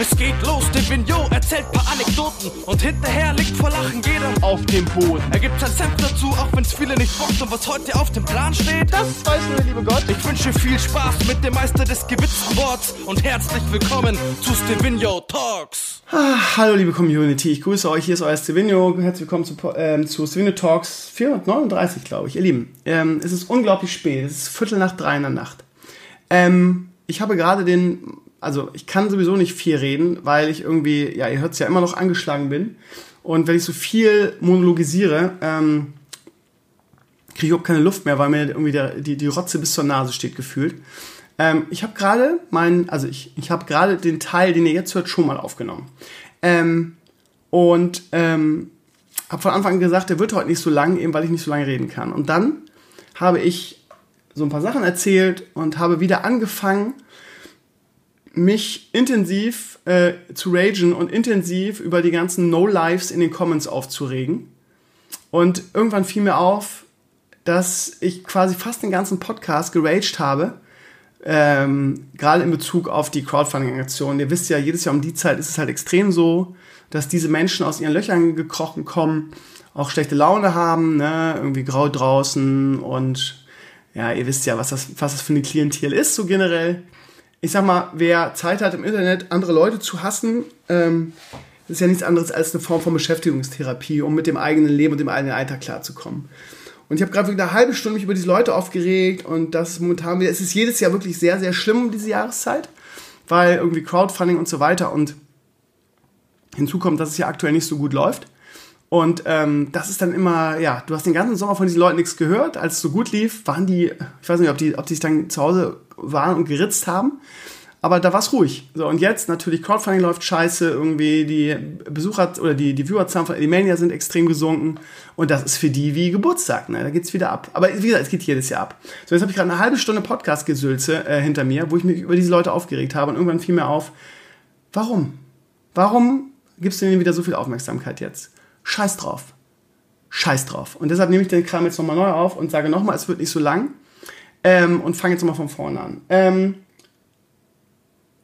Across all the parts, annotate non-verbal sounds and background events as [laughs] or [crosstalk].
Es geht los, der Vignot erzählt paar Anekdoten und hinterher liegt vor Lachen jeder auf dem Boden. Er gibt sein Senf dazu, auch wenn's viele nicht bockt und was heute auf dem Plan steht, das weiß nur der liebe Gott. Ich wünsche viel Spaß mit dem Meister des gewitzten Worts und herzlich willkommen zu Stevino Talks. Ah, hallo liebe Community, ich grüße euch, hier ist euer Stevino, herzlich willkommen zu, ähm, zu Stevino Talks 439, glaube ich. Ihr Lieben, ähm, es ist unglaublich spät, es ist Viertel nach drei in der Nacht. Ähm, ich habe gerade den, also ich kann sowieso nicht viel reden, weil ich irgendwie, ja, ihr hört es ja immer noch angeschlagen bin. Und wenn ich so viel monologisiere, ähm, kriege ich überhaupt keine Luft mehr, weil mir irgendwie der, die, die Rotze bis zur Nase steht gefühlt. Ähm, ich habe gerade meinen, also ich, ich habe gerade den Teil, den ihr jetzt hört, schon mal aufgenommen. Ähm, und ähm, habe von Anfang an gesagt, der wird heute nicht so lang, eben weil ich nicht so lange reden kann. Und dann habe ich so ein paar Sachen erzählt und habe wieder angefangen, mich intensiv äh, zu ragen und intensiv über die ganzen No-Lives in den Comments aufzuregen. Und irgendwann fiel mir auf, dass ich quasi fast den ganzen Podcast geraged habe ähm, gerade in Bezug auf die Crowdfunding-Aktion. Ihr wisst ja, jedes Jahr um die Zeit ist es halt extrem so, dass diese Menschen aus ihren Löchern gekrochen kommen, auch schlechte Laune haben, ne? irgendwie grau draußen und ja, ihr wisst ja, was das, was das für eine Klientel ist, so generell. Ich sag mal, wer Zeit hat im Internet, andere Leute zu hassen, ähm, ist ja nichts anderes als eine Form von Beschäftigungstherapie, um mit dem eigenen Leben und dem eigenen Alltag klarzukommen. Und ich habe gerade wieder eine halbe Stunde mich über diese Leute aufgeregt und das momentan wieder, es ist jedes Jahr wirklich sehr, sehr schlimm um diese Jahreszeit, weil irgendwie Crowdfunding und so weiter und hinzu kommt, dass es ja aktuell nicht so gut läuft. Und ähm, das ist dann immer, ja, du hast den ganzen Sommer von diesen Leuten nichts gehört. Als es so gut lief, waren die, ich weiß nicht, ob die, ob die sich dann zu Hause waren und geritzt haben. Aber da war es ruhig. So, und jetzt natürlich Crowdfunding läuft scheiße, irgendwie die Besucher oder die, die Viewerzahlen von Elimania sind extrem gesunken. Und das ist für die wie Geburtstag, ne? Da geht's wieder ab. Aber wie gesagt, es geht jedes Jahr ab. So, jetzt habe ich gerade eine halbe Stunde Podcast-Gesülze äh, hinter mir, wo ich mich über diese Leute aufgeregt habe und irgendwann fiel mir auf, warum? Warum gibst du denen wieder so viel Aufmerksamkeit jetzt? Scheiß drauf. Scheiß drauf. Und deshalb nehme ich den Kram jetzt nochmal neu auf und sage nochmal, es wird nicht so lang. Ähm, und fange jetzt nochmal von vorne an. Ähm,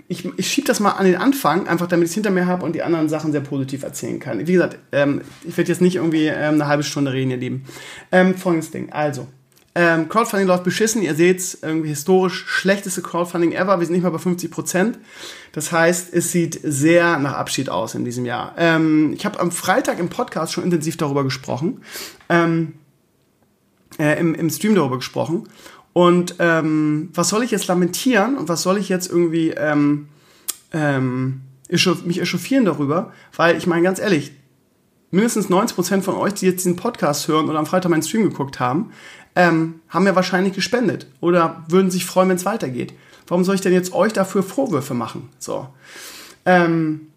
ich, ich schiebe das mal an den Anfang, einfach damit ich es hinter mir habe und die anderen Sachen sehr positiv erzählen kann. Wie gesagt, ähm, ich werde jetzt nicht irgendwie ähm, eine halbe Stunde reden, ihr Lieben. Ähm, folgendes Ding. Also, ähm, Crowdfunding läuft beschissen. Ihr seht es, irgendwie historisch schlechteste Crowdfunding ever. Wir sind nicht mal bei 50 Prozent. Das heißt, es sieht sehr nach Abschied aus in diesem Jahr. Ähm, ich habe am Freitag im Podcast schon intensiv darüber gesprochen. Ähm, äh, im, im Stream darüber gesprochen. Und ähm, was soll ich jetzt lamentieren und was soll ich jetzt irgendwie ähm, ähm, mich echauffieren darüber? Weil ich meine, ganz ehrlich, mindestens 90% von euch, die jetzt diesen Podcast hören oder am Freitag meinen Stream geguckt haben, ähm, haben ja wahrscheinlich gespendet oder würden sich freuen, wenn es weitergeht. Warum soll ich denn jetzt euch dafür Vorwürfe machen? So. Ähm,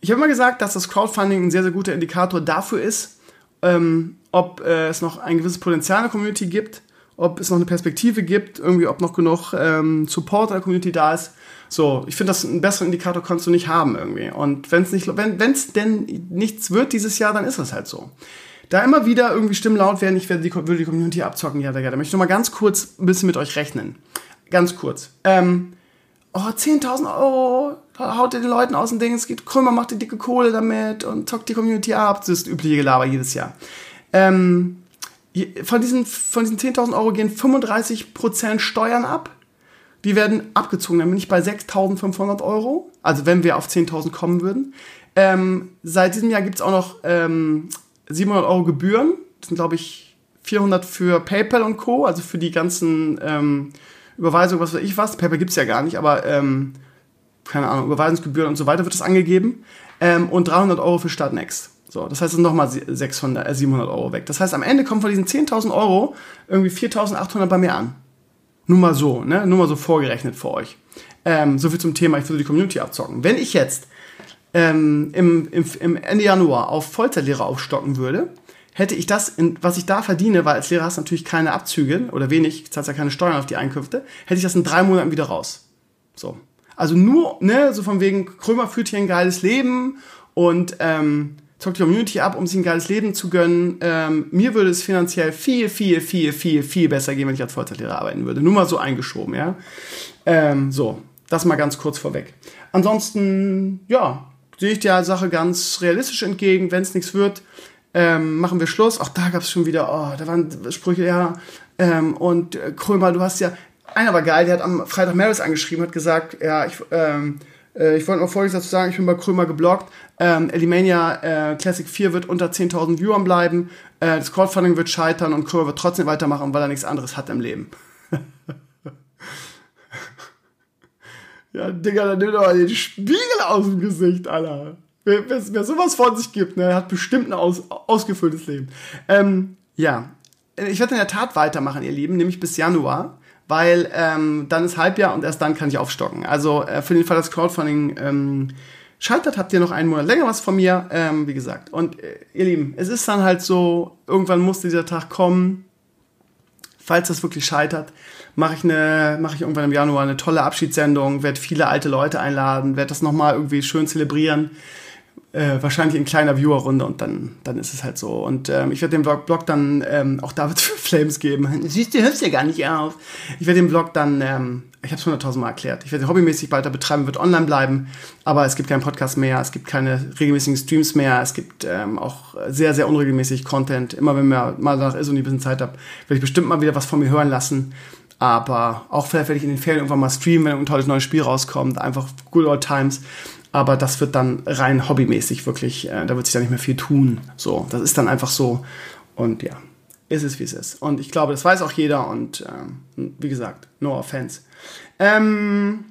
ich habe immer gesagt, dass das Crowdfunding ein sehr, sehr guter Indikator dafür ist, ähm, ob äh, es noch ein gewisses Potenzial in der Community gibt ob es noch eine Perspektive gibt, irgendwie, ob noch genug ähm, Support in der Community da ist. So, ich finde, das einen besseren Indikator kannst du nicht haben irgendwie. Und wenn es nicht, wenn es denn nichts wird dieses Jahr, dann ist das halt so. Da immer wieder irgendwie Stimmen laut werden, ich werde die, würde die Community abzocken, ja, da, ja, da möchte ich noch mal ganz kurz ein bisschen mit euch rechnen. Ganz kurz. Ähm, oh, 10.000 Euro, haut ihr den Leuten aus dem Ding, es geht, Krömer macht die dicke Kohle damit und zockt die Community ab. Das ist übliche Gelaber jedes Jahr. Ähm, von diesen, von diesen 10.000 Euro gehen 35% Steuern ab. Die werden abgezogen, dann bin ich bei 6.500 Euro. Also wenn wir auf 10.000 kommen würden. Ähm, seit diesem Jahr gibt es auch noch ähm, 700 Euro Gebühren. Das sind, glaube ich, 400 für PayPal und Co., also für die ganzen ähm, Überweisungen, was weiß ich was. PayPal gibt es ja gar nicht, aber ähm, keine Ahnung, Überweisungsgebühren und so weiter wird das angegeben. Ähm, und 300 Euro für Startnext. So, das heißt, es sind nochmal 600, äh, 700 Euro weg. Das heißt, am Ende kommen von diesen 10.000 Euro irgendwie 4.800 bei mir an. Nur mal so, ne? Nur mal so vorgerechnet für euch. Ähm, so viel zum Thema, ich würde die Community abzocken. Wenn ich jetzt ähm, im, im, im Ende Januar auf Vollzeitlehrer aufstocken würde, hätte ich das, in, was ich da verdiene, weil als Lehrer hast du natürlich keine Abzüge oder wenig, zahlst ja keine Steuern auf die Einkünfte, hätte ich das in drei Monaten wieder raus. So. Also nur, ne, so von wegen, Krömer führt hier ein geiles Leben und ähm, zockt die Community ab, um sich ein geiles Leben zu gönnen. Ähm, mir würde es finanziell viel, viel, viel, viel, viel besser gehen, wenn ich als Vollzeitlehrer arbeiten würde. Nur mal so eingeschoben, ja. Ähm, so. Das mal ganz kurz vorweg. Ansonsten, ja, sehe ich der Sache ganz realistisch entgegen. Wenn es nichts wird, ähm, machen wir Schluss. Auch da gab es schon wieder, oh, da waren Sprüche, ja. Ähm, und äh, Krömer, du hast ja, einer war geil, der hat am Freitag Maris angeschrieben, hat gesagt, ja, ich, ähm, äh, ich wollte noch Folgendes dazu sagen, ich bin bei Krömer geblockt. Ähm, Elimania äh, Classic 4 wird unter 10.000 Viewern bleiben. Äh, das Crowdfunding wird scheitern und Krömer wird trotzdem weitermachen, weil er nichts anderes hat im Leben. [laughs] ja, Digga, dann nimm doch mal den Spiegel aus dem Gesicht, Alter. Wer, wer, wer sowas von sich gibt, ne, hat bestimmt ein aus, ausgefülltes Leben. Ähm, ja, ich werde in der Tat weitermachen, ihr Lieben, nämlich bis Januar weil ähm, dann ist Halbjahr und erst dann kann ich aufstocken. Also äh, für den Fall, dass Crowdfunding ähm, scheitert, habt ihr noch einen Monat länger was von mir, ähm, wie gesagt. Und äh, ihr Lieben, es ist dann halt so, irgendwann muss dieser Tag kommen, falls das wirklich scheitert, mache ich, eine, ich irgendwann im Januar eine tolle Abschiedssendung, werde viele alte Leute einladen, werde das nochmal irgendwie schön zelebrieren äh, wahrscheinlich in kleiner Viewer-Runde und dann, dann ist es halt so. Und ähm, ich werde dem Blog, Blog dann ähm, auch David [laughs] Flames geben. Siehst du, hörst ja gar nicht auf. Ich werde den Blog dann, ähm, ich habe es hunderttausendmal erklärt, ich werde hobbymäßig weiter betreiben, wird online bleiben, aber es gibt keinen Podcast mehr, es gibt keine regelmäßigen Streams mehr, es gibt ähm, auch sehr, sehr unregelmäßig Content. Immer wenn mir mal danach ist und ich ein bisschen Zeit habe, werde ich bestimmt mal wieder was von mir hören lassen. Aber auch vielleicht werde ich in den Ferien irgendwann mal streamen, wenn ein tolles neues Spiel rauskommt. Einfach good old times aber das wird dann rein hobbymäßig wirklich, äh, da wird sich dann nicht mehr viel tun. So, das ist dann einfach so und ja, ist es wie es ist. Und ich glaube, das weiß auch jeder und ähm, wie gesagt, no offense. Ähm,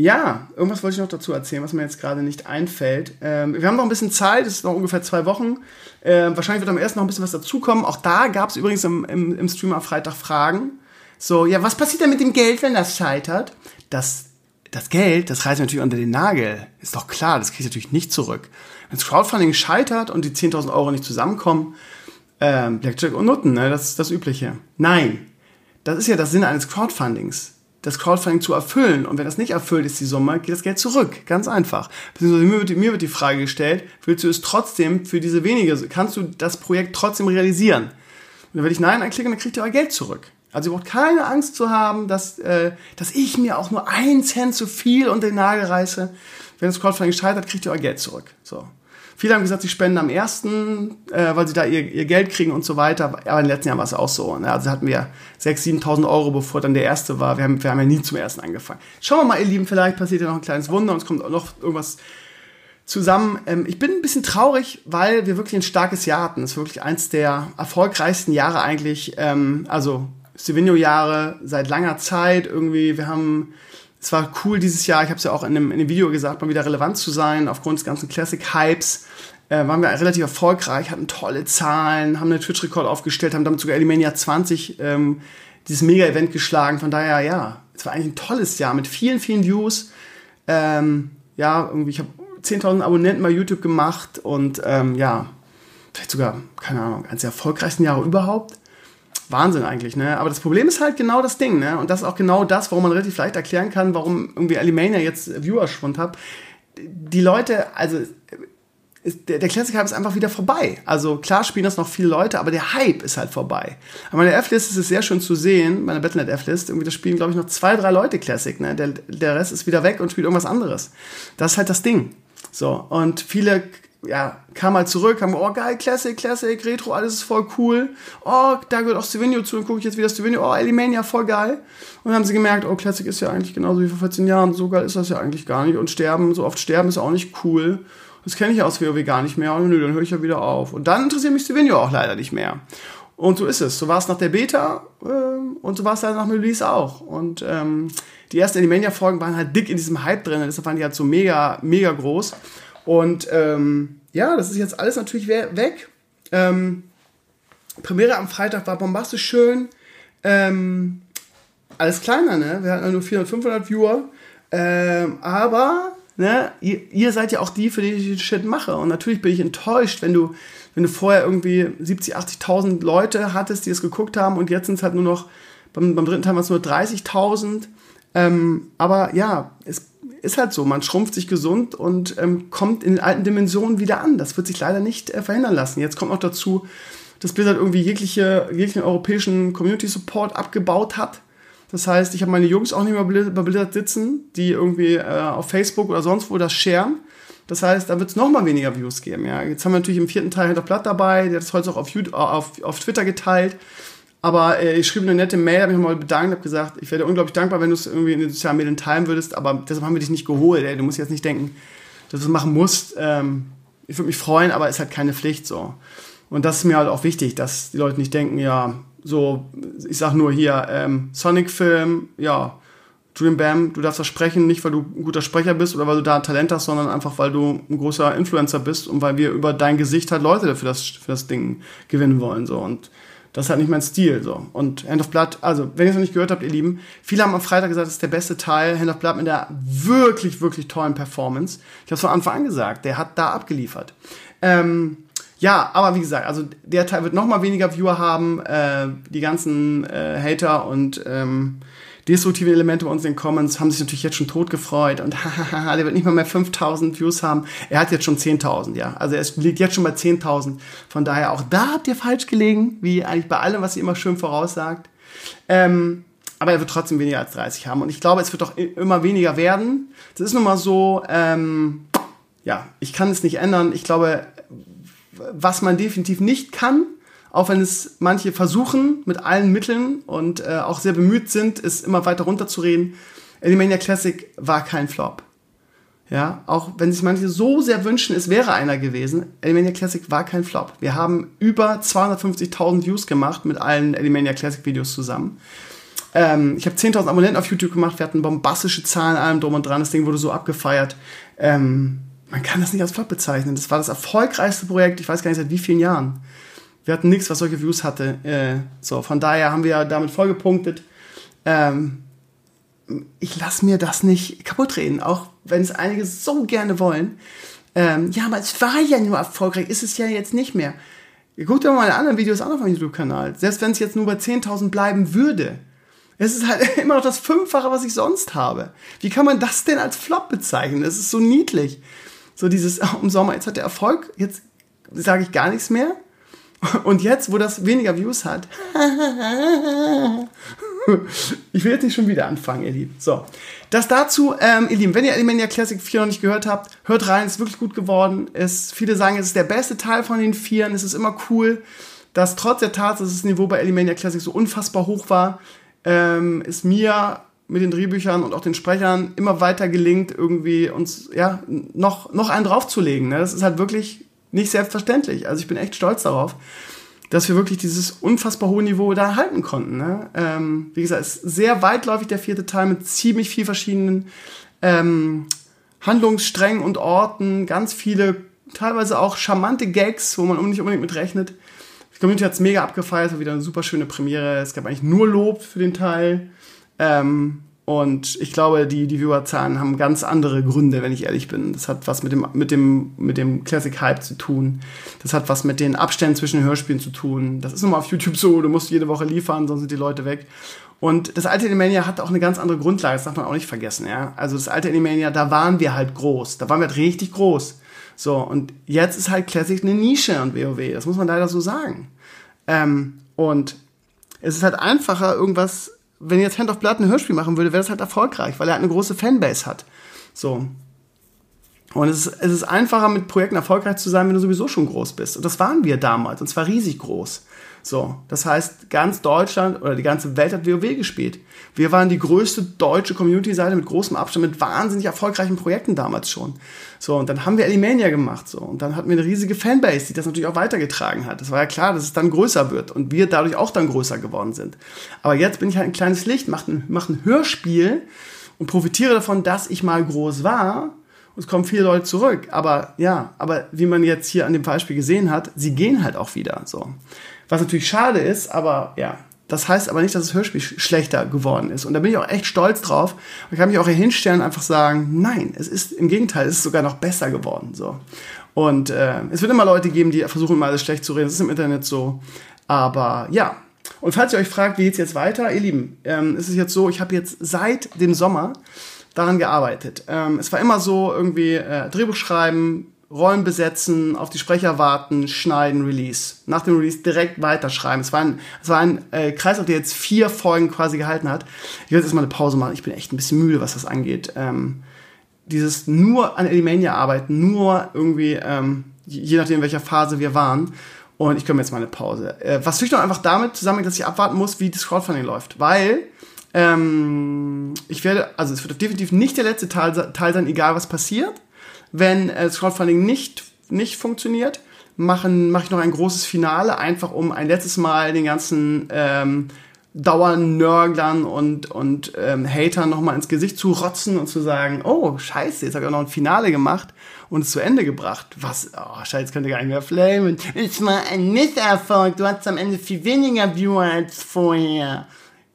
ja, irgendwas wollte ich noch dazu erzählen, was mir jetzt gerade nicht einfällt. Ähm, wir haben noch ein bisschen Zeit, es ist noch ungefähr zwei Wochen. Ähm, wahrscheinlich wird am ersten noch ein bisschen was dazukommen. Auch da gab es übrigens im, im, im Stream am Freitag Fragen. So, ja, was passiert denn mit dem Geld, wenn das scheitert? Das das Geld, das reißt natürlich unter den Nagel. Ist doch klar, das kriege ich natürlich nicht zurück. Wenn das Crowdfunding scheitert und die 10.000 Euro nicht zusammenkommen, ähm, Blackjack und Nutten, ne, das ist das Übliche. Nein, das ist ja das Sinn eines Crowdfundings. Das Crowdfunding zu erfüllen. Und wenn das nicht erfüllt ist, die Summe, geht das Geld zurück. Ganz einfach. Beziehungsweise mir wird, mir wird die Frage gestellt, willst du es trotzdem für diese wenige, kannst du das Projekt trotzdem realisieren? Und dann werde ich Nein anklicken, dann kriegt ihr euer Geld zurück. Also ihr braucht keine Angst zu haben, dass, äh, dass ich mir auch nur einen Cent zu viel unter den Nagel reiße. Wenn das Crowdfunding scheitert, kriegt ihr euer Geld zurück. So. Viele haben gesagt, sie spenden am ersten, äh, weil sie da ihr, ihr Geld kriegen und so weiter. Aber den letzten Jahren war es auch so. Ne? Also hatten wir 6.000, 7.000 Euro, bevor dann der erste war. Wir haben, wir haben ja nie zum ersten angefangen. Schauen wir mal, ihr Lieben, vielleicht passiert ja noch ein kleines Wunder und es kommt auch noch irgendwas zusammen. Ähm, ich bin ein bisschen traurig, weil wir wirklich ein starkes Jahr hatten. Es ist wirklich eins der erfolgreichsten Jahre eigentlich. Ähm, also Stevino-Jahre seit langer Zeit irgendwie. Wir haben, es war cool dieses Jahr, ich habe es ja auch in einem, in einem Video gesagt, mal wieder relevant zu sein, aufgrund des ganzen Classic-Hypes. Äh, waren wir relativ erfolgreich, hatten tolle Zahlen, haben einen Twitch-Rekord aufgestellt, haben damit sogar Elimania 20 ähm, dieses Mega-Event geschlagen. Von daher, ja, es war eigentlich ein tolles Jahr mit vielen, vielen Views. Ähm, ja, irgendwie, ich habe 10.000 Abonnenten bei YouTube gemacht und ähm, ja, vielleicht sogar, keine Ahnung, eines der erfolgreichsten Jahre überhaupt. Wahnsinn eigentlich, ne? Aber das Problem ist halt genau das Ding, ne? Und das ist auch genau das, warum man relativ leicht erklären kann, warum irgendwie Alimania jetzt Viewerschwund hat. Die Leute, also ist, der, der Hype ist einfach wieder vorbei. Also klar spielen das noch viele Leute, aber der Hype ist halt vorbei. Aber meine F-List ist es sehr schön zu sehen, meine Battlenet F-List, irgendwie das spielen, glaube ich, noch zwei, drei Leute Classic, ne? Der, der Rest ist wieder weg und spielt irgendwas anderes. Das ist halt das Ding. So, und viele ja, kam halt zurück, haben, oh geil, Classic, Classic, Retro, alles ist voll cool. Oh, da gehört auch Stevenio zu, dann gucke ich jetzt wieder Stevenio, oh, Elimania, voll geil. Und dann haben sie gemerkt, oh, Classic ist ja eigentlich genauso wie vor 14 Jahren, so geil ist das ja eigentlich gar nicht. Und sterben, so oft sterben ist auch nicht cool. Das kenne ich aus WoW gar nicht mehr. Und nö, dann höre ich ja wieder auf. Und dann interessiert mich Stevenio auch leider nicht mehr. Und so ist es. So war es nach der Beta ähm, und so war es dann nach dem Release auch. Und ähm, die ersten Elimania-Folgen waren halt dick in diesem Hype drin. Deshalb waren die halt so mega, mega groß. Und ähm, ja, das ist jetzt alles natürlich weg. Ähm, Premiere am Freitag war bombastisch schön. Ähm, alles kleiner, ne? Wir hatten nur 400, 500 Viewer. Ähm, aber ne, ihr, ihr, seid ja auch die, für die ich den Shit mache. Und natürlich bin ich enttäuscht, wenn du, wenn du vorher irgendwie 70, 80.000 Leute hattest, die es geguckt haben und jetzt sind es halt nur noch, beim, beim dritten Teil waren es nur 30.000. Ähm, aber ja, es ist halt so, man schrumpft sich gesund und ähm, kommt in den alten Dimensionen wieder an. Das wird sich leider nicht äh, verhindern lassen. Jetzt kommt noch dazu, dass Blizzard irgendwie jegliche, jeglichen europäischen Community Support abgebaut hat. Das heißt, ich habe meine Jungs auch nicht mehr bebildert sitzen, die irgendwie äh, auf Facebook oder sonst wo das sharen. Das heißt, da wird es nochmal weniger Views geben. Ja. Jetzt haben wir natürlich im vierten Teil Hinter Blatt dabei, der hat es heute auch auf, YouTube, auf, auf Twitter geteilt. Aber äh, ich schrieb eine nette Mail, habe mich mal bedankt, habe gesagt, ich wäre unglaublich dankbar, wenn du es irgendwie in den sozialen Medien teilen würdest, aber deshalb haben wir dich nicht geholt. Ey. Du musst jetzt nicht denken, dass du es machen musst. Ähm, ich würde mich freuen, aber es ist halt keine Pflicht so. Und das ist mir halt auch wichtig, dass die Leute nicht denken, ja, so, ich sag nur hier, ähm, Sonic-Film, ja, Julian Bam, du darfst das sprechen, nicht weil du ein guter Sprecher bist oder weil du da Talent hast, sondern einfach weil du ein großer Influencer bist und weil wir über dein Gesicht halt Leute für das, für das Ding gewinnen wollen. So. Und das ist halt nicht mein Stil. So. Und Hand of Blood, also, wenn ihr es noch nicht gehört habt, ihr Lieben, viele haben am Freitag gesagt, das ist der beste Teil. Hand of Blood mit der wirklich, wirklich tollen Performance. Ich habe es von Anfang an gesagt, der hat da abgeliefert. Ähm, ja, aber wie gesagt, also der Teil wird noch mal weniger Viewer haben. Äh, die ganzen äh, Hater und ähm, destruktiven Elemente bei uns in den Comments haben sich natürlich jetzt schon tot gefreut und [laughs] hahaha, der wird nicht mal mehr 5000 Views haben. Er hat jetzt schon 10.000, ja. Also er liegt jetzt schon bei 10.000. Von daher auch da habt ihr falsch gelegen, wie eigentlich bei allem, was ihr immer schön voraussagt. Ähm, aber er wird trotzdem weniger als 30 haben. Und ich glaube, es wird auch immer weniger werden. Das ist nun mal so, ähm, ja, ich kann es nicht ändern. Ich glaube, was man definitiv nicht kann, auch wenn es manche versuchen mit allen Mitteln und äh, auch sehr bemüht sind, es immer weiter runterzureden. Elimania Classic war kein Flop. Ja, auch wenn sich manche so sehr wünschen, es wäre einer gewesen. Elimania Classic war kein Flop. Wir haben über 250.000 Views gemacht mit allen Elimania Classic Videos zusammen. Ähm, ich habe 10.000 Abonnenten auf YouTube gemacht. Wir hatten bombastische Zahlen, allem drum und dran. Das Ding wurde so abgefeiert. Ähm, man kann das nicht als Flop bezeichnen. Das war das erfolgreichste Projekt, ich weiß gar nicht seit wie vielen Jahren. Wir hatten nichts, was solche Views hatte. Äh, so, von daher haben wir damit vollgepunktet. Ähm, ich lasse mir das nicht kaputt reden, auch wenn es einige so gerne wollen. Ähm, ja, aber es war ja nur erfolgreich, ist es ja jetzt nicht mehr. Guckt euch mal meine anderen Videos an auf meinem YouTube-Kanal. Selbst wenn es jetzt nur bei 10.000 bleiben würde, es ist halt [laughs] immer noch das Fünffache, was ich sonst habe. Wie kann man das denn als Flop bezeichnen? Das ist so niedlich. So dieses, oh, im Sommer, jetzt hat der Erfolg, jetzt sage ich gar nichts mehr. Und jetzt, wo das weniger Views hat, [laughs] ich will jetzt nicht schon wieder anfangen, ihr Lieben. So, das dazu, ähm, ihr Lieben, wenn ihr Alimania Classic 4 noch nicht gehört habt, hört rein, ist wirklich gut geworden. Es, viele sagen, es ist der beste Teil von den Vieren. Es ist immer cool, dass trotz der Tatsache, dass das Niveau bei Alimania Classic so unfassbar hoch war, ähm, ist mir mit den Drehbüchern und auch den Sprechern immer weiter gelingt, irgendwie uns ja noch, noch einen draufzulegen. Ne? Das ist halt wirklich nicht selbstverständlich. Also ich bin echt stolz darauf, dass wir wirklich dieses unfassbar hohe Niveau da halten konnten. Ne? Ähm, wie gesagt, es ist sehr weitläufig der vierte Teil mit ziemlich viel verschiedenen ähm, Handlungssträngen und Orten, ganz viele, teilweise auch charmante Gags, wo man nicht unbedingt mit rechnet. Die Community hat es mega abgefeiert, war wieder eine super schöne Premiere. Es gab eigentlich nur Lob für den Teil. Ähm, und ich glaube, die, die Viewerzahlen haben ganz andere Gründe, wenn ich ehrlich bin. Das hat was mit dem, mit dem, mit dem Classic Hype zu tun. Das hat was mit den Abständen zwischen den Hörspielen zu tun. Das ist immer auf YouTube so, du musst jede Woche liefern, sonst sind die Leute weg. Und das alte Animania hat auch eine ganz andere Grundlage, das darf man auch nicht vergessen, ja. Also das alte Animania, da waren wir halt groß. Da waren wir halt richtig groß. So, und jetzt ist halt Classic eine Nische und WoW. Das muss man leider so sagen. Ähm, und es ist halt einfacher, irgendwas wenn jetzt Hand of Blood ein Hörspiel machen würde, wäre das halt erfolgreich, weil er halt eine große Fanbase hat. So. Und es ist, es ist einfacher, mit Projekten erfolgreich zu sein, wenn du sowieso schon groß bist. Und das waren wir damals, und zwar riesig groß. So, das heißt, ganz Deutschland oder die ganze Welt hat WoW gespielt. Wir waren die größte deutsche Community-Seite mit großem Abstand, mit wahnsinnig erfolgreichen Projekten damals schon. So, und dann haben wir Alimania gemacht, so. Und dann hatten wir eine riesige Fanbase, die das natürlich auch weitergetragen hat. Das war ja klar, dass es dann größer wird und wir dadurch auch dann größer geworden sind. Aber jetzt bin ich halt ein kleines Licht, mache ein, mach ein Hörspiel und profitiere davon, dass ich mal groß war es kommen viele Leute zurück. Aber ja, aber wie man jetzt hier an dem Beispiel gesehen hat, sie gehen halt auch wieder. So. Was natürlich schade ist, aber ja, das heißt aber nicht, dass das Hörspiel schlechter geworden ist. Und da bin ich auch echt stolz drauf. Und kann mich auch hier hinstellen und einfach sagen, nein, es ist im Gegenteil, es ist sogar noch besser geworden. So. Und äh, es wird immer Leute geben, die versuchen, immer alles schlecht zu reden. Das ist im Internet so. Aber ja. Und falls ihr euch fragt, wie geht's jetzt weiter, ihr Lieben, ähm, ist es jetzt so, ich habe jetzt seit dem Sommer daran gearbeitet. Ähm, es war immer so, irgendwie äh, Drehbuch schreiben, Rollen besetzen, auf die Sprecher warten, schneiden, Release. Nach dem Release direkt weiterschreiben. Es war ein, es war ein äh, Kreislauf, der jetzt vier Folgen quasi gehalten hat. Ich werde jetzt mal eine Pause machen. Ich bin echt ein bisschen müde, was das angeht. Ähm, dieses nur an Elimania arbeiten, nur irgendwie, ähm, je nachdem, in welcher Phase wir waren. Und ich komme jetzt mal eine Pause. Äh, was natürlich noch einfach damit zusammenhängt, dass ich abwarten muss, wie das Crowdfunding läuft. Weil ähm, ich werde, also es wird definitiv nicht der letzte Teil, Teil sein, egal was passiert. Wenn äh, das Crowdfunding nicht, nicht funktioniert, machen mache ich noch ein großes Finale, einfach um ein letztes Mal den ganzen ähm, Dauernörglern und, und ähm, Hatern nochmal ins Gesicht zu rotzen und zu sagen, oh, scheiße, jetzt habe ich auch noch ein Finale gemacht und es zu Ende gebracht. Was, oh, scheiße, könnte gar nicht mehr flamen. Es war ein Misserfolg, du hattest am Ende viel weniger Viewer als vorher.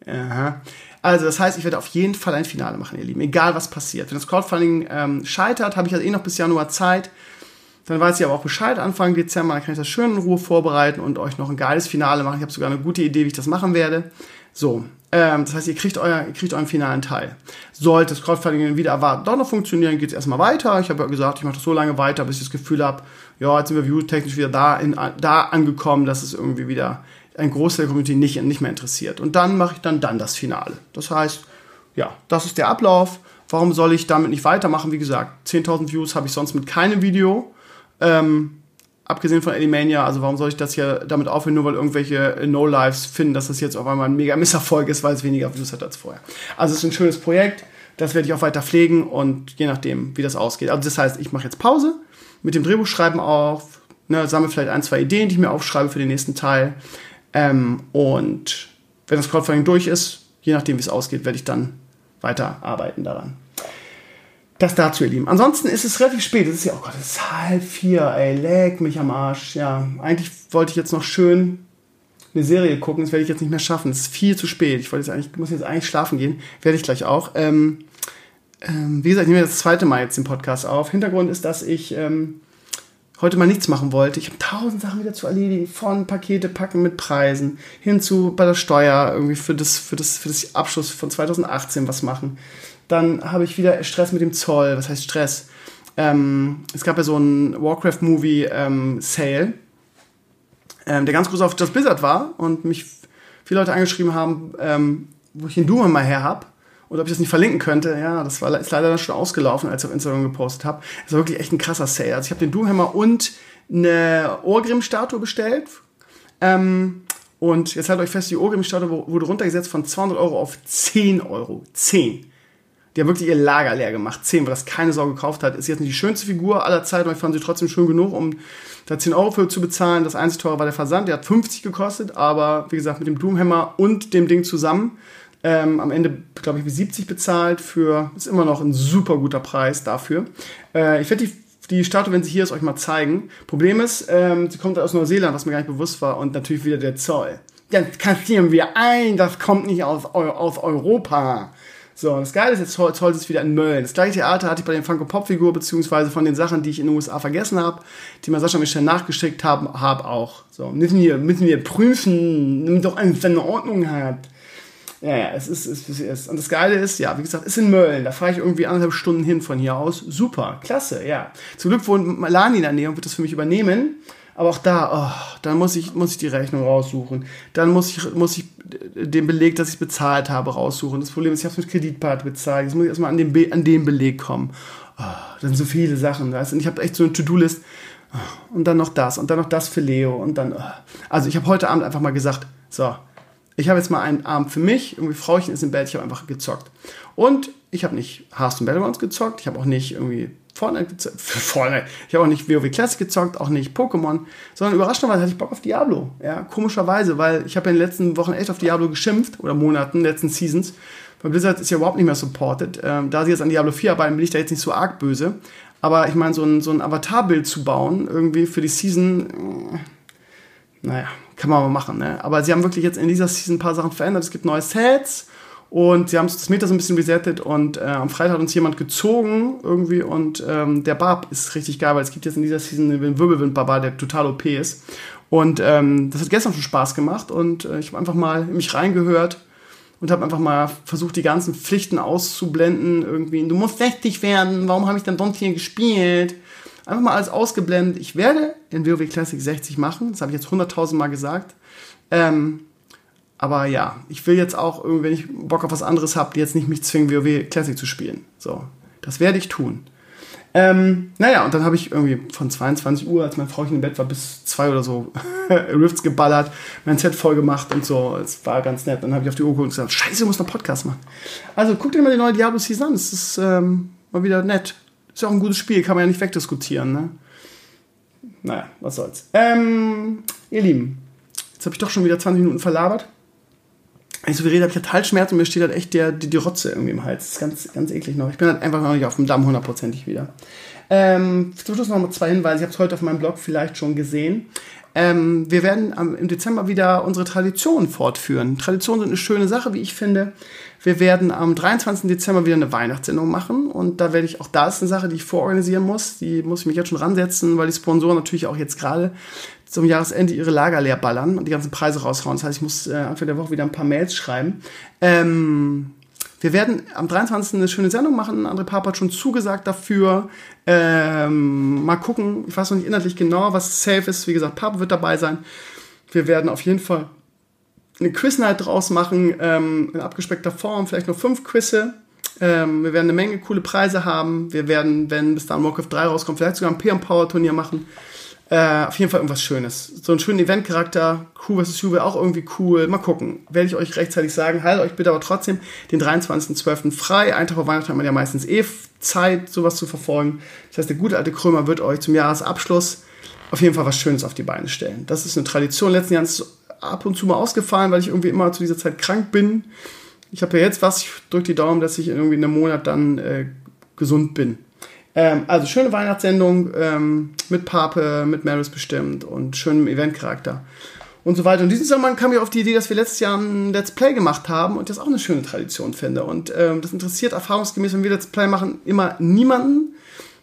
Aha. Also das heißt, ich werde auf jeden Fall ein Finale machen, ihr Lieben, egal was passiert. Wenn das Crowdfunding ähm, scheitert, habe ich also eh noch bis Januar Zeit. Dann weiß ich aber auch Bescheid Anfang Dezember, dann kann ich das schön in Ruhe vorbereiten und euch noch ein geiles Finale machen. Ich habe sogar eine gute Idee, wie ich das machen werde. So, ähm, das heißt, ihr kriegt, euer, ihr kriegt euren finalen Teil. Sollte das Crowdfunding wieder erwarten doch noch funktionieren, geht es erstmal weiter. Ich habe ja gesagt, ich mache das so lange weiter, bis ich das Gefühl habe, ja, jetzt sind wir viewtechnisch wieder da, in, da angekommen, dass es irgendwie wieder ein Großteil der Community nicht, nicht mehr interessiert. Und dann mache ich dann, dann das Finale. Das heißt, ja, das ist der Ablauf. Warum soll ich damit nicht weitermachen? Wie gesagt, 10.000 Views habe ich sonst mit keinem Video. Ähm, abgesehen von Elimania, also warum soll ich das hier damit aufhören, nur weil irgendwelche No-Lives finden, dass das jetzt auf einmal ein mega Misserfolg ist, weil es weniger Views hat als vorher. Also es ist ein schönes Projekt, das werde ich auch weiter pflegen und je nachdem, wie das ausgeht. Also das heißt, ich mache jetzt Pause mit dem Drehbuchschreiben auf, ne, sammle vielleicht ein, zwei Ideen, die ich mir aufschreibe für den nächsten Teil. Ähm, und wenn das Crowdfunding durch ist, je nachdem, wie es ausgeht, werde ich dann weiter arbeiten daran. Das dazu, ihr Lieben. Ansonsten ist es relativ spät. Es ist ja, oh Gott, es ist halb vier, ey, leck mich am Arsch. Ja, eigentlich wollte ich jetzt noch schön eine Serie gucken. Das werde ich jetzt nicht mehr schaffen. Es ist viel zu spät. Ich wollte jetzt eigentlich, muss jetzt eigentlich schlafen gehen. Werde ich gleich auch. Ähm, ähm, wie gesagt, ich nehme das zweite Mal jetzt den Podcast auf. Hintergrund ist, dass ich ähm, heute mal nichts machen wollte. Ich habe tausend Sachen wieder zu erledigen, von Pakete packen mit Preisen hin zu bei der Steuer irgendwie für das, für das, für das Abschluss von 2018 was machen. Dann habe ich wieder Stress mit dem Zoll. Was heißt Stress? Ähm, es gab ja so einen Warcraft-Movie ähm, ähm, der ganz groß auf Just Blizzard war und mich viele Leute angeschrieben haben, ähm, wo ich den Doom mal her habe oder ob ich das nicht verlinken könnte. Ja, das war, ist leider schon ausgelaufen, als ich auf Instagram gepostet habe. Das war wirklich echt ein krasser Sale. Also ich habe den Doomhammer und eine Orgrim-Statue bestellt. Ähm, und jetzt haltet euch fest, die Orgrim-Statue wurde runtergesetzt von 200 Euro auf 10 Euro. 10. Die haben wirklich ihr Lager leer gemacht. 10, weil das keine Sau gekauft hat. Ist jetzt nicht die schönste Figur aller Zeiten, aber ich fand sie trotzdem schön genug, um da 10 Euro für zu bezahlen. Das einzige teure war der Versand. Der hat 50 gekostet, aber wie gesagt, mit dem Doomhammer und dem Ding zusammen ähm, am Ende, glaube ich, wie 70 bezahlt für, ist immer noch ein super guter Preis dafür. Äh, ich werde die, die Statue, wenn sie hier ist, euch mal zeigen. Problem ist, ähm, sie kommt aus Neuseeland, was mir gar nicht bewusst war, und natürlich wieder der Zoll. Dann kassieren wir ein, das kommt nicht aus, aus Europa. So, und das Geile ist, jetzt Zoll, ist wieder in Mölln. Das gleiche Theater hatte ich bei den Funko Pop Figur, beziehungsweise von den Sachen, die ich in den USA vergessen habe, die mir Sascha Michel nachgeschickt haben, habe auch. So, müssen wir, müssen wir prüfen, damit doch alles seine Ordnung hat. Ja, ja, es ist, es ist, Und das Geile ist, ja, wie gesagt, ist in Mölln. Da fahre ich irgendwie anderthalb Stunden hin von hier aus. Super, klasse, ja. Zum Glück wohnt Lani in der Nähe und wird das für mich übernehmen. Aber auch da, oh, dann muss ich, muss ich die Rechnung raussuchen. Dann muss ich, muss ich den Beleg, dass ich bezahlt habe, raussuchen. Das Problem ist, ich habe es mit Kreditkarte bezahlt. Jetzt muss ich erstmal an den, Be an den Beleg kommen. Oh, das sind so viele Sachen. Weißt? Und ich habe echt so eine To-Do-List. Oh, und dann noch das und dann noch das für Leo. Und dann, oh. Also ich habe heute Abend einfach mal gesagt, so, ich habe jetzt mal einen Abend für mich, irgendwie Frauchen ist im Bett, ich habe einfach gezockt. Und ich habe nicht Hearthstone Battlegrounds gezockt, ich habe auch nicht irgendwie Fortnite gezockt, [laughs] Fortnite, ich habe auch nicht WoW Classic gezockt, auch nicht Pokémon, sondern überraschenderweise hatte ich Bock auf Diablo. Ja, komischerweise, weil ich habe in den letzten Wochen echt auf Diablo geschimpft, oder Monaten, letzten Seasons, weil Blizzard ist ja überhaupt nicht mehr supported. Ähm, da sie jetzt an Diablo 4 arbeiten, bin ich da jetzt nicht so arg böse. Aber ich meine, so ein, so ein Avatarbild zu bauen, irgendwie für die Season, äh, naja, kann man mal machen. Ne? Aber sie haben wirklich jetzt in dieser Season ein paar Sachen verändert. Es gibt neue Sets und sie haben das Meta so ein bisschen resettet und äh, am Freitag hat uns jemand gezogen irgendwie und ähm, der Barb ist richtig geil, weil es gibt jetzt in dieser Season einen Wirbelwind-Barbar, der total OP ist. Und ähm, das hat gestern schon Spaß gemacht und äh, ich habe einfach mal in mich reingehört und habe einfach mal versucht, die ganzen Pflichten auszublenden. Irgendwie, du musst 60 werden, warum habe ich dann sonst hier gespielt? Einfach mal alles ausgeblendet. Ich werde in WoW Classic 60 machen. Das habe ich jetzt 100.000 Mal gesagt. Ähm, aber ja, ich will jetzt auch, wenn ich Bock auf was anderes habe, jetzt nicht mich zwingen, WoW Classic zu spielen. So, das werde ich tun. Ähm, naja, und dann habe ich irgendwie von 22 Uhr, als mein Frauchen im Bett war, bis 2 oder so [laughs] Rifts geballert, mein Set voll gemacht und so. Es war ganz nett. Dann habe ich auf die Uhr geguckt und gesagt, scheiße, ich muss noch Podcast machen. Also guck dir mal die neue Diablo Season an. Es ist ähm, mal wieder nett. Ist ja auch ein gutes Spiel, kann man ja nicht wegdiskutieren, ne? Naja, was soll's. Ähm, ihr Lieben, jetzt habe ich doch schon wieder 20 Minuten verlabert. Wenn ich so viel rede, habe ich halt Halsschmerzen und mir steht halt echt der, die, die Rotze irgendwie im Hals. Das ist ganz, ganz eklig noch. Ich bin halt einfach noch nicht auf dem Damm hundertprozentig wieder. Ähm, zum Schluss noch mal zwei Hinweise. Ich habe es heute auf meinem Blog vielleicht schon gesehen. Ähm, wir werden am, im Dezember wieder unsere Traditionen fortführen. Traditionen sind eine schöne Sache, wie ich finde. Wir werden am 23. Dezember wieder eine Weihnachtssendung machen und da werde ich, auch da ist eine Sache, die ich vororganisieren muss. Die muss ich mich jetzt schon ransetzen, weil die Sponsoren natürlich auch jetzt gerade zum Jahresende ihre Lager leer ballern und die ganzen Preise raushauen. Das heißt, ich muss äh, Anfang der Woche wieder ein paar Mails schreiben. Ähm, wir werden am 23. eine schöne Sendung machen. André Papa hat schon zugesagt dafür. Ähm, mal gucken. Ich weiß noch nicht inhaltlich genau, was safe ist. Wie gesagt, Papa wird dabei sein. Wir werden auf jeden Fall eine Quiz-Night draus machen, ähm, in abgespeckter Form, vielleicht noch fünf Quizze. Ähm, wir werden eine Menge coole Preise haben. Wir werden, wenn bis dann Warcraft 3 rauskommt, vielleicht sogar ein PM-Power-Turnier machen. Äh, auf jeden Fall irgendwas Schönes. So einen schönen Eventcharakter. Crew vs. Juve auch irgendwie cool. Mal gucken. Werde ich euch rechtzeitig sagen. Haltet euch bitte aber trotzdem den 23.12. frei. Ein Tag vor Weihnachten hat man ja meistens eh Zeit, sowas zu verfolgen. Das heißt, der gute alte Krömer wird euch zum Jahresabschluss auf jeden Fall was Schönes auf die Beine stellen. Das ist eine Tradition. Letzten Jahr ist ab und zu mal ausgefallen, weil ich irgendwie immer zu dieser Zeit krank bin. Ich habe ja jetzt was. Ich drücke die Daumen, dass ich irgendwie in einem Monat dann äh, gesund bin. Ähm, also schöne Weihnachtssendung ähm, mit Pape, mit Maris bestimmt und schönem Eventcharakter und so weiter. Und diesen Sommer kam ich auf die Idee, dass wir letztes Jahr ein Let's Play gemacht haben und das auch eine schöne Tradition finde. Und ähm, das interessiert erfahrungsgemäß, wenn wir Let's Play machen, immer niemanden.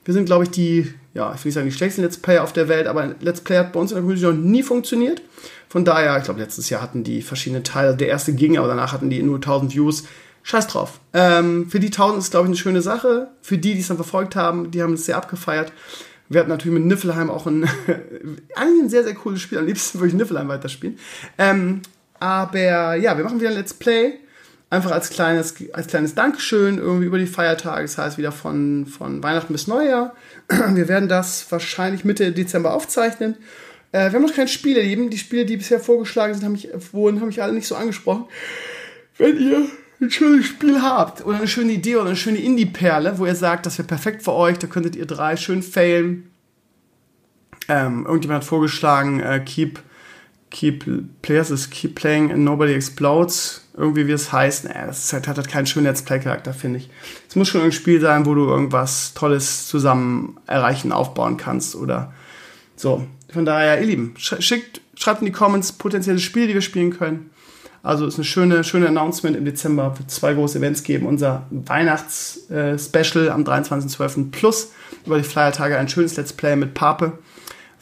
Wir sind, glaube ich, die, ja, ich will nicht sagen die schlechtesten Let's Player auf der Welt, aber Let's Play hat bei uns in der Community noch nie funktioniert. Von daher, ich glaube, letztes Jahr hatten die verschiedene Teile, der erste ging, aber danach hatten die nur 1000 Views. Scheiß drauf. Ähm, für die 1000 ist, glaube ich, eine schöne Sache. Für die, die es dann verfolgt haben, die haben es sehr abgefeiert. Wir hatten natürlich mit Niffelheim auch ein, [laughs] eigentlich ein sehr, sehr cooles Spiel. Am liebsten würde ich Niffelheim weiterspielen. Ähm, aber ja, wir machen wieder ein Let's Play. Einfach als kleines, als kleines Dankeschön irgendwie über die Feiertage. Das heißt wieder von, von Weihnachten bis Neujahr. [clears throat] Wir werden das wahrscheinlich Mitte Dezember aufzeichnen. Äh, wir haben noch kein Spiel erleben. Die Spiele, die bisher vorgeschlagen sind, haben mich, wurden, haben mich alle nicht so angesprochen. Wenn ihr ein schönes Spiel habt oder eine schöne Idee oder eine schöne Indie-Perle, wo ihr sagt, das wäre perfekt für euch, da könntet ihr drei schön failen. Ähm, irgendjemand hat vorgeschlagen, äh, keep, keep players is keep playing and nobody explodes. Irgendwie wie es heißt. Naja, das halt, hat halt keinen schönen Let's Play-Charakter, finde ich. Es muss schon ein Spiel sein, wo du irgendwas Tolles zusammen erreichen, aufbauen kannst oder so. Von daher, ihr Lieben, schickt, schreibt in die Comments potenzielle Spiele, die wir spielen können. Also ist eine schöne, schöne Announcement im Dezember. Wird zwei große Events geben. Unser Weihnachts-Special äh, am 23.12. plus über die Feiertage ein schönes Let's Play mit Pape.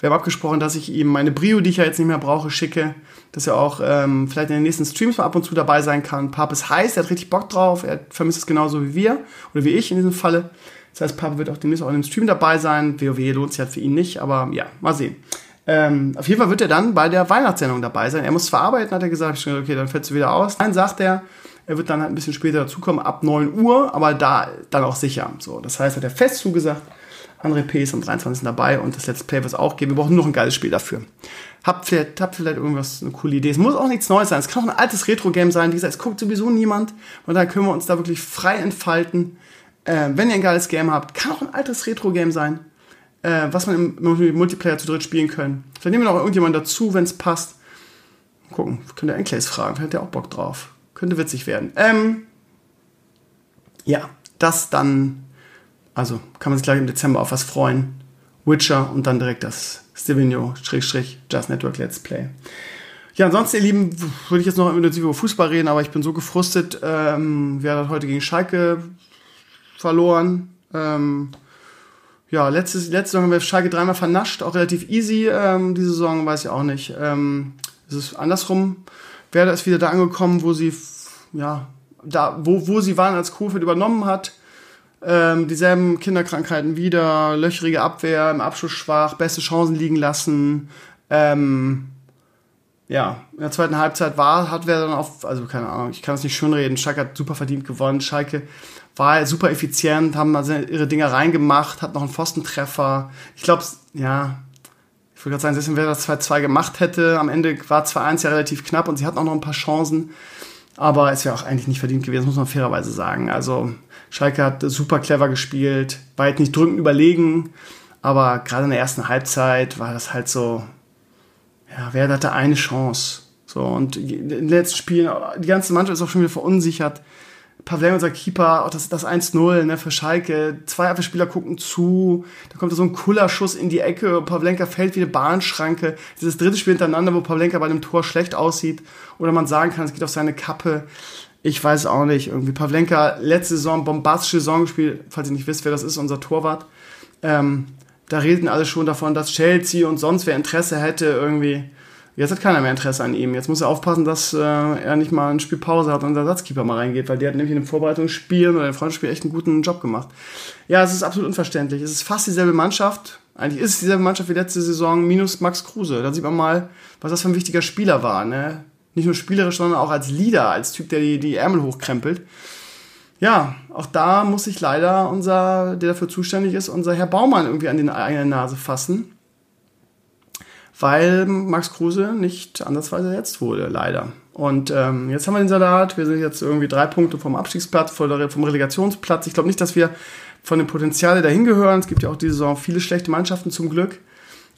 Wir haben abgesprochen, dass ich ihm meine Brio, die ich ja jetzt nicht mehr brauche, schicke. Dass er auch ähm, vielleicht in den nächsten Streams mal ab und zu dabei sein kann. Pape ist heiß, er hat richtig Bock drauf. Er vermisst es genauso wie wir oder wie ich in diesem Falle. Das heißt, Pape wird auch demnächst auch in dem Stream dabei sein. WoW lohnt sich halt für ihn nicht, aber ja, mal sehen. Ähm, auf jeden Fall wird er dann bei der Weihnachtssendung dabei sein. Er muss verarbeiten, hat er gesagt. Ich dachte, okay, dann fällst du wieder aus. Dann sagt er, er wird dann halt ein bisschen später dazukommen, ab 9 Uhr, aber da dann auch sicher. So, das heißt, hat er fest zugesagt. André P. ist am 23. dabei und das Let's Play wird es auch geben. Wir brauchen noch ein geiles Spiel dafür. Habt vielleicht, habt vielleicht irgendwas, eine coole Idee. Es muss auch nichts Neues sein. Es kann auch ein altes Retro-Game sein. Wie gesagt, es guckt sowieso niemand. Und da können wir uns da wirklich frei entfalten. Äh, wenn ihr ein geiles Game habt, kann auch ein altes Retro-Game sein äh, was man im Multiplayer zu dritt spielen können. Vielleicht nehmen wir noch irgendjemand dazu, wenn es passt. Mal gucken, könnt ihr Enclaves fragen, vielleicht hat der auch Bock drauf. Könnte witzig werden. Ähm, ja, das dann, also kann man sich gleich im Dezember auf was freuen. Witcher und dann direkt das Stevino-Just Network Let's Play. Ja, ansonsten, ihr Lieben, würde ich jetzt noch intensiv über Fußball reden, aber ich bin so gefrustet. Ähm, wir haben heute gegen Schalke verloren. Ähm, ja, letztes, letzte Saison haben wir Schalke dreimal vernascht, auch relativ easy. Ähm, diese Saison weiß ich auch nicht. Ähm, es ist andersrum. Werder ist wieder da angekommen, wo sie, ja, da, wo, wo sie waren, als Kofeld übernommen hat. Ähm, dieselben Kinderkrankheiten wieder, löcherige Abwehr, im Abschluss schwach, beste Chancen liegen lassen. Ähm, ja, in der zweiten Halbzeit war, hat wer dann auf, also keine Ahnung, ich kann es nicht schönreden, Schalke hat super verdient gewonnen, Schalke war super effizient, haben also ihre Dinger reingemacht, hat noch einen Pfostentreffer. Ich glaube, ja, ich würde gerade sagen, selbst wenn wer das 2-2 gemacht hätte, am Ende war 2-1 ja relativ knapp und sie hatten auch noch ein paar Chancen. Aber es wäre auch eigentlich nicht verdient gewesen, muss man fairerweise sagen. Also Schalke hat super clever gespielt, war jetzt nicht drückend überlegen, aber gerade in der ersten Halbzeit war das halt so, ja, wer hatte eine Chance? So, und in den letzten Spielen, die ganze Mannschaft ist auch schon wieder verunsichert. Pavlenka, unser Keeper, auch das, das 1-0 ne, für Schalke. Zwei Abwehrspieler gucken zu. Da kommt so ein Kullerschuss in die Ecke. Pavlenka fällt wie eine Bahnschranke. Dieses dritte Spiel hintereinander, wo Pavlenka bei dem Tor schlecht aussieht. Oder man sagen kann, es geht auf seine Kappe. Ich weiß auch nicht. Irgendwie Pavlenka, letzte Saison, bombastische Saison gespielt. Falls ihr nicht wisst, wer das ist, unser Torwart. Ähm, da redeten alle schon davon, dass Chelsea und sonst wer Interesse hätte, irgendwie Jetzt hat keiner mehr Interesse an ihm. Jetzt muss er aufpassen, dass äh, er nicht mal eine Spielpause hat und der Ersatzkeeper mal reingeht, weil der hat nämlich in dem Vorbereitungsspiel oder im Freundschaftsspiel echt einen guten Job gemacht. Ja, es ist absolut unverständlich. Es ist fast dieselbe Mannschaft. Eigentlich ist es dieselbe Mannschaft wie letzte Saison, minus Max Kruse. Da sieht man mal, was das für ein wichtiger Spieler war. Ne? Nicht nur spielerisch, sondern auch als Leader, als Typ, der die, die Ärmel hochkrempelt. Ja, auch da muss sich leider unser, der dafür zuständig ist, unser Herr Baumann irgendwie an die eigene Nase fassen weil Max Kruse nicht andersweise ersetzt wurde, leider. Und ähm, jetzt haben wir den Salat. Wir sind jetzt irgendwie drei Punkte vom Abstiegsplatz, vom Relegationsplatz. Ich glaube nicht, dass wir von dem Potenzial dahin gehören. Es gibt ja auch diese Saison viele schlechte Mannschaften zum Glück.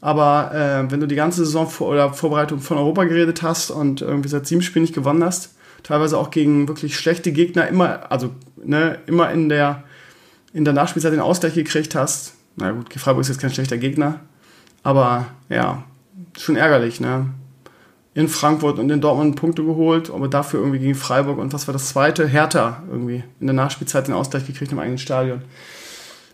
Aber äh, wenn du die ganze Saison vor, oder Vorbereitung von Europa geredet hast und irgendwie seit sieben Spielen nicht gewonnen hast, teilweise auch gegen wirklich schlechte Gegner immer, also ne, immer in der, in der Nachspielzeit den Ausgleich gekriegt hast. Na gut, Freiburg ist jetzt kein schlechter Gegner. Aber ja, schon ärgerlich, ne? In Frankfurt und in Dortmund Punkte geholt, aber dafür irgendwie gegen Freiburg und was war das zweite? Hertha irgendwie in der Nachspielzeit den Ausgleich gekriegt im eigenen Stadion.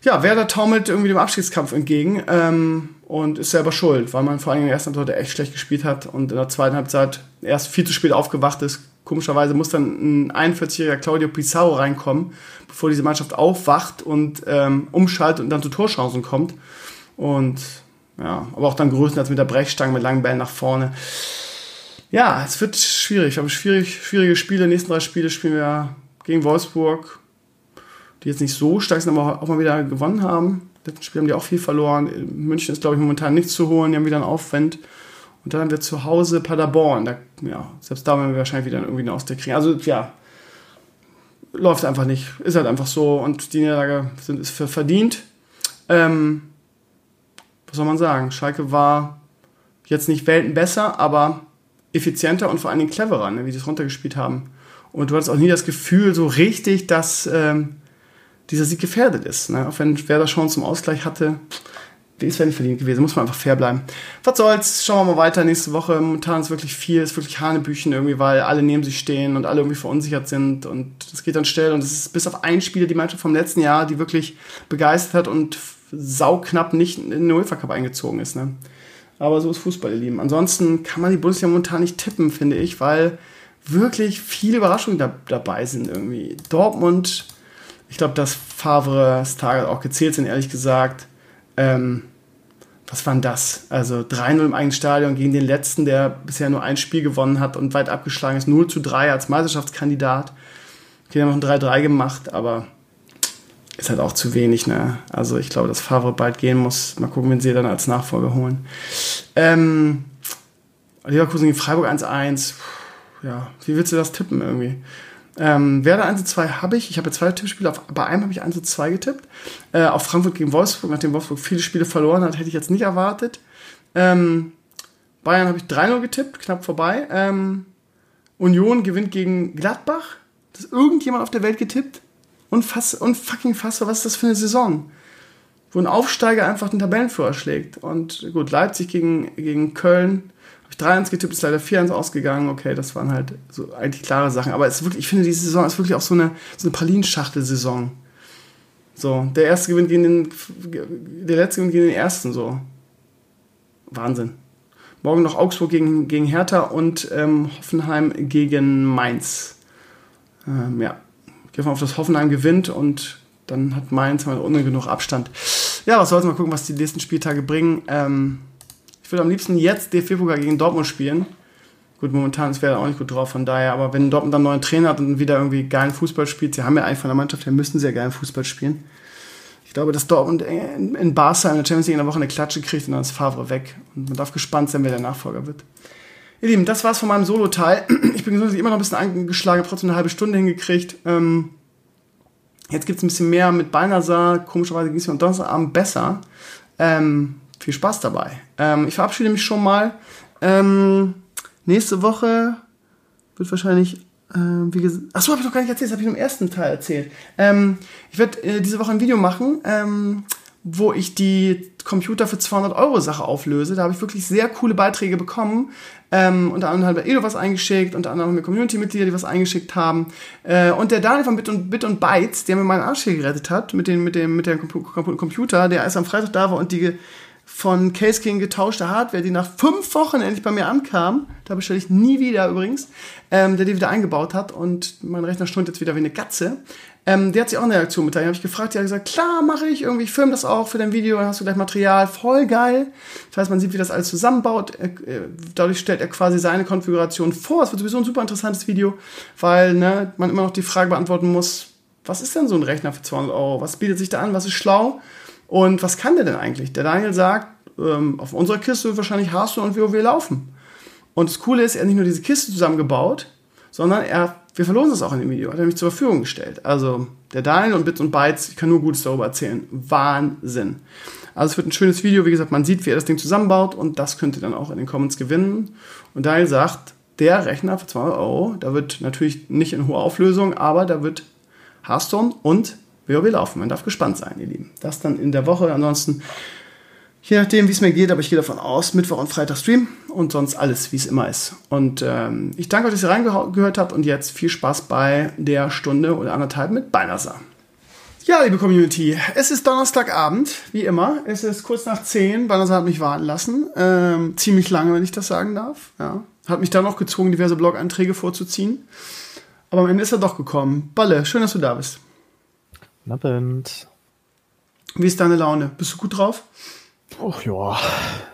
Ja, Werder taumelt irgendwie dem Abschiedskampf entgegen ähm, und ist selber schuld, weil man vor allem in der ersten Halbzeit echt schlecht gespielt hat und in der zweiten Halbzeit erst viel zu spät aufgewacht ist. Komischerweise muss dann ein 41-jähriger Claudio Pizarro reinkommen, bevor diese Mannschaft aufwacht und ähm, umschaltet und dann zu Torchancen kommt. Und ja, aber auch dann größtenteils mit der Brechstange, mit langen Bällen nach vorne. Ja, es wird schwierig. Wir haben schwierig, schwierige Spiele. Die nächsten drei Spiele spielen wir gegen Wolfsburg, die jetzt nicht so stark sind, aber auch mal wieder gewonnen haben. Letzten Spiel haben die auch viel verloren. In München ist, glaube ich, momentan nichts zu holen. Die haben wieder einen Aufwand. Und dann haben wir zu Hause Paderborn. Da, ja, selbst da werden wir wahrscheinlich wieder irgendwie eine Ausdeck kriegen. Also, ja, läuft einfach nicht. Ist halt einfach so. Und die Niederlage sind, ist verdient. Ähm, was soll man sagen? Schalke war jetzt nicht Welten besser, aber effizienter und vor allen Dingen cleverer, ne, wie die es runtergespielt haben. Und du hattest auch nie das Gefühl so richtig, dass ähm, dieser Sieg gefährdet ist. Ne? Auch wenn Werder schon zum Ausgleich hatte, ist wäre nicht verdient gewesen, muss man einfach fair bleiben. Was soll's, schauen wir mal weiter nächste Woche. Momentan ist wirklich viel, ist wirklich Hanebüchen irgendwie, weil alle neben sich stehen und alle irgendwie verunsichert sind und das geht dann schnell und es ist bis auf ein Spiel die Mannschaft vom letzten Jahr, die wirklich begeistert hat und sauknapp nicht in den UEFA Cup eingezogen ist. Ne? Aber so ist Fußball, ihr Lieben. Ansonsten kann man die Bundesliga momentan nicht tippen, finde ich, weil wirklich viele Überraschungen da, dabei sind irgendwie. Dortmund, ich glaube, dass Favres Tage auch gezählt sind, ehrlich gesagt. Ähm, was war denn das? Also 3-0 im eigenen Stadion gegen den letzten, der bisher nur ein Spiel gewonnen hat und weit abgeschlagen ist. 0 zu 3 als Meisterschaftskandidat. Okay, haben noch ein 3-3 gemacht, aber ist halt auch zu wenig, ne? Also ich glaube, dass Favre bald gehen muss. Mal gucken, wenn sie dann als Nachfolger holen. Ähm, Leverkusen gegen Freiburg 1-1. Ja, wie willst du das tippen irgendwie? Ähm, Werder 1 2 habe ich. Ich habe ja zwei Tippspiele. Auf, bei einem habe ich 1 2 getippt. Äh, auf Frankfurt gegen Wolfsburg, nachdem Wolfsburg viele Spiele verloren hat, hätte ich jetzt nicht erwartet. Ähm, Bayern habe ich 3-0 getippt, knapp vorbei. Ähm, Union gewinnt gegen Gladbach. Das ist irgendjemand auf der Welt getippt? Unfass, unfucking fassbar, was ist das für eine Saison? Wo ein Aufsteiger einfach den Tabellenführer schlägt. Und gut, Leipzig gegen, gegen Köln habe ich 3-1 getippt, ist leider 4-1 ausgegangen. Okay, das waren halt so eigentlich klare Sachen. Aber es ist wirklich, ich finde, diese Saison ist wirklich auch so eine, so eine Pralinschachtel-Saison. So, der erste gewinnt gegen den, der letzte gewinnt gegen den ersten, so. Wahnsinn. Morgen noch Augsburg gegen, gegen Hertha und ähm, Hoffenheim gegen Mainz. Ähm, ja, gehe auf das Hoffenheim gewinnt und dann hat Mainz mal ohne genug Abstand. Ja, was soll's mal gucken, was die nächsten Spieltage bringen. Ähm, ich würde am liebsten jetzt DFB-Pokal gegen Dortmund spielen. Gut, momentan ist wir auch nicht gut drauf, von daher, aber wenn Dortmund dann einen neuen Trainer hat und wieder irgendwie geilen Fußball spielt, sie haben ja eigentlich von der Mannschaft her, müssen sie ja geilen Fußball spielen. Ich glaube, dass Dortmund in, in Barca in der Champions League in der Woche eine Klatsche kriegt und dann ist Favre weg. Und man darf gespannt sein, wer der Nachfolger wird. Ihr Lieben, das war's von meinem Solo-Teil. [clears throat] Ich bin gesundheitlich immer noch ein bisschen angeschlagen, habe trotzdem eine halbe Stunde hingekriegt. Ähm, jetzt gibt's ein bisschen mehr mit Beinasar. Komischerweise ging es mir am Donnerstagabend besser. Ähm, viel Spaß dabei. Ähm, ich verabschiede mich schon mal. Ähm, nächste Woche wird wahrscheinlich, äh, wie gesagt, achso, habe ich noch gar nicht erzählt, das habe ich im ersten Teil erzählt. Ähm, ich werde äh, diese Woche ein Video machen, ähm, wo ich die Computer für 200 Euro Sache auflöse. Da habe ich wirklich sehr coole Beiträge bekommen. Ähm, unter anderem hat Edo was eingeschickt, unter anderem haben wir Community-Mitglieder, die was eingeschickt haben. Äh, und der Daniel von Bit und, Bit und Bytes, der mir meinen Arsch hier gerettet hat mit, den, mit, dem, mit dem Computer, der erst am Freitag da war und die von Case King getauschte Hardware, die nach fünf Wochen endlich bei mir ankam, da bestelle ich nie wieder übrigens, ähm, der die wieder eingebaut hat und mein Rechner stund jetzt wieder wie eine Gatze. Ähm, der hat sich auch eine mit. Da habe ich gefragt, die hat gesagt, klar, mache ich irgendwie, ich filme das auch für dein Video, dann hast du gleich Material, voll geil. Das heißt, man sieht, wie das alles zusammenbaut. Äh, dadurch stellt er quasi seine Konfiguration vor. Es wird sowieso ein super interessantes Video, weil ne, man immer noch die Frage beantworten muss, was ist denn so ein Rechner für 200 Euro? Was bietet sich da an? Was ist schlau? Und was kann der denn eigentlich? Der Daniel sagt, ähm, auf unserer Kiste wird wahrscheinlich Hearthstone und WoW laufen. Und das Coole ist, er hat nicht nur diese Kiste zusammengebaut, sondern er, wir verlosen das auch in dem Video, hat er nämlich zur Verfügung gestellt. Also der Daniel und Bits und Bytes, ich kann nur Gutes darüber erzählen. Wahnsinn. Also es wird ein schönes Video, wie gesagt, man sieht, wie er das Ding zusammenbaut und das könnt ihr dann auch in den Comments gewinnen. Und Daniel sagt, der Rechner für 200 Euro, da wird natürlich nicht in hoher Auflösung, aber da wird Hearthstone und WoW laufen. Man darf gespannt sein, ihr Lieben. Das dann in der Woche. Ansonsten, je nachdem, wie es mir geht, aber ich gehe davon aus, Mittwoch und Freitag Stream und sonst alles, wie es immer ist. Und ähm, ich danke euch, dass ihr reingehört habt und jetzt viel Spaß bei der Stunde oder anderthalb mit Beinasser. Ja, liebe Community, es ist Donnerstagabend, wie immer. Es ist kurz nach 10. Banasa hat mich warten lassen. Ähm, ziemlich lange, wenn ich das sagen darf. Ja. Hat mich dann noch gezwungen, diverse Blog-Einträge vorzuziehen. Aber am Ende ist er doch gekommen. Balle, schön, dass du da bist. Guten Abend. Wie ist deine Laune? Bist du gut drauf? Ach ja.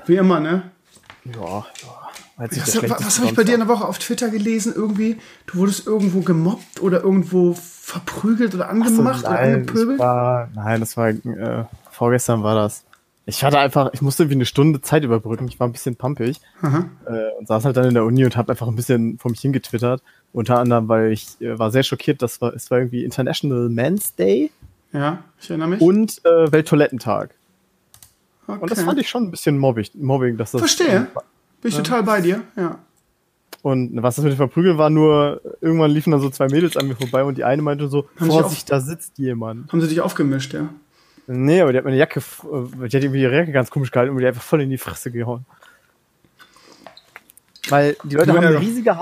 Wie immer, ne? Ja, ja. Was, was habe ich bei dir in der Woche auf Twitter gelesen? Irgendwie, du wurdest irgendwo gemobbt oder irgendwo verprügelt oder angemacht so, nein, oder angepöbelt? War, nein, das war äh, vorgestern war das. Ich hatte einfach, ich musste irgendwie eine Stunde Zeit überbrücken. Ich war ein bisschen pumpig äh, und saß halt dann in der Uni und habe einfach ein bisschen vor mich hingetwittert. Unter anderem, weil ich äh, war sehr schockiert, das war, es war irgendwie International Men's Day. Ja, ich erinnere mich. Und äh, Welttoilettentag. Okay. Und das fand ich schon ein bisschen mobbig, mobbing, dass das. Verstehe. Bin ich ja. total bei dir, ja. Und was das mit dem Verprügeln war, nur irgendwann liefen dann so zwei Mädels an mir vorbei und die eine meinte so, haben Vorsicht, da sitzt jemand. Haben sie dich aufgemischt, ja? Nee, aber die hat meine Jacke, äh, die hat irgendwie ihre Jacke ganz komisch gehalten und die einfach voll in die Fresse gehauen. Weil die Leute haben eine riesige,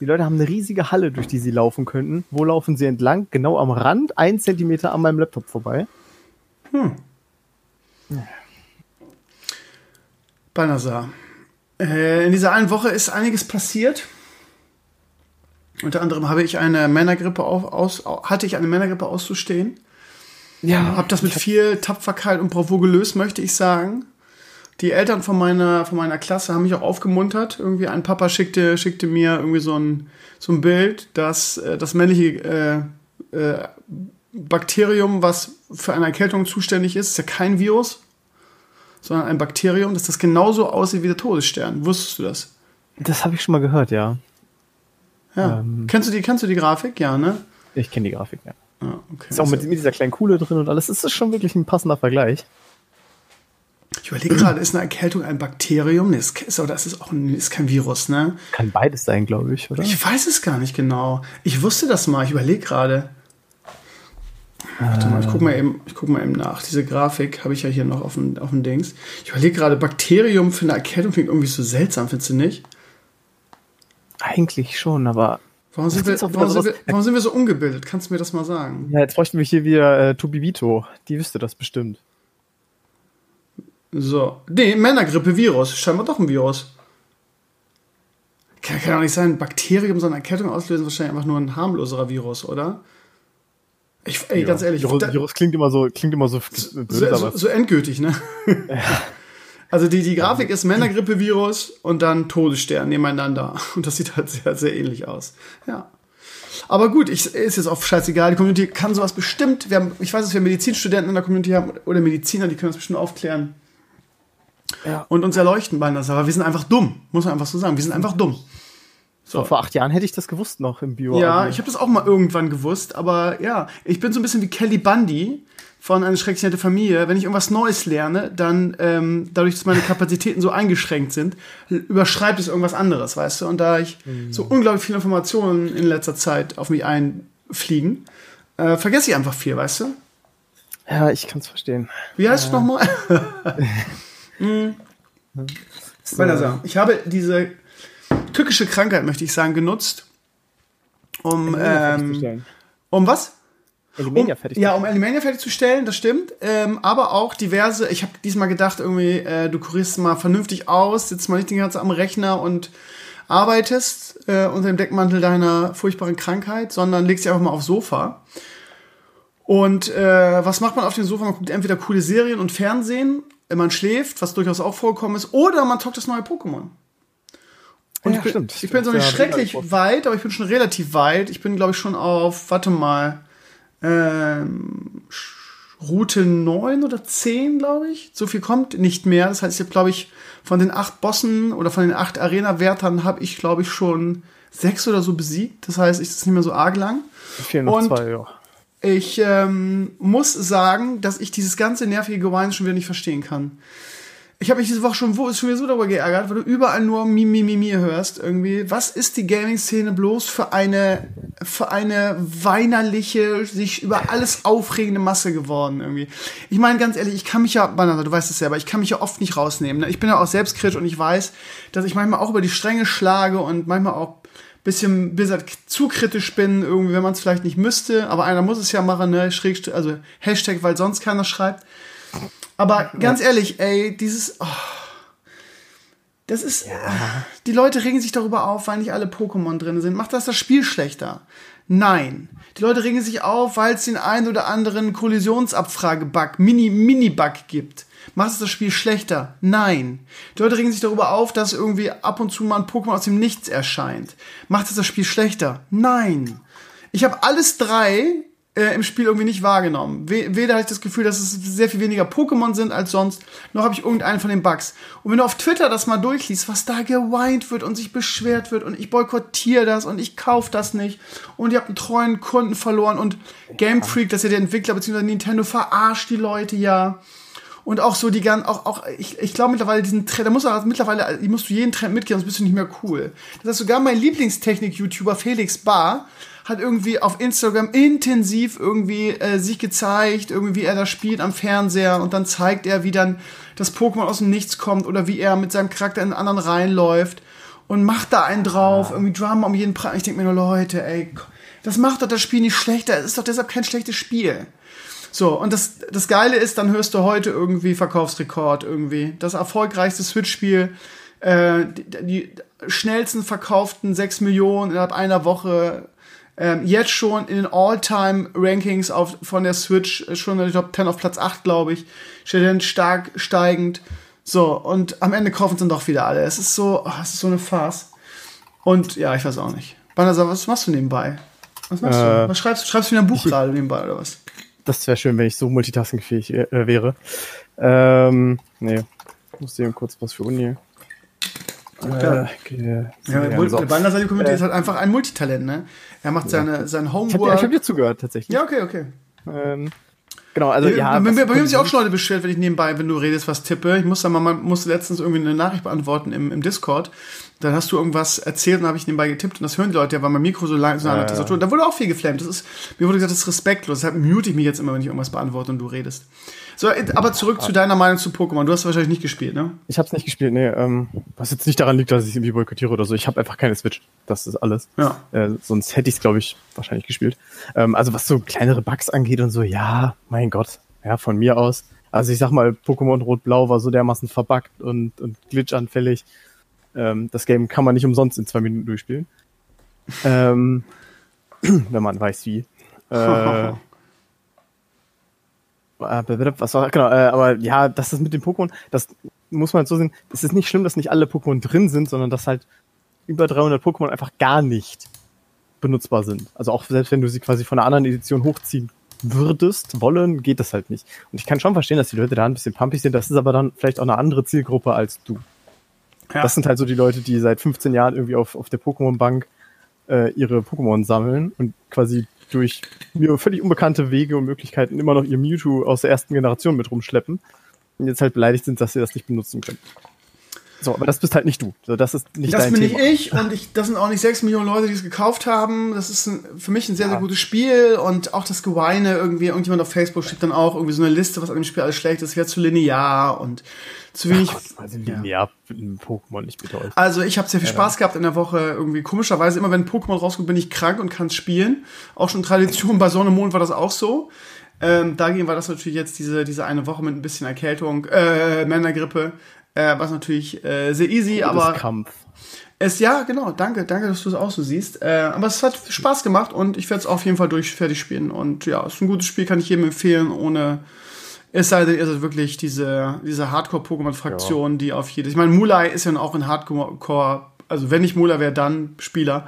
die Leute haben eine riesige Halle, durch die sie laufen könnten. Wo laufen sie entlang? Genau am Rand, ein Zentimeter an meinem Laptop vorbei. Hm. Balnasar. Äh, in dieser einen Woche ist einiges passiert. Unter anderem habe ich eine Männergrippe auf, aus, hatte ich eine Männergrippe auszustehen. Ja. Habe das mit viel Tapferkeit und Bravour gelöst, möchte ich sagen die Eltern von meiner, von meiner Klasse haben mich auch aufgemuntert. Irgendwie ein Papa schickte, schickte mir irgendwie so ein, so ein Bild, dass äh, das männliche äh, äh, Bakterium, was für eine Erkältung zuständig ist, ist ja kein Virus, sondern ein Bakterium, dass das genauso aussieht wie der Todesstern. Wusstest du das? Das habe ich schon mal gehört, ja. Ja. Ähm, kennst, du die, kennst du die Grafik? Ja, ne? Ich kenne die Grafik, ja. Ah, okay. Ist auch mit, mit dieser kleinen Kuhle drin und alles. Das ist schon wirklich ein passender Vergleich. Ich überlege gerade, ist eine Erkältung ein Bakterium? Nee, ist, oder ist es auch ein, ist kein Virus, ne? Kann beides sein, glaube ich, oder? Ich weiß es gar nicht genau. Ich wusste das mal, ich überlege gerade. Warte mal, ich gucke mal, eben, guck mal eben nach. Diese Grafik habe ich ja hier noch auf dem, auf dem Dings. Ich überlege gerade, Bakterium für eine Erkältung klingt irgendwie so seltsam, findest du nicht? Eigentlich schon, aber. Warum sind, wir, warum, sind wir, warum sind wir so ungebildet? Kannst du mir das mal sagen? Ja, jetzt bräuchten wir hier wieder äh, Tobi Vito. Die wüsste das bestimmt. So. Nee, Männergrippe-Virus. Scheinbar doch ein Virus. Kann, kann doch nicht sein, ein Bakterium so eine Erkältung auslösen, wahrscheinlich einfach nur ein harmloserer Virus, oder? Ich, ey, ja. ganz ehrlich. Virus, da, Virus, klingt immer so, klingt immer so, so, so, so endgültig, ne? Also die, die Grafik ist Männergrippe-Virus und dann Todesstern nebeneinander. Und das sieht halt sehr, sehr ähnlich aus. Ja. Aber gut, ich, ist jetzt auch scheißegal. Die Community kann sowas bestimmt. Wir haben, ich weiß, dass wir Medizinstudenten in der Community haben oder Mediziner, die können das bestimmt aufklären. Ja. Und uns erleuchten bei das. Aber wir sind einfach dumm, muss man einfach so sagen. Wir sind einfach dumm. So. Vor acht Jahren hätte ich das gewusst noch im Bio. Ja, ich habe das auch mal irgendwann gewusst, aber ja, ich bin so ein bisschen wie Kelly Bundy von einer schrecklich nette Familie. Wenn ich irgendwas Neues lerne, dann ähm, dadurch, dass meine Kapazitäten so eingeschränkt sind, überschreibt es irgendwas anderes, weißt du? Und da ich mhm. so unglaublich viele Informationen in letzter Zeit auf mich einfliegen, äh, vergesse ich einfach viel, weißt du? Ja, ich kann es verstehen. Wie heißt äh. du nochmal? [laughs] hm. so. Ich habe diese tückische Krankheit, möchte ich sagen, genutzt, um, ähm, um was? Elimania um, fertig. Ja, um Elimania fertigzustellen, das stimmt. Ähm, aber auch diverse, ich habe diesmal gedacht, irgendwie, äh, du kurierst mal vernünftig aus, sitzt mal nicht den ganzen am Rechner und arbeitest äh, unter dem Deckmantel deiner furchtbaren Krankheit, sondern legst dich einfach mal aufs Sofa. Und äh, was macht man auf dem Sofa? Man guckt entweder coole Serien und Fernsehen, man schläft, was durchaus auch vorkommen ist, oder man tockt das neue Pokémon. Und ja, ich, bin, stimmt, ich bin so nicht ja, schrecklich weit, aber ich bin schon relativ weit. Ich bin, glaube ich, schon auf, warte mal, ähm, Route 9 oder 10, glaube ich. So viel kommt nicht mehr. Das heißt, ich glaube ich, von den acht Bossen oder von den acht Arena-Wärtern habe ich, glaube ich, schon sechs oder so besiegt. Das heißt, ich ist nicht mehr so arg lang. Fehlen noch Und zwei, ja. Ich ähm, muss sagen, dass ich dieses ganze nervige Gewein schon wieder nicht verstehen kann. Ich habe mich diese Woche schon, wo ist schon wieder so darüber geärgert, weil du überall nur mi mi mi mi hörst irgendwie. Was ist die Gaming-Szene bloß für eine für eine weinerliche, sich über alles aufregende Masse geworden irgendwie? Ich meine ganz ehrlich, ich kann mich ja, du weißt es selber, ich kann mich ja oft nicht rausnehmen. Ne? Ich bin ja auch selbstkritisch und ich weiß, dass ich manchmal auch über die Stränge schlage und manchmal auch bisschen Blizzard zu kritisch bin, irgendwie, wenn man es vielleicht nicht müsste, aber einer muss es ja machen, ne? Schräg, also Hashtag, weil sonst keiner schreibt. Aber ganz ehrlich, ey, dieses. Oh, das ist. Ja. Die Leute regen sich darüber auf, weil nicht alle Pokémon drin sind. Macht das das Spiel schlechter? Nein. Die Leute regen sich auf, weil es den einen oder anderen Kollisionsabfrage-Bug, Mini-Mini-Bug gibt. Macht es das Spiel schlechter? Nein. Die Leute regen sich darüber auf, dass irgendwie ab und zu mal ein Pokémon aus dem Nichts erscheint. Macht es das Spiel schlechter? Nein. Ich habe alles drei äh, im Spiel irgendwie nicht wahrgenommen. Weder habe ich das Gefühl, dass es sehr viel weniger Pokémon sind als sonst, noch habe ich irgendeinen von den Bugs. Und wenn du auf Twitter das mal durchliest, was da geweint wird und sich beschwert wird und ich boykottiere das und ich kaufe das nicht und ihr habt einen treuen Kunden verloren und Game Freak, das ist ja der Entwickler bzw. Nintendo, verarscht die Leute ja. Und auch so die ganzen, auch, auch, ich, ich glaube mittlerweile diesen Trend, da musst du mittlerweile, musst du jeden Trend mitgehen, sonst bist du nicht mehr cool. Das heißt, sogar mein Lieblingstechnik-YouTuber Felix Bar hat irgendwie auf Instagram intensiv irgendwie äh, sich gezeigt, irgendwie wie er da spielt am Fernseher und dann zeigt er, wie dann das Pokémon aus dem Nichts kommt oder wie er mit seinem Charakter in einen anderen reinläuft und macht da einen drauf, irgendwie Drama um jeden Preis. Ich denke mir nur, Leute, ey, das macht doch das Spiel nicht schlechter. Es ist doch deshalb kein schlechtes Spiel. So, und das, das Geile ist, dann hörst du heute irgendwie Verkaufsrekord irgendwie. Das erfolgreichste Switch-Spiel, äh, die, die schnellsten verkauften 6 Millionen innerhalb einer Woche ähm, jetzt schon in den All-Time-Rankings von der Switch, äh, schon in der Top 10 auf Platz 8, glaube ich, steht dann stark steigend. So, und am Ende kaufen es dann doch wieder alle. Es ist so, oh, es ist so eine Farce. Und ja, ich weiß auch nicht. Banasa, was machst du nebenbei? Was machst äh, du? Was schreibst du? Schreibst du wieder ein Buch gerade nebenbei oder was? Das wäre schön, wenn ich so multitaskingfähig äh, wäre. Ähm, nee. Ich muss eben kurz was für Uni. Äh, okay. Ja. Bandersali Community äh, ist halt einfach ein Multitalent, ne? Er macht seine, sein Homework. Ich habe hab dir zugehört, tatsächlich. Ja, okay, okay. Ähm, genau, also ja. Bei, bei, mir haben sich auch schon Leute beschwert, wenn ich nebenbei, wenn du redest, was tippe. Ich musste mal, man musste letztens irgendwie eine Nachricht beantworten im, im Discord. Dann hast du irgendwas erzählt und habe ich nebenbei getippt und das hören die Leute ja, weil mein Mikro so lang so an der Tastatur. Da wurde auch viel geflammt. Das ist, mir wurde gesagt, das ist respektlos. Deshalb mute ich mich jetzt immer, wenn ich irgendwas beantworte und du redest. So, aber zurück zu deiner Meinung zu Pokémon. Du hast wahrscheinlich nicht gespielt, ne? Ich habe es nicht gespielt, nee. Ähm, was jetzt nicht daran liegt, dass ich es irgendwie boykottiere oder so. Ich habe einfach keine Switch. Das ist alles. Ja. Äh, sonst hätte ich es, glaube ich, wahrscheinlich gespielt. Ähm, also was so kleinere Bugs angeht und so, ja, mein Gott. Ja, von mir aus. Also ich sag mal, Pokémon Rot-Blau war so dermaßen verbuggt und, und glitchanfällig. Ähm, das Game kann man nicht umsonst in zwei Minuten durchspielen. ähm, [clears throat] wenn man weiß wie. Äh, [laughs] was war, genau, äh, aber ja, das ist mit dem Pokémon, das muss man halt so sehen, es ist nicht schlimm, dass nicht alle Pokémon drin sind, sondern dass halt über 300 Pokémon einfach gar nicht benutzbar sind. Also auch selbst wenn du sie quasi von einer anderen Edition hochziehen würdest, wollen, geht das halt nicht. Und ich kann schon verstehen, dass die Leute da ein bisschen pumpig sind, das ist aber dann vielleicht auch eine andere Zielgruppe als du. Ja. Das sind halt so die Leute, die seit 15 Jahren irgendwie auf, auf der Pokémon-Bank äh, ihre Pokémon sammeln und quasi durch mir völlig unbekannte Wege und Möglichkeiten immer noch ihr Mewtwo aus der ersten Generation mit rumschleppen und jetzt halt beleidigt sind, dass sie das nicht benutzen können. So, aber das bist halt nicht du. So, das ist nicht das dein bin nicht ich und ich, das sind auch nicht sechs Millionen Leute, die es gekauft haben. Das ist ein, für mich ein sehr, ja. sehr gutes Spiel und auch das Geweine irgendwie, irgendjemand auf Facebook schickt dann auch irgendwie so eine Liste, was an dem Spiel alles schlecht ist, wäre zu linear und zu wenig. Ach also linear ja. Pokémon nicht bitte euch. Also ich habe sehr viel Spaß gehabt in der Woche. Irgendwie komischerweise immer, wenn Pokémon rauskommt, bin ich krank und kann spielen. Auch schon Tradition bei Sonne und Mond war das auch so. Ähm, dagegen war das natürlich jetzt diese, diese eine Woche mit ein bisschen Erkältung, äh, Männergrippe, äh, was natürlich äh, sehr easy, Gutes aber. Kampf. Es, ja, genau, danke, danke, dass du es auch so siehst. Äh, aber es hat Spaß gemacht und ich werde es auf jeden Fall durch fertig spielen. Und ja, es ist ein gutes Spiel, kann ich jedem empfehlen, ohne. Es sei denn, ihr seid wirklich diese, diese Hardcore-Pokémon-Fraktion, ja. die auf jede. Ich meine, Mulai ist ja auch in Hardcore, also wenn nicht Mulai wäre, dann Spieler.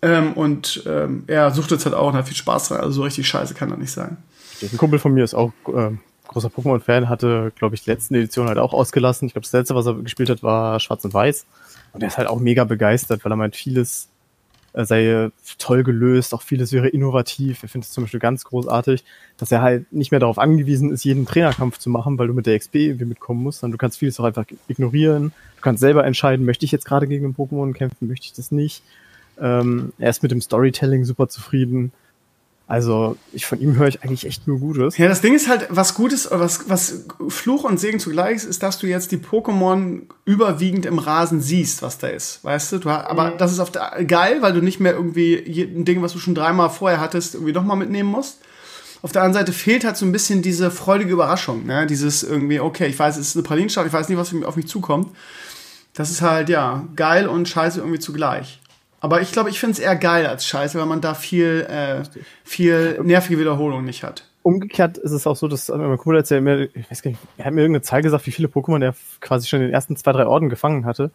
Ähm, und ähm, er sucht jetzt halt auch und hat viel Spaß dran. Also so richtig scheiße kann er nicht sein. Ein Kumpel von mir ist auch äh, großer Pokémon-Fan, hatte, glaube ich, die letzten Edition halt auch ausgelassen. Ich glaube, das letzte, was er gespielt hat, war Schwarz und Weiß. Und er ist halt auch mega begeistert, weil er meint, vieles äh, sei toll gelöst, auch vieles wäre innovativ. Er findet es zum Beispiel ganz großartig, dass er halt nicht mehr darauf angewiesen ist, jeden Trainerkampf zu machen, weil du mit der XP irgendwie mitkommen musst, sondern du kannst vieles auch einfach ignorieren. Du kannst selber entscheiden, möchte ich jetzt gerade gegen einen Pokémon kämpfen, möchte ich das nicht. Ähm, er ist mit dem Storytelling super zufrieden. Also, ich von ihm höre ich eigentlich echt nur Gutes. Ja, das Ding ist halt, was Gutes, was, was Fluch und Segen zugleich ist, ist, dass du jetzt die Pokémon überwiegend im Rasen siehst, was da ist. Weißt du? du aber mhm. das ist auf der, geil, weil du nicht mehr irgendwie ein Ding, was du schon dreimal vorher hattest, irgendwie nochmal mitnehmen musst. Auf der anderen Seite fehlt halt so ein bisschen diese freudige Überraschung, ne? Dieses irgendwie, okay, ich weiß, es ist eine Pralinstadt, ich weiß nicht, was auf mich zukommt. Das ist halt, ja, geil und scheiße irgendwie zugleich. Aber ich glaube, ich finde es eher geil als scheiße, weil man da viel, äh, viel nervige Wiederholung nicht hat. Umgekehrt ist es auch so, dass mein Kumpel erzählt mir, ich weiß gar nicht, er hat mir irgendeine Zahl gesagt, wie viele Pokémon er quasi schon in den ersten zwei, drei Orden gefangen hatte.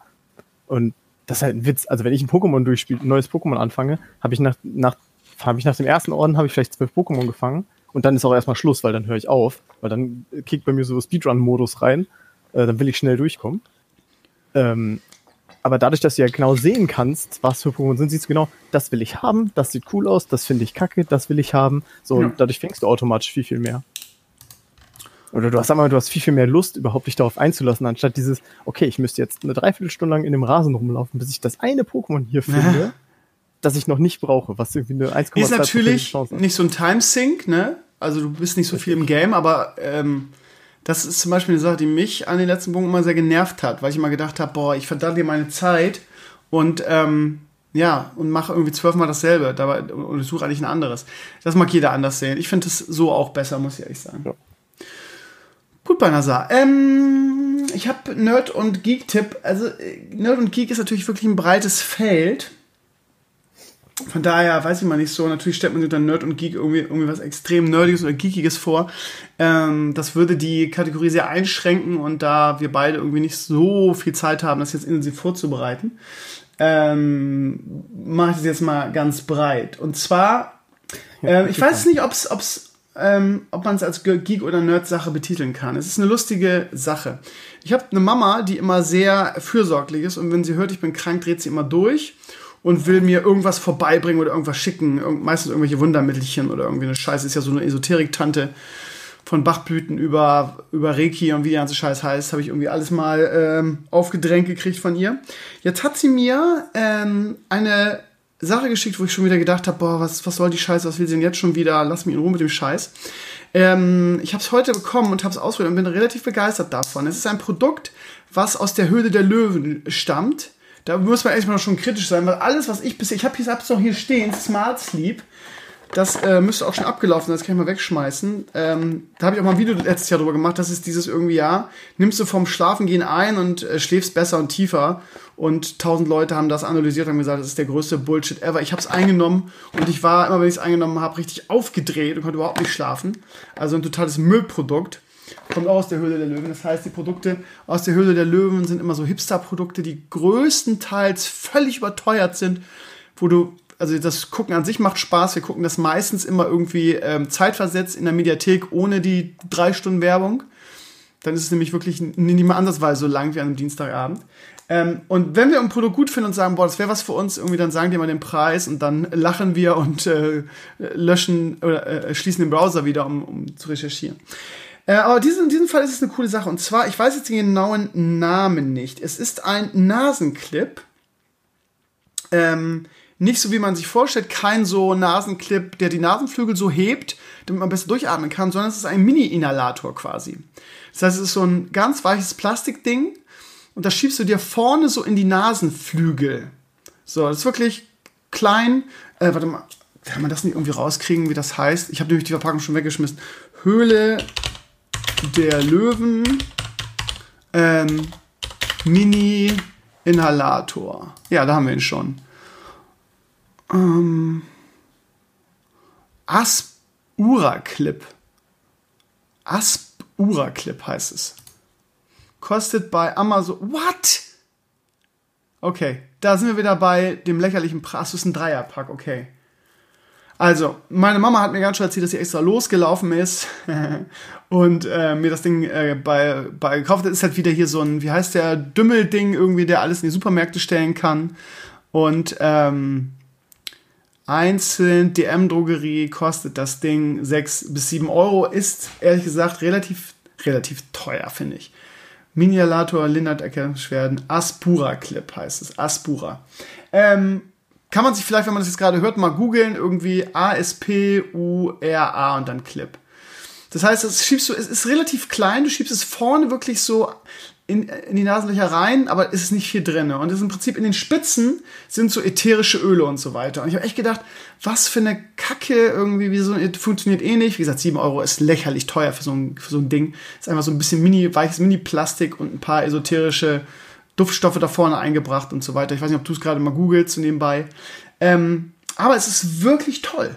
Und das ist halt ein Witz. Also wenn ich ein Pokémon durchspiele, ein neues Pokémon anfange, habe ich nach, nach, habe ich nach dem ersten Orden habe ich vielleicht zwölf Pokémon gefangen. Und dann ist auch erstmal Schluss, weil dann höre ich auf, weil dann kickt bei mir so Speedrun-Modus rein. Äh, dann will ich schnell durchkommen. Ähm, aber dadurch, dass du ja genau sehen kannst, was für Pokémon sind, siehst du genau, das will ich haben, das sieht cool aus, das finde ich kacke, das will ich haben. So, ja. und dadurch fängst du automatisch viel, viel mehr. Oder du hast einmal, du hast viel, viel mehr Lust, überhaupt dich darauf einzulassen, anstatt dieses, okay, ich müsste jetzt eine Dreiviertelstunde lang in dem Rasen rumlaufen, bis ich das eine Pokémon hier [laughs] finde, ja. das ich noch nicht brauche, was irgendwie eine 1,2 Ist natürlich nicht so ein Timesync, ne? Also du bist nicht so viel im Game, aber ähm, das ist zum Beispiel eine Sache, die mich an den letzten Punkten immer sehr genervt hat, weil ich immer gedacht habe, boah, ich verdalle dir meine Zeit und ähm, ja, und mache irgendwie zwölfmal dasselbe dabei, und ich suche eigentlich ein anderes. Das mag jeder anders sehen. Ich finde es so auch besser, muss ich ehrlich sagen. Ja. Gut, Banasa. Ähm, ich habe Nerd und Geek-Tipp. Also, äh, Nerd und Geek ist natürlich wirklich ein breites Feld. Von daher weiß ich mal nicht so. Natürlich stellt man sich dann Nerd und Geek irgendwie, irgendwie was extrem Nerdiges oder Geekiges vor. Ähm, das würde die Kategorie sehr einschränken und da wir beide irgendwie nicht so viel Zeit haben, das jetzt intensiv vorzubereiten, ähm, mache ich das jetzt mal ganz breit. Und zwar, äh, ich weiß nicht, ob's, ob's, ähm, ob man es als Geek- oder Nerd-Sache betiteln kann. Es ist eine lustige Sache. Ich habe eine Mama, die immer sehr fürsorglich ist und wenn sie hört, ich bin krank, dreht sie immer durch und will mir irgendwas vorbeibringen oder irgendwas schicken. Meistens irgendwelche Wundermittelchen oder irgendwie eine Scheiße. Ist ja so eine Esoterik-Tante von Bachblüten über, über Reiki und wie der ganze Scheiß heißt, habe ich irgendwie alles mal ähm, aufgedrängt gekriegt von ihr. Jetzt hat sie mir ähm, eine Sache geschickt, wo ich schon wieder gedacht habe, boah, was, was soll die Scheiße, was will sie denn jetzt schon wieder? Lass mich in Ruhe mit dem Scheiß. Ähm, ich habe es heute bekommen und habe es ausprobiert und bin relativ begeistert davon. Es ist ein Produkt, was aus der Höhle der Löwen stammt da muss man erstmal schon kritisch sein, weil alles, was ich bisher, ich habe jetzt noch hier stehen, Smart Sleep. Das äh, müsste auch schon abgelaufen sein, das kann ich mal wegschmeißen. Ähm, da habe ich auch mal ein Video letztes Jahr drüber gemacht. Das ist dieses irgendwie, ja, nimmst du vom Schlafengehen ein und äh, schläfst besser und tiefer. Und tausend Leute haben das analysiert und gesagt, das ist der größte Bullshit ever. Ich habe es eingenommen und ich war, immer wenn ich es eingenommen habe, richtig aufgedreht und konnte überhaupt nicht schlafen. Also ein totales Müllprodukt. Kommt auch aus der Höhle der Löwen. Das heißt, die Produkte aus der Höhle der Löwen sind immer so Hipster-Produkte, die größtenteils völlig überteuert sind, wo du also das Gucken an sich macht Spaß. Wir gucken das meistens immer irgendwie ähm, zeitversetzt in der Mediathek ohne die drei Stunden Werbung. Dann ist es nämlich wirklich nicht mal ansatzweise so lang wie an einem Dienstagabend. Ähm, und wenn wir ein Produkt gut finden und sagen, boah, das wäre was für uns, irgendwie dann sagen die mal den Preis und dann lachen wir und äh, löschen oder äh, schließen den Browser wieder, um, um zu recherchieren. Äh, aber diesen, in diesem Fall ist es eine coole Sache. Und zwar, ich weiß jetzt den genauen Namen nicht. Es ist ein Nasenclip. Ähm, nicht so, wie man sich vorstellt, kein so Nasenclip, der die Nasenflügel so hebt, damit man besser durchatmen kann, sondern es ist ein Mini-Inhalator quasi. Das heißt, es ist so ein ganz weiches Plastikding und das schiebst du dir vorne so in die Nasenflügel. So, das ist wirklich klein. Äh, warte mal, kann man das nicht irgendwie rauskriegen, wie das heißt? Ich habe nämlich die Verpackung schon weggeschmissen. Höhle der Löwen ähm, Mini-Inhalator. Ja, da haben wir ihn schon. Ähm, Aspura Clip. Aspura Clip heißt es. Kostet bei Amazon. What? Okay, da sind wir wieder bei dem lächerlichen Preis. Das ist ein Dreierpack, okay. Also, meine Mama hat mir ganz schön erzählt, dass sie extra losgelaufen ist [laughs] und äh, mir das Ding äh, bei, bei gekauft hat. Ist halt wieder hier so ein, wie heißt der, Dümmelding irgendwie, der alles in die Supermärkte stellen kann. Und ähm, Einzeln DM-Drogerie kostet das Ding 6 bis 7 Euro. Ist ehrlich gesagt relativ, relativ teuer, finde ich. Minialator lindert Erkennungsschwerden. Aspura Clip heißt es. Aspura. Ähm, kann man sich vielleicht, wenn man das jetzt gerade hört, mal googeln. Irgendwie A-S-P-U-R-A und dann Clip. Das heißt, das schiebst du, es ist relativ klein, du schiebst es vorne wirklich so in, in die Nasenlöcher rein, aber es ist nicht viel drin. Und das ist im Prinzip in den Spitzen sind so ätherische Öle und so weiter. Und ich habe echt gedacht, was für eine Kacke irgendwie, wie so funktioniert eh nicht. Wie gesagt, 7 Euro ist lächerlich teuer für so ein, für so ein Ding. Ist einfach so ein bisschen mini, weiches Mini-Plastik und ein paar esoterische Duftstoffe da vorne eingebracht und so weiter. Ich weiß nicht, ob du es gerade mal googelst nebenbei. Ähm, aber es ist wirklich toll.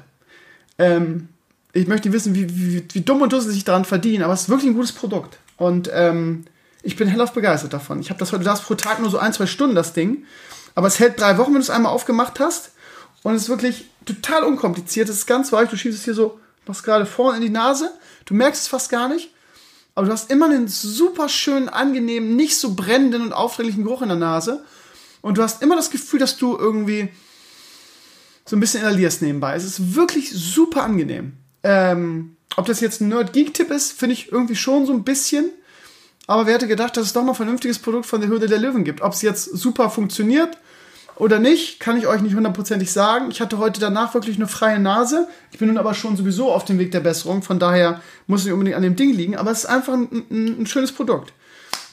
Ähm, ich möchte wissen, wie, wie, wie dumm und dusselig ich daran verdiene, aber es ist wirklich ein gutes Produkt. Und ähm, ich bin hellauf begeistert davon. Ich habe das heute, du hast pro Tag nur so ein, zwei Stunden das Ding. Aber es hält drei Wochen, wenn du es einmal aufgemacht hast. Und es ist wirklich total unkompliziert. Es ist ganz weich. Du schiebst es hier so, machst gerade vorne in die Nase. Du merkst es fast gar nicht. Aber du hast immer einen super schönen, angenehmen, nicht so brennenden und aufdringlichen Geruch in der Nase. Und du hast immer das Gefühl, dass du irgendwie so ein bisschen inhalierst nebenbei. Es ist wirklich super angenehm. Ähm, ob das jetzt ein Nerd-Geek-Tipp ist, finde ich irgendwie schon so ein bisschen. Aber wer hätte gedacht, dass es doch mal ein vernünftiges Produkt von der Höhle der Löwen gibt? Ob es jetzt super funktioniert oder nicht, kann ich euch nicht hundertprozentig sagen. Ich hatte heute danach wirklich eine freie Nase. Ich bin nun aber schon sowieso auf dem Weg der Besserung. Von daher muss nicht unbedingt an dem Ding liegen. Aber es ist einfach ein, ein, ein schönes Produkt.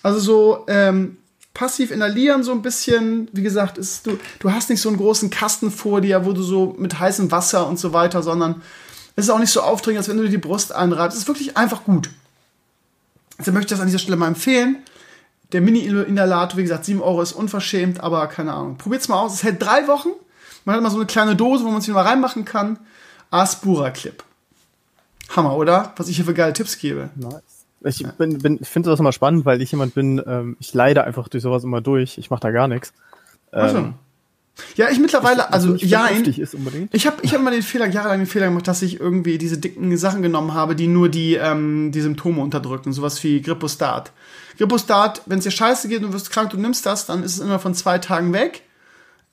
Also so ähm, passiv inhalieren so ein bisschen. Wie gesagt, ist, du, du hast nicht so einen großen Kasten vor dir, wo du so mit heißem Wasser und so weiter, sondern es ist auch nicht so aufdringend, als wenn du dir die Brust einreibst. Es ist wirklich einfach gut. Also möchte ich das an dieser Stelle mal empfehlen. Der Mini-Inhalator, wie gesagt, 7 Euro ist unverschämt, aber keine Ahnung. Probiert's mal aus. Es hält drei Wochen. Man hat mal so eine kleine Dose, wo man es mal reinmachen kann. Aspura Clip. Hammer, oder? Was ich hier für geile Tipps gebe. Nice. Ich, bin, bin, ich finde sowas immer spannend, weil ich jemand bin, ähm, ich leide einfach durch sowas immer durch. Ich mache da gar nichts. Ähm, ja, ich mittlerweile, also ja, ich habe ich hab immer den Fehler, jahrelang den Fehler gemacht, dass ich irgendwie diese dicken Sachen genommen habe, die nur die, ähm, die Symptome unterdrücken, sowas wie Grippostat. Grippostat, wenn es dir scheiße geht und du wirst krank, du nimmst das, dann ist es immer von zwei Tagen weg.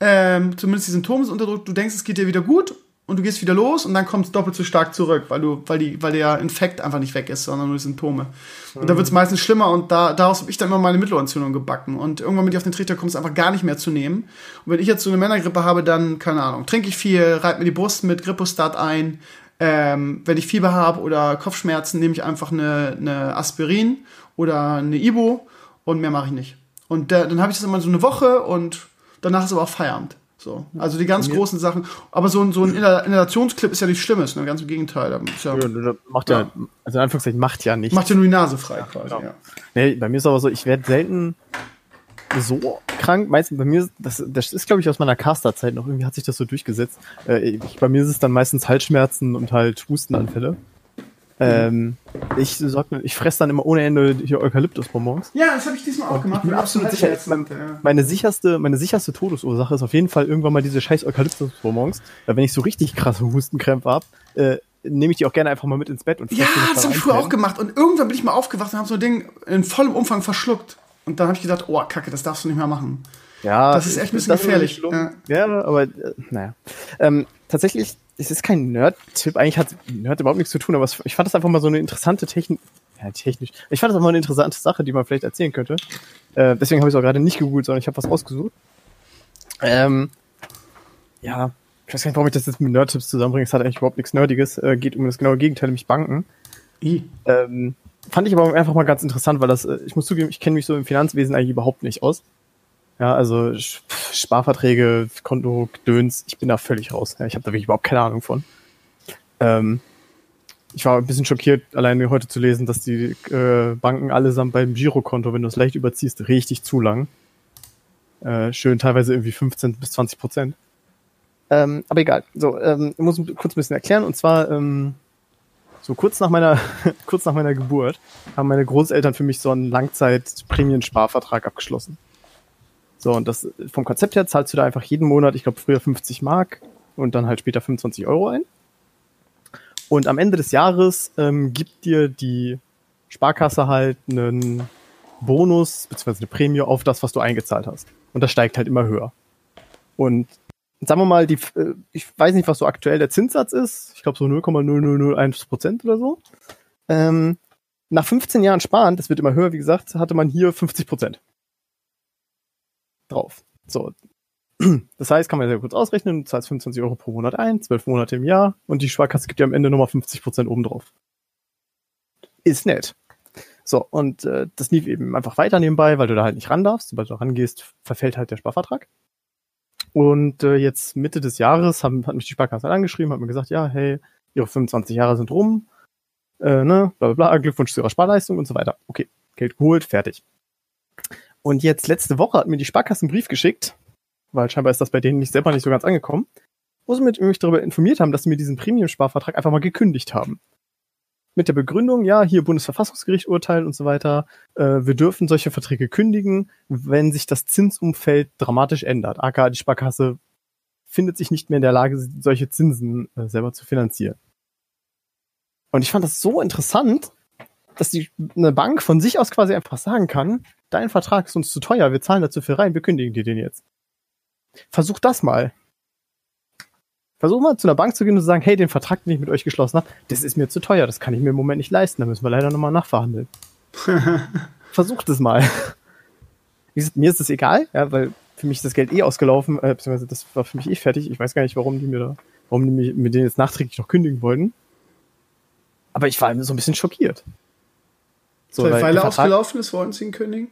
Ähm, zumindest die Symptome sind unterdrückt, du denkst, es geht dir wieder gut und du gehst wieder los und dann kommt es doppelt so stark zurück, weil du, weil die, weil der Infekt einfach nicht weg ist, sondern nur die Symptome. Und da wird es meistens schlimmer und da, daraus habe ich dann immer meine Mittelohrentzündung gebacken. Und irgendwann, wenn ich auf den Trichter komme, ist einfach gar nicht mehr zu nehmen. Und wenn ich jetzt so eine Männergrippe habe, dann, keine Ahnung, trinke ich viel, reibe mir die Brust mit Grippostat ein. Ähm, wenn ich Fieber habe oder Kopfschmerzen, nehme ich einfach eine, eine Aspirin oder eine Ibo und mehr mache ich nicht. Und da, dann habe ich das immer so eine Woche und danach ist aber auch Feierabend. So. Also die ganz großen Sachen. Aber so ein, so ein Inhalationsclip ist ja nichts Schlimmes, ne? Ganz im Gegenteil. Ja, ja, macht ja, also in Anführungszeichen macht ja nichts. Macht ja nur die Nase frei quasi, genau. ja. Nee, bei mir ist aber so, ich werde selten so krank. Meistens bei mir, das, das ist glaube ich aus meiner Caster-Zeit noch, irgendwie hat sich das so durchgesetzt. Äh, ich, bei mir ist es dann meistens Halsschmerzen und halt Hustenanfälle. Ähm, ich sag, ich fresse dann immer ohne Ende hier Eukalyptusbonbons. Ja, das habe ich diesmal auch gemacht. Ich bin absolut sicher. Mein, meine sicherste, meine sicherste Todesursache ist auf jeden Fall irgendwann mal diese scheiß Eukalyptusbonbons. Weil wenn ich so richtig krasse Hustenkrämpfe habe, äh, nehme ich die auch gerne einfach mal mit ins Bett und Ja, das habe ich früher auch gemacht. Und irgendwann bin ich mal aufgewacht und habe so ein Ding in vollem Umfang verschluckt. Und dann habe ich gedacht, oh, Kacke, das darfst du nicht mehr machen. Ja, das ist echt ein bisschen gefährlich. Ja. ja. aber äh, naja. Ähm, tatsächlich es ist kein Nerd-Tipp, eigentlich hat Nerd überhaupt nichts zu tun, aber ich fand das einfach mal so eine interessante Technik, ja, technisch, ich fand das einfach mal eine interessante Sache, die man vielleicht erzählen könnte. Äh, deswegen habe ich es auch gerade nicht gegoogelt, sondern ich habe was ausgesucht. Ähm, ja, ich weiß gar nicht, warum ich das jetzt mit Nerd-Tipps zusammenbringe, es hat eigentlich überhaupt nichts Nerdiges, äh, geht um das genaue Gegenteil, nämlich Banken. I. Ähm, fand ich aber einfach mal ganz interessant, weil das, äh, ich muss zugeben, ich kenne mich so im Finanzwesen eigentlich überhaupt nicht aus. Ja, also Sparverträge, Konto, Döns, ich bin da völlig raus. Ja, ich habe da wirklich überhaupt keine Ahnung von. Ähm, ich war ein bisschen schockiert, alleine heute zu lesen, dass die äh, Banken allesamt beim Girokonto, wenn du es leicht überziehst, richtig zu lang. Äh, schön teilweise irgendwie 15 bis 20 Prozent. Ähm, aber egal. So, ähm, ich muss kurz ein bisschen erklären. Und zwar, ähm, so kurz nach meiner, [laughs] kurz nach meiner Geburt haben meine Großeltern für mich so einen Langzeit-Prämiensparvertrag abgeschlossen. So, und das vom Konzept her zahlst du da einfach jeden Monat, ich glaube früher 50 Mark und dann halt später 25 Euro ein. Und am Ende des Jahres ähm, gibt dir die Sparkasse halt einen Bonus bzw. eine Prämie auf das, was du eingezahlt hast. Und das steigt halt immer höher. Und sagen wir mal, die, äh, ich weiß nicht, was so aktuell der Zinssatz ist. Ich glaube so 0,0001 Prozent oder so. Ähm, nach 15 Jahren Sparen, das wird immer höher, wie gesagt, hatte man hier 50 Prozent drauf. So. [clears throat] Das heißt, kann man sehr kurz ausrechnen, du zahlst 25 Euro pro Monat ein, 12 Monate im Jahr und die Sparkasse gibt dir am Ende nochmal 50 Prozent obendrauf. Ist nett. So, und äh, das lief eben einfach weiter nebenbei, weil du da halt nicht ran darfst. Sobald du rangehst, verfällt halt der Sparvertrag. Und äh, jetzt Mitte des Jahres haben, hat mich die Sparkasse halt angeschrieben, hat mir gesagt, ja, hey, ihre 25 Jahre sind rum, äh, ne, bla bla bla, Glückwunsch zu ihrer Sparleistung und so weiter. Okay, Geld geholt, fertig. Und jetzt letzte Woche hat mir die Sparkasse einen Brief geschickt, weil scheinbar ist das bei denen nicht selber nicht so ganz angekommen, wo sie mich darüber informiert haben, dass sie mir diesen Premium-Sparvertrag einfach mal gekündigt haben. Mit der Begründung, ja, hier Bundesverfassungsgericht urteilt und so weiter, äh, wir dürfen solche Verträge kündigen, wenn sich das Zinsumfeld dramatisch ändert. AK, die Sparkasse findet sich nicht mehr in der Lage, solche Zinsen äh, selber zu finanzieren. Und ich fand das so interessant, dass die eine Bank von sich aus quasi einfach sagen kann, dein Vertrag ist uns zu teuer, wir zahlen dazu viel rein, wir kündigen dir den jetzt. Versuch das mal. Versuch mal zu einer Bank zu gehen und zu sagen, hey, den Vertrag, den ich mit euch geschlossen habe, das ist mir zu teuer, das kann ich mir im Moment nicht leisten, da müssen wir leider nochmal nachverhandeln. [laughs] Versucht es mal. Gesagt, mir ist das egal, ja, weil für mich ist das Geld eh ausgelaufen, äh, beziehungsweise das war für mich eh fertig. Ich weiß gar nicht, warum die mir da, warum die mir, mir den jetzt nachträglich noch kündigen wollten. Aber ich war so ein bisschen schockiert. So, weil, weil er ausgelaufen ist, wollen sie ihn kündigen?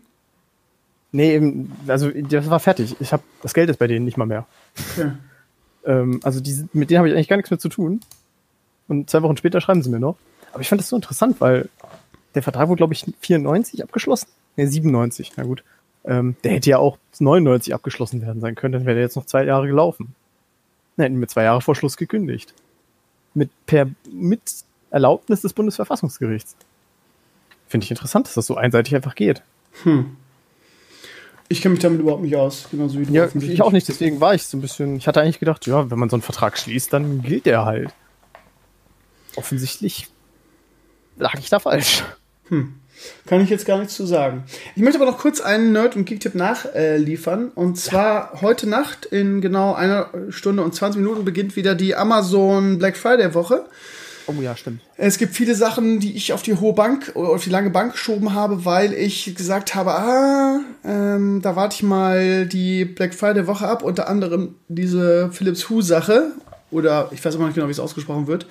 Nee, eben, also das war fertig. Ich habe das Geld ist bei denen nicht mal mehr. Okay. ähm, also die, mit denen habe ich eigentlich gar nichts mehr zu tun. Und zwei Wochen später schreiben sie mir noch. Aber ich fand das so interessant, weil der Vertrag wurde, glaube ich, 94 abgeschlossen. Nee, 97, na gut. Ähm, der hätte ja auch 99 abgeschlossen werden sein können, dann wäre der jetzt noch zwei Jahre gelaufen. Dann hätten wir zwei Jahre vor Schluss gekündigt. Mit, per, mit Erlaubnis des Bundesverfassungsgerichts. Finde ich interessant, dass das so einseitig einfach geht. Hm. Ich kenne mich damit überhaupt nicht aus, genauso wie du. Ja, ich auch nicht, deswegen war ich so ein bisschen. Ich hatte eigentlich gedacht, ja, wenn man so einen Vertrag schließt, dann gilt der halt. Offensichtlich lag ich da falsch. Hm. Kann ich jetzt gar nichts zu sagen. Ich möchte aber noch kurz einen Nerd- und Geek-Tipp nachliefern. Äh, und zwar ja. heute Nacht in genau einer Stunde und 20 Minuten beginnt wieder die Amazon Black Friday-Woche. Oh ja, stimmt. Es gibt viele Sachen, die ich auf die hohe Bank oder auf die lange Bank geschoben habe, weil ich gesagt habe, ah, ähm, da warte ich mal die Black Friday Woche ab, unter anderem diese Philips Hue Sache oder ich weiß immer nicht genau, wie es ausgesprochen wird.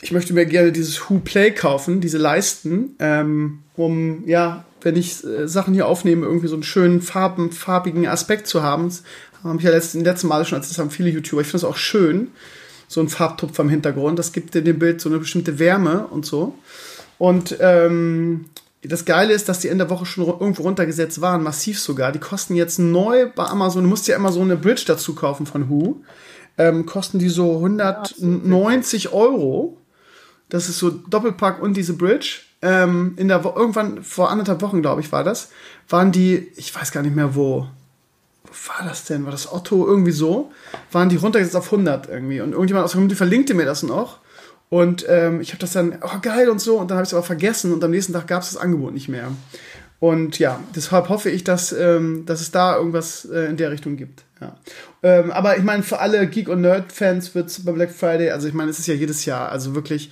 Ich möchte mir gerne dieses Who Play kaufen, diese Leisten, ähm, um ja wenn ich äh, Sachen hier aufnehme, irgendwie so einen schönen farben, farbigen Aspekt zu haben. Das habe ich ja letzten, letzten Mal schon, als das haben viele YouTuber. Ich finde es auch schön, so ein Farbtupfer im Hintergrund. Das gibt dem Bild so eine bestimmte Wärme und so. Und ähm, das Geile ist, dass die Ende der Woche schon irgendwo runtergesetzt waren, massiv sogar. Die kosten jetzt neu bei Amazon. Du musst ja immer so eine Bridge dazu kaufen von Who. Ähm, kosten die so 190 Euro. Das ist so Doppelpack und diese Bridge. Ähm, in der Wo irgendwann vor anderthalb Wochen, glaube ich, war das. Waren die, ich weiß gar nicht mehr wo. War das denn? War das Otto? Irgendwie so. Waren die runtergesetzt auf 100 irgendwie. Und irgendjemand aus der Community verlinkte mir das noch. Und ähm, ich habe das dann, oh geil und so, und dann habe ich es aber vergessen und am nächsten Tag gab es das Angebot nicht mehr. Und ja, deshalb hoffe ich, dass, ähm, dass es da irgendwas äh, in der Richtung gibt. Ja. Ähm, aber ich meine, für alle Geek- und Nerd-Fans wird es bei Black Friday, also ich meine, es ist ja jedes Jahr, also wirklich,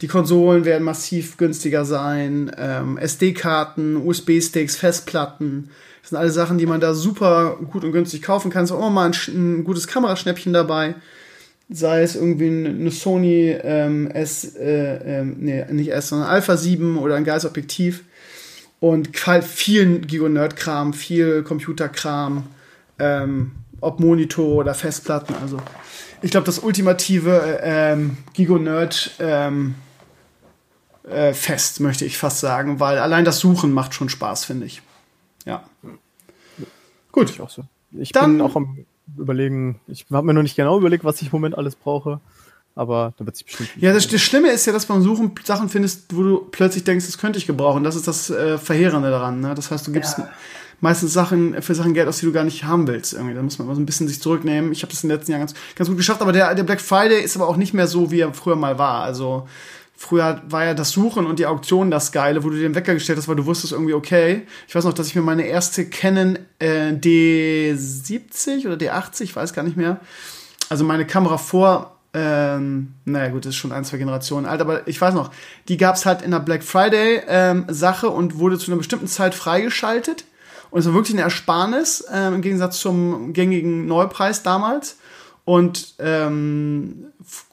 die Konsolen werden massiv günstiger sein, ähm, SD-Karten, USB-Sticks, Festplatten, sind alle Sachen, die man da super gut und günstig kaufen kann. Ist auch immer mal ein, ein gutes Kameraschnäppchen dabei sei es irgendwie eine Sony ähm, S, äh, äh, nee, nicht S, sondern Alpha 7 oder ein geiles Objektiv und viel Gigo-Nerd-Kram, viel Computerkram, ähm, ob Monitor oder Festplatten, also ich glaube, das ultimative äh, ähm, Gigo-Nerd ähm, äh, Fest, möchte ich fast sagen, weil allein das Suchen macht schon Spaß, finde ich. Ja. Gut. Ich, auch so. ich Dann, bin auch am überlegen. Ich habe mir noch nicht genau überlegt, was ich im Moment alles brauche. Aber da wird sich bestimmt. Ja, das, das, Schlimme ist ja, dass beim Suchen Sachen findest, wo du plötzlich denkst, das könnte ich gebrauchen. Das ist das äh, Verheerende daran. Ne? Das heißt, du gibst ja. meistens Sachen für Sachen Geld aus, die du gar nicht haben willst. Irgendwie. Da muss man immer so ein bisschen sich zurücknehmen. Ich habe das in den letzten Jahren ganz, ganz gut geschafft. Aber der, der Black Friday ist aber auch nicht mehr so, wie er früher mal war. Also Früher war ja das Suchen und die Auktion das Geile, wo du den Wecker gestellt hast, weil du wusstest irgendwie, okay. Ich weiß noch, dass ich mir meine erste Canon äh, D70 oder D80, ich weiß gar nicht mehr, also meine Kamera vor, ähm, naja gut, das ist schon ein, zwei Generationen alt, aber ich weiß noch, die gab es halt in der Black Friday ähm, Sache und wurde zu einer bestimmten Zeit freigeschaltet. Und es war wirklich eine Ersparnis, ähm, im Gegensatz zum gängigen Neupreis damals. Und ähm,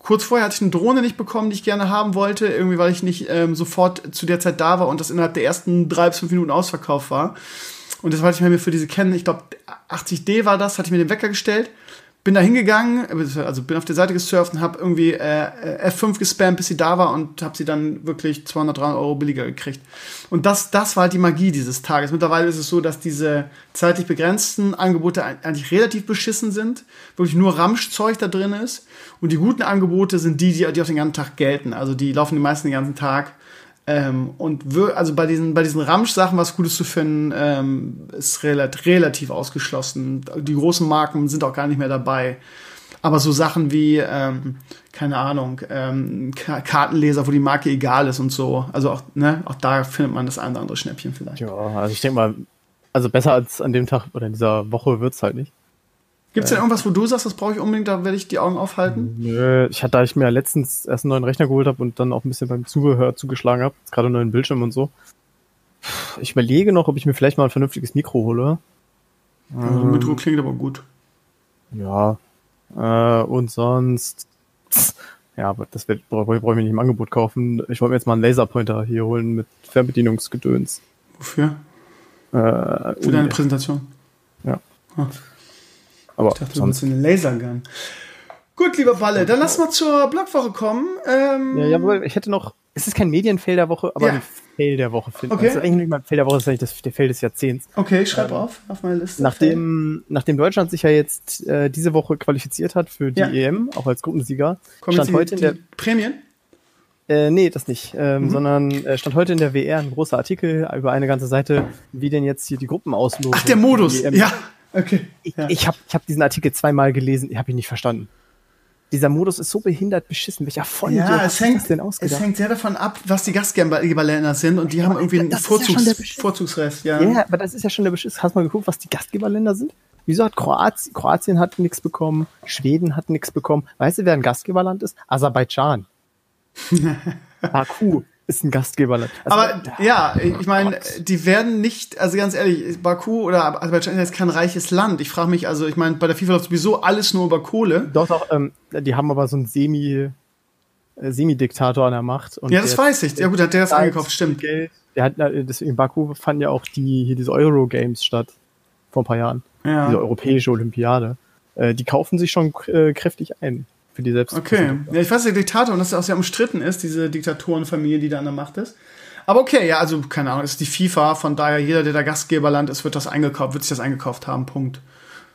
kurz vorher hatte ich eine Drohne nicht bekommen, die ich gerne haben wollte, irgendwie weil ich nicht ähm, sofort zu der Zeit da war und das innerhalb der ersten drei bis fünf Minuten ausverkauft war. Und das wollte ich mir für diese Canon, ich glaube 80D war das, hatte ich mir den Wecker gestellt bin da hingegangen, also bin auf der Seite gesurft und habe irgendwie äh, F5 gespammt, bis sie da war und habe sie dann wirklich 200, 300 Euro billiger gekriegt. Und das, das war halt die Magie dieses Tages. Mittlerweile ist es so, dass diese zeitlich begrenzten Angebote eigentlich relativ beschissen sind, wirklich nur Ramschzeug da drin ist. Und die guten Angebote sind die, die, die auf den ganzen Tag gelten. Also die laufen die meisten den ganzen Tag. Ähm, und also bei diesen, bei diesen Ramsch-Sachen was Gutes zu finden, ähm, ist relativ, relativ ausgeschlossen. Die großen Marken sind auch gar nicht mehr dabei. Aber so Sachen wie, ähm, keine Ahnung, ähm, Kartenleser, wo die Marke egal ist und so, also auch, ne, auch da findet man das eine oder andere Schnäppchen vielleicht. Ja, also ich denke mal, also besser als an dem Tag oder in dieser Woche wird's halt nicht. Gibt es denn irgendwas, wo du sagst, das brauche ich unbedingt, da werde ich die Augen aufhalten? Nö, ich hatte, da ich mir letztens erst einen neuen Rechner geholt habe und dann auch ein bisschen beim Zubehör zugeschlagen habe, gerade einen neuen Bildschirm und so. Ich überlege noch, ob ich mir vielleicht mal ein vernünftiges Mikro hole. Also ähm, Mikro klingt aber gut. Ja. Äh, und sonst. Ja, aber das brauche ich mir nicht im Angebot kaufen. Ich wollte mir jetzt mal einen Laserpointer hier holen mit Fernbedienungsgedöns. Wofür? Äh, Für deine Präsentation? Ja. Ah. Aber ich dachte, sonst du eine Lasergun. Gut, lieber Balle, dann lass mal zur Blogwoche kommen. Ähm ja, ja, ich hätte noch, es ist kein Medienfail der Woche, aber ja. ein Fail der Woche finde okay. Also eigentlich nicht mal Fail der Woche, das ist eigentlich das, der Fail des Jahrzehnts. Okay, ich schreibe ähm, auf, auf meine Liste. Nachdem, nachdem Deutschland sich ja jetzt äh, diese Woche qualifiziert hat für die ja. EM, auch als Gruppensieger, Kommen stand heute in der Prämien? Äh, nee, das nicht. Ähm, mhm. Sondern äh, stand heute in der WR ein großer Artikel über eine ganze Seite, wie denn jetzt hier die Gruppen auslosen. Ach, der Modus, e ja. Okay. Ich, ja. ich habe ich hab diesen Artikel zweimal gelesen, ich habe ihn nicht verstanden. Dieser Modus ist so behindert beschissen. Welcher Vollidiot ja, es hängt, denn es hängt sehr davon ab, was die Gastgeberländer sind und die aber haben irgendwie einen Vorzugs ja Vorzugsrest. Ja. ja, aber das ist ja schon der Beschiss. Hast du mal geguckt, was die Gastgeberländer sind? Wieso hat Kroatien, Kroatien hat nichts bekommen, Schweden hat nichts bekommen. Weißt du, wer ein Gastgeberland ist? Aserbaidschan. [laughs] Baku ist ein Gastgeberland. Also, aber ja, ich meine, die werden nicht, also ganz ehrlich, Baku oder Aserbaidschan ist kein reiches Land. Ich frage mich, also ich meine, bei der FIFA läuft sowieso alles nur über Kohle. Doch, doch, ähm, die haben aber so ein Semi, äh, Semi-Diktator an der Macht. Und ja, das weiß ich. Ja gut, hat der das eingekauft, stimmt. Geld. Der hat, äh, deswegen in Baku fanden ja auch die, hier diese Euro-Games statt. Vor ein paar Jahren. Ja. Diese europäische Olympiade. Äh, die kaufen sich schon äh, kräftig ein. Für die selbst. Okay. Ja, ich weiß, der Diktator und dass er auch sehr umstritten ist, diese Diktatorenfamilie, die da an der Macht ist. Aber okay, ja, also keine Ahnung, ist die FIFA, von daher jeder, der da Gastgeberland ist, wird das eingekauft, wird sich das eingekauft haben, Punkt.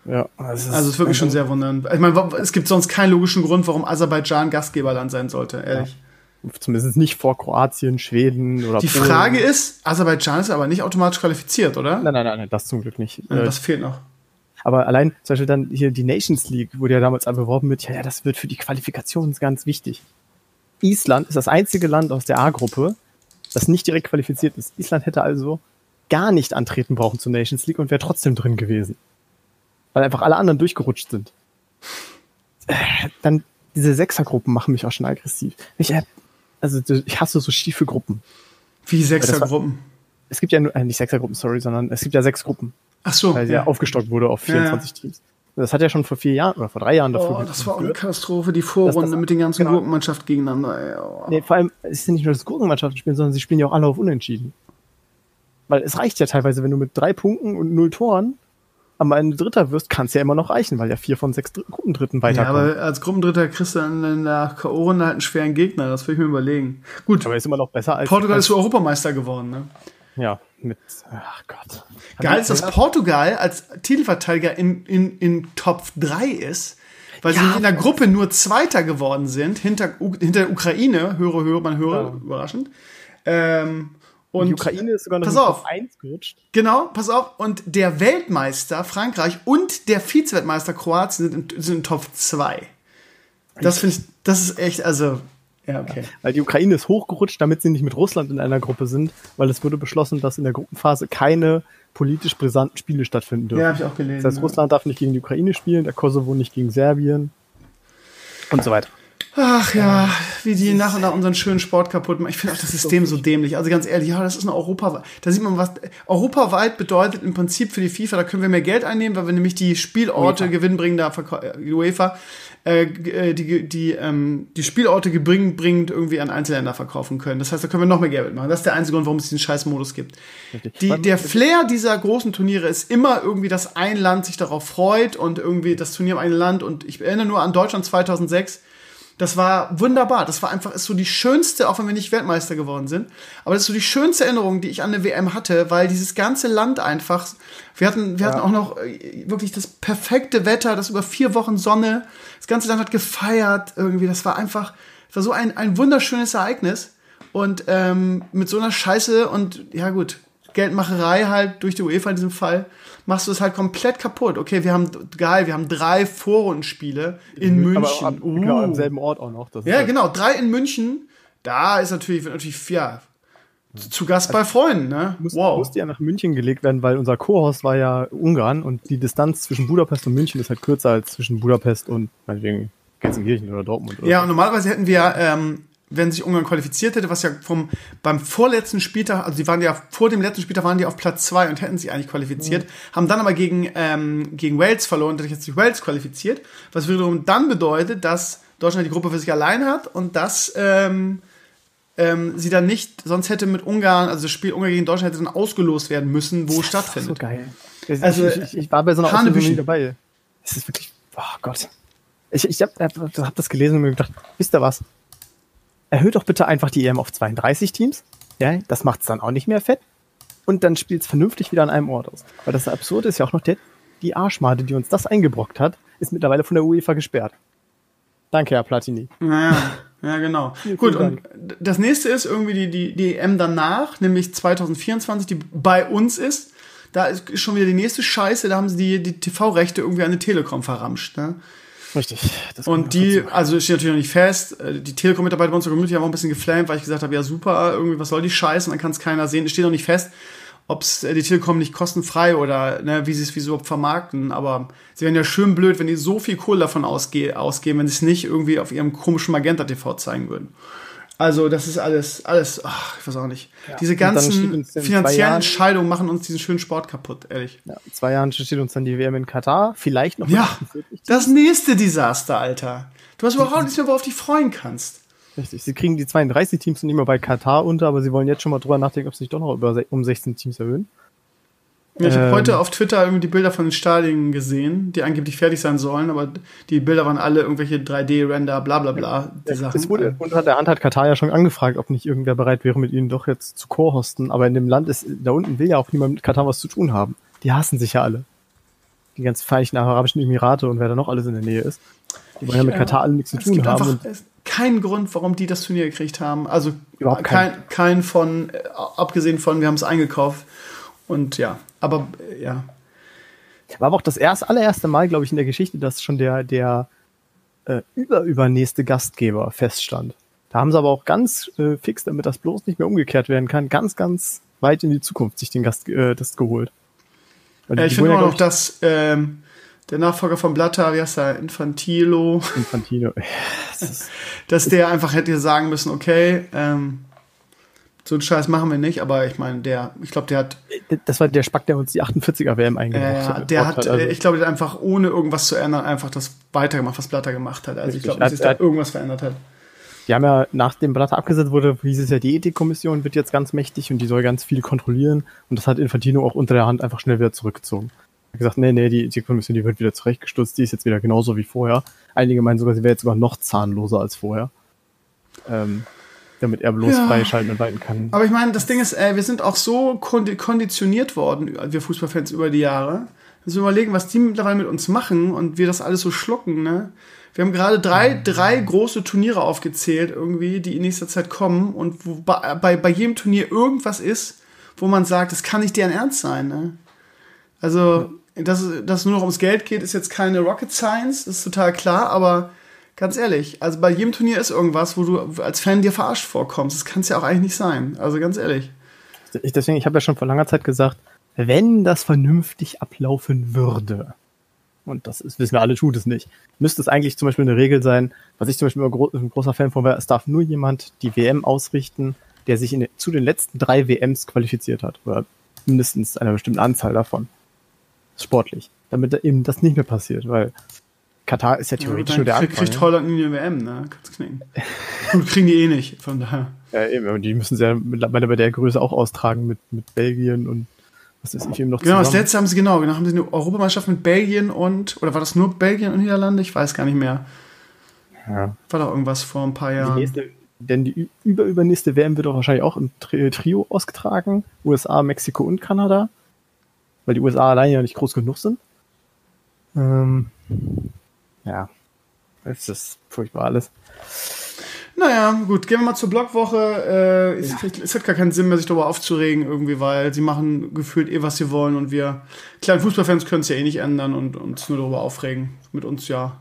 Ja, also es ist wirklich schon sehr wundernd. Ich meine, es gibt sonst keinen logischen Grund, warum Aserbaidschan Gastgeberland sein sollte, ehrlich. Ja. Zumindest nicht vor Kroatien, Schweden oder Die Polen. Frage ist, Aserbaidschan ist aber nicht automatisch qualifiziert, oder? Nein, nein, nein, das zum Glück nicht. Ja, das fehlt noch. Aber allein zum Beispiel dann hier die Nations League wurde ja damals beworben mit, ja, ja, das wird für die Qualifikation ganz wichtig. Island ist das einzige Land aus der A-Gruppe, das nicht direkt qualifiziert ist. Island hätte also gar nicht antreten brauchen zur Nations League und wäre trotzdem drin gewesen weil einfach alle anderen durchgerutscht sind. Äh, dann diese Sechsergruppen machen mich auch schon aggressiv. Ich, also ich hasse so schiefe Gruppen. Wie Sechsergruppen? Es gibt ja nur, äh, nicht Sechsergruppen, sorry, sondern es gibt ja sechs Gruppen. Ach so. Weil sie ja, ja aufgestockt wurde auf 24 ja. Teams. Das hat ja schon vor vier Jahren oder vor drei Jahren dafür. Oh, das war auch eine Katastrophe, die Vorrunde das, mit den ganzen genau. Gurkenmannschaften gegeneinander. Ey, oh. Nee, vor allem, es ist ja nicht nur das Gurkenmannschaften spielen, sondern sie spielen ja auch alle auf Unentschieden. Weil es reicht ja teilweise, wenn du mit drei Punkten und null Toren am Ende Dritter wirst, kann es ja immer noch reichen, weil ja vier von sechs Dr Gruppendritten weiterkommen. Ja, aber als Gruppendritter kriegst du in der K.O.-Runde halt einen schweren Gegner, das will ich mir überlegen. Gut. Aber ist immer noch besser als. Portugal als ist Europameister geworden, ne? Ja, mit, ach Gott. Geil ist, dass Portugal als Titelverteidiger in, in, in Top 3 ist, weil ja, sie in der Gruppe nur Zweiter geworden sind, hinter, hinter der Ukraine, höre, höre, man höre, ja. überraschend. Ähm, und die Ukraine ist sogar noch pass auf, 1 gerutscht. Genau, pass auf. Und der Weltmeister Frankreich und der Vize-Weltmeister Kroatien sind in, sind in Top 2. Das finde ich, das ist echt, also, ja, okay. Ja, [laughs] weil die Ukraine ist hochgerutscht, damit sie nicht mit Russland in einer Gruppe sind, weil es wurde beschlossen, dass in der Gruppenphase keine politisch brisanten Spiele stattfinden dürfen. Ja, habe ich auch gelesen. Das heißt, Russland darf nicht gegen die Ukraine spielen, der Kosovo nicht gegen Serbien und so weiter. Ach ja, wie die nach und nach unseren schönen Sport kaputt machen. Ich finde auch das System so dämlich. Also ganz ehrlich, ja, das ist eine Europa. Da sieht man was. Europaweit bedeutet im Prinzip für die FIFA, da können wir mehr Geld einnehmen, weil wir nämlich die Spielorte gewinnbringender äh, UEFA äh, äh, die die ähm, die Spielorte gewinnbringend irgendwie an Einzelländer verkaufen können. Das heißt, da können wir noch mehr Geld mitmachen. Das ist der einzige Grund, warum es diesen Scheißmodus gibt. Die, der Flair dieser großen Turniere ist immer irgendwie, dass ein Land sich darauf freut und irgendwie das Turnier im einen Land. Und ich erinnere nur an Deutschland 2006 das war wunderbar. Das war einfach, ist so die schönste, auch wenn wir nicht Weltmeister geworden sind. Aber das ist so die schönste Erinnerung, die ich an eine WM hatte, weil dieses ganze Land einfach, wir hatten, wir ja. hatten auch noch äh, wirklich das perfekte Wetter, das über vier Wochen Sonne. Das ganze Land hat gefeiert irgendwie. Das war einfach, das war so ein, ein wunderschönes Ereignis. Und ähm, mit so einer Scheiße und ja gut, Geldmacherei halt durch die UEFA in diesem Fall, machst du es halt komplett kaputt. Okay, wir haben geil, wir haben drei Vorrundenspiele in München. Aber, uh. Genau, am selben Ort auch noch. ja, halt genau, drei in München. Da ist natürlich, natürlich, ja, zu Gast bei Freunden, ne? Muss, wow. Musste ja nach München gelegt werden, weil unser Co-Host war ja Ungarn und die Distanz zwischen Budapest und München ist halt kürzer als zwischen Budapest und meinetwegen Gelsenkirchen oder Dortmund. Oder ja, und normalerweise hätten wir ähm, wenn sich Ungarn qualifiziert hätte, was ja vom, beim vorletzten Spieltag, also die waren ja vor dem letzten Spieltag waren die auf Platz zwei und hätten sich eigentlich qualifiziert, mhm. haben dann aber gegen, ähm, gegen Wales verloren, dadurch hat sich Wales qualifiziert, was wiederum dann bedeutet, dass Deutschland die Gruppe für sich allein hat und dass ähm, ähm, sie dann nicht, sonst hätte mit Ungarn, also das Spiel Ungarn gegen Deutschland hätte dann ausgelost werden müssen, wo es stattfindet. So geil. Also, ich, ich, ich, war bei so einer Auslösung nie dabei. Es ist wirklich, oh Gott. Ich, ich habe hab das gelesen und mir gedacht, wisst ihr was? Erhöht doch bitte einfach die EM auf 32 Teams. Ja, das macht es dann auch nicht mehr fett. Und dann spielt es vernünftig wieder an einem Ort aus. Weil das Absurde ist ja auch noch, der, die Arschmade, die uns das eingebrockt hat, ist mittlerweile von der UEFA gesperrt. Danke, Herr Platini. Naja, ja, genau. [laughs] Vielen, Gut, vielen und das nächste ist irgendwie die, die, die EM danach, nämlich 2024, die bei uns ist. Da ist schon wieder die nächste Scheiße, da haben sie die, die TV-Rechte irgendwie an eine Telekom verramscht. Ne? Richtig. und die, also steht natürlich noch nicht fest. Äh, die Telekom-Mitarbeiter bei unserer Community haben auch ein bisschen geflammt, weil ich gesagt habe, ja super, irgendwie, was soll die Scheiße? Und dann kann es keiner sehen. Es steht noch nicht fest, ob es äh, die Telekom nicht kostenfrei oder ne, wie sie es wie so vermarkten. Aber sie wären ja schön blöd, wenn die so viel Kohle davon ausge ausgeben, wenn sie es nicht irgendwie auf ihrem komischen Magenta TV zeigen würden. Also, das ist alles, alles, ach, ich weiß auch nicht. Ja. Diese ganzen finanziellen Entscheidungen machen uns diesen schönen Sport kaputt, ehrlich. Ja, in zwei Jahren steht uns dann die WM in Katar, vielleicht noch. Ja, das nächste Desaster, Alter. Du hast überhaupt nichts mehr, worauf du dich freuen kannst. Richtig. Sie kriegen die 32 Teams nicht mehr bei Katar unter, aber sie wollen jetzt schon mal drüber nachdenken, ob sie sich doch noch über, um 16 Teams erhöhen. Ich habe ähm, heute auf Twitter irgendwie die Bilder von den Stadien gesehen, die angeblich fertig sein sollen, aber die Bilder waren alle irgendwelche 3D-Render, bla bla bla. Die Sachen. Es wurde, unter der Hand hat Katar ja schon angefragt, ob nicht irgendwer bereit wäre, mit ihnen doch jetzt zu co-hosten. Aber in dem Land ist, da unten will ja auch niemand mit Katar was zu tun haben. Die hassen sich ja alle. Die ganzen Vereinigten Arabischen Emirate und wer da noch alles in der Nähe ist. Die wollen ja mit Katar alle nichts zu tun haben. Einfach, keinen Grund, warum die das Turnier gekriegt haben. Also überhaupt kein, kein von, äh, abgesehen von, wir haben es eingekauft. Und ja, aber äh, ja. War aber auch das erste, allererste Mal, glaube ich, in der Geschichte, dass schon der, der äh, überübernächste Gastgeber feststand. Da haben sie aber auch ganz äh, fix, damit das bloß nicht mehr umgekehrt werden kann, ganz, ganz weit in die Zukunft sich den Gast äh, das geholt. Ja, ich finde auch noch, dass ähm, der Nachfolger von Blatter, wie heißt er, Infantilo. Infantilo. [laughs] dass der einfach hätte sagen müssen, okay, ähm, so einen Scheiß machen wir nicht, aber ich meine, der, ich glaube, der hat. Das war der Spack, der uns die 48er WM eingebracht äh, hat. Der hat, also. ich glaube, der hat einfach ohne irgendwas zu ändern einfach das weitergemacht, was Blatter gemacht hat. Also Richtig. ich glaube, dass sich da irgendwas verändert hat. Die haben ja, nachdem Blatter abgesetzt wurde, hieß es ja, die Ethikkommission wird jetzt ganz mächtig und die soll ganz viel kontrollieren. Und das hat Infantino auch unter der Hand einfach schnell wieder zurückgezogen. Er hat gesagt, nee, nee, die Ethikkommission, die wird wieder zurechtgestutzt, die ist jetzt wieder genauso wie vorher. Einige meinen sogar, sie wäre jetzt sogar noch zahnloser als vorher. Ähm, damit er bloß ja. freischalten und walten kann. Aber ich meine, das Ding ist, ey, wir sind auch so konditioniert worden, wir Fußballfans über die Jahre. Wenn wir überlegen, was die mittlerweile mit uns machen und wir das alles so schlucken, ne? Wir haben gerade drei, drei große Turniere aufgezählt, irgendwie, die in nächster Zeit kommen und wo bei, bei, jedem Turnier irgendwas ist, wo man sagt, das kann nicht deren Ernst sein, ne? Also, dass, dass es nur noch ums Geld geht, ist jetzt keine Rocket Science, ist total klar, aber Ganz ehrlich, also bei jedem Turnier ist irgendwas, wo du als Fan dir verarscht vorkommst. Das kann es ja auch eigentlich nicht sein. Also ganz ehrlich. Ich, deswegen, ich habe ja schon vor langer Zeit gesagt, wenn das vernünftig ablaufen würde, und das ist, wissen wir alle, tut es nicht, müsste es eigentlich zum Beispiel eine Regel sein, was ich zum Beispiel immer ein großer Fan von war, es darf nur jemand die WM ausrichten, der sich in, zu den letzten drei WMs qualifiziert hat. Oder mindestens einer bestimmten Anzahl davon. Sportlich. Damit eben das nicht mehr passiert, weil Katar ist ja theoretisch ja, nur der krieg, Anfang. Kriegt Holland nie eine WM, ne? Kannst knicken. Gut, kriegen die eh nicht, von daher. Ja, eben, aber die müssen sie ja mittlerweile bei der Größe auch austragen mit, mit Belgien und was ist ich eben noch Genau, zusammen. das letzte haben sie genau, genau, haben sie eine Europameisterschaft mit Belgien und, oder war das nur Belgien und Niederlande? Ich weiß gar nicht mehr. Ja. War doch irgendwas vor ein paar Jahren. Die nächste, denn die überübernächste WM wird auch wahrscheinlich auch im Trio ausgetragen. USA, Mexiko und Kanada. Weil die USA allein ja nicht groß genug sind. Ähm, ja, es ist furchtbar alles. Naja, gut, gehen wir mal zur Blogwoche. Äh, es, ja. es, hat gar keinen Sinn mehr, sich darüber aufzuregen, irgendwie, weil sie machen gefühlt eh, was sie wollen und wir kleinen Fußballfans können es ja eh nicht ändern und uns nur darüber aufregen. Mit uns ja.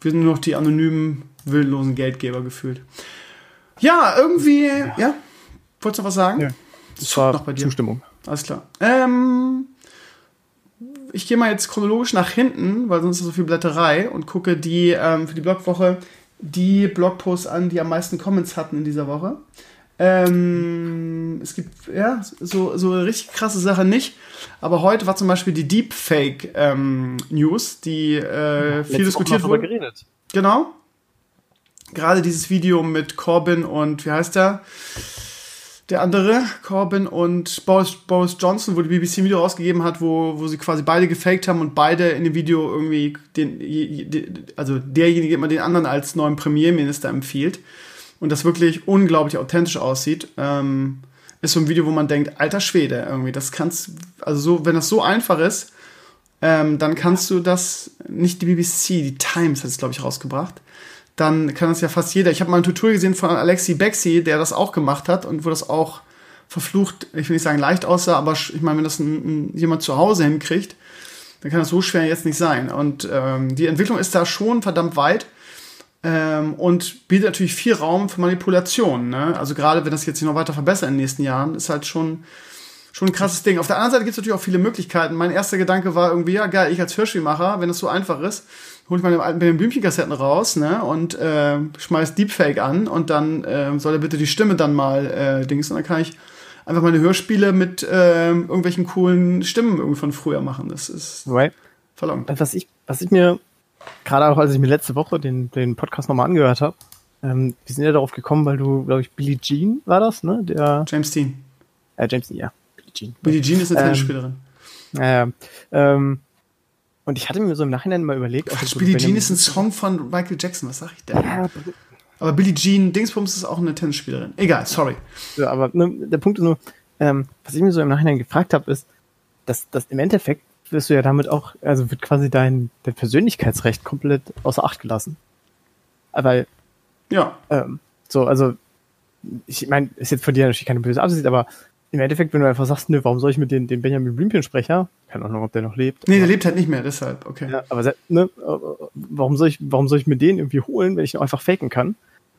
Wir sind nur noch die anonymen, willenlosen Geldgeber gefühlt. Ja, irgendwie, ja. ja. Wolltest du was sagen? Ja. Das war noch bei dir. Zustimmung. Alles klar. Ähm, ich gehe mal jetzt chronologisch nach hinten, weil sonst ist so viel Blätterei und gucke die ähm, für die Blogwoche die Blogposts an, die am meisten Comments hatten in dieser Woche. Ähm, es gibt ja so, so eine richtig krasse Sache nicht. Aber heute war zum Beispiel die Deepfake ähm, News, die äh, viel diskutiert wurde. Geredet. Genau. Gerade dieses Video mit Corbin und wie heißt der? Der andere, Corbyn und Boris, Boris Johnson, wo die BBC ein Video rausgegeben hat, wo, wo sie quasi beide gefaked haben und beide in dem Video irgendwie den, also derjenige immer den anderen als neuen Premierminister empfiehlt. Und das wirklich unglaublich authentisch aussieht, ähm, ist so ein Video, wo man denkt, alter Schwede, irgendwie, das kannst, also so, wenn das so einfach ist, ähm, dann kannst du das, nicht die BBC, die Times hat es, glaube ich, rausgebracht, dann kann das ja fast jeder. Ich habe mal ein Tutorial gesehen von Alexi Bexi, der das auch gemacht hat und wo das auch verflucht, ich will nicht sagen leicht aussah, aber ich meine, wenn das ein, ein, jemand zu Hause hinkriegt, dann kann das so schwer jetzt nicht sein. Und ähm, die Entwicklung ist da schon verdammt weit ähm, und bietet natürlich viel Raum für Manipulation. Ne? Also gerade wenn das jetzt sich noch weiter verbessert in den nächsten Jahren, ist halt schon schon ein krasses Ding. Auf der anderen Seite gibt es natürlich auch viele Möglichkeiten. Mein erster Gedanke war irgendwie, ja geil, ich als Hörspielmacher, wenn es so einfach ist, hole ich meine alten Benjamin Blümchen-Kassetten raus ne, und äh, schmeiß Deepfake an und dann äh, soll er bitte die Stimme dann mal äh, Dings und dann kann ich einfach meine Hörspiele mit äh, irgendwelchen coolen Stimmen irgendwie von früher machen. Das ist right. verlangt. Was ich, was ich mir, gerade auch als ich mir letzte Woche den, den Podcast nochmal angehört habe, ähm, wir sind ja darauf gekommen, weil du, glaube ich, Billie Jean war das, ne? Der James Dean. Äh, James Dean, ja. Billie Jean. Billie Jean ist eine ähm, Tennisspielerin. Naja, ähm, und ich hatte mir so im Nachhinein mal überlegt. Quatsch, Billie Jean ist ein Song von Michael Jackson, was sag ich denn? Ja, aber Billie Jean Dingsbums ist auch eine Tennisspielerin. Egal, sorry. Ja, aber ne, der Punkt ist nur, ähm, was ich mir so im Nachhinein gefragt habe, ist, dass, dass im Endeffekt wirst du ja damit auch, also wird quasi dein, dein Persönlichkeitsrecht komplett außer Acht gelassen. Aber ja. Ähm, so, also ich meine, ist jetzt von dir natürlich keine böse Absicht, aber im Endeffekt, wenn du einfach sagst, ne, warum soll ich mit den, den Benjamin Blümchen-Sprecher, keine Ahnung, ob der noch lebt. Nee, der lebt halt nicht mehr, deshalb, okay. Ja, aber ne, warum soll ich, warum soll ich mir den irgendwie holen, wenn ich ihn einfach faken kann?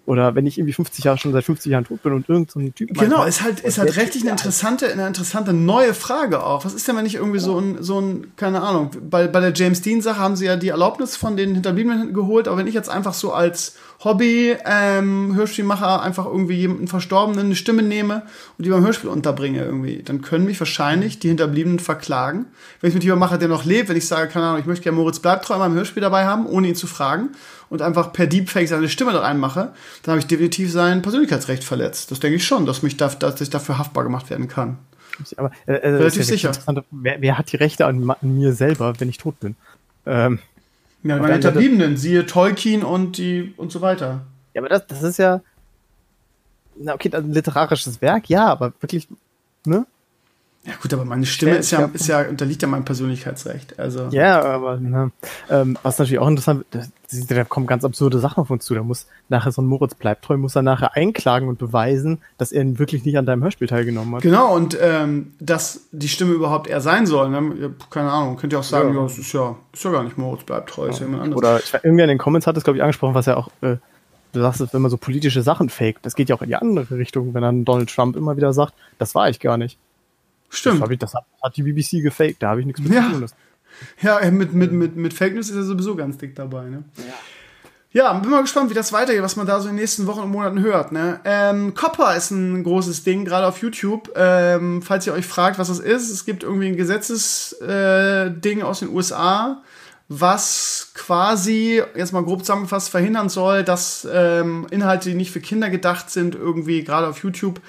Oder wenn ich irgendwie 50 Jahre schon seit 50 Jahren tot bin und irgend so ein Typ. Genau, ist halt, ist halt rechtlich eine interessante, eine interessante neue Frage auch. Was ist denn, wenn ich irgendwie so ein, so ein, keine Ahnung, bei, bei der James Dean-Sache haben sie ja die Erlaubnis von den Hinterbliebenen geholt, aber wenn ich jetzt einfach so als Hobby, ähm, Hörspielmacher einfach irgendwie jemanden Verstorbenen eine Stimme nehme und die beim Hörspiel unterbringe irgendwie, dann können mich wahrscheinlich die Hinterbliebenen verklagen. Wenn ich mit jemandem mache, der noch lebt, wenn ich sage, keine Ahnung, ich möchte gerne Moritz Bleibtreu in meinem Hörspiel dabei haben, ohne ihn zu fragen und einfach per Deepfake seine Stimme da reinmache, dann habe ich definitiv sein Persönlichkeitsrecht verletzt. Das denke ich schon, dass mich da, dass ich dafür haftbar gemacht werden kann. Aber äh, äh, relativ sicher. Wer, wer, hat die Rechte an, an, mir selber, wenn ich tot bin? Ähm, ja, meine Hinterbliebenen, siehe Tolkien und die und so weiter. Ja, aber das, das ist ja. Na, okay, ein literarisches Werk, ja, aber wirklich, ne? Ja gut, aber meine Stimme ist ja, ist ja, unterliegt ja meinem Persönlichkeitsrecht. Also. Ja, aber ne, ähm, was natürlich auch interessant da, da kommen ganz absurde Sachen auf uns zu. Da muss nachher so ein Moritz Bleibtreu, muss er nachher einklagen und beweisen, dass er wirklich nicht an deinem Hörspiel teilgenommen hat. Genau, und ähm, dass die Stimme überhaupt er sein soll. Ne? Keine Ahnung, könnt ihr auch sagen, ja, ja, es ist ja, ist ja gar nicht Moritz Bleibtreu, ja. ist ja jemand anderes. Oder ich, irgendwie in den Comments hat es, glaube ich, angesprochen, was ja auch, äh, du sagst, wenn man so politische Sachen faked, das geht ja auch in die andere Richtung, wenn dann Donald Trump immer wieder sagt, das war ich gar nicht. Stimmt. Das, ich, das hat, hat, die BBC gefaked, da habe ich nichts mit ja. zu tun. Ja, äh, mit, mit, mit, mit Fake News ist er sowieso ganz dick dabei. Ne? Ja. Ja, bin mal gespannt, wie das weitergeht, was man da so in den nächsten Wochen und Monaten hört. Ne? Ähm, Copper ist ein großes Ding, gerade auf YouTube. Ähm, falls ihr euch fragt, was das ist, es gibt irgendwie ein Gesetzesding äh, aus den USA, was quasi, jetzt mal grob zusammengefasst, verhindern soll, dass ähm, Inhalte, die nicht für Kinder gedacht sind, irgendwie gerade auf YouTube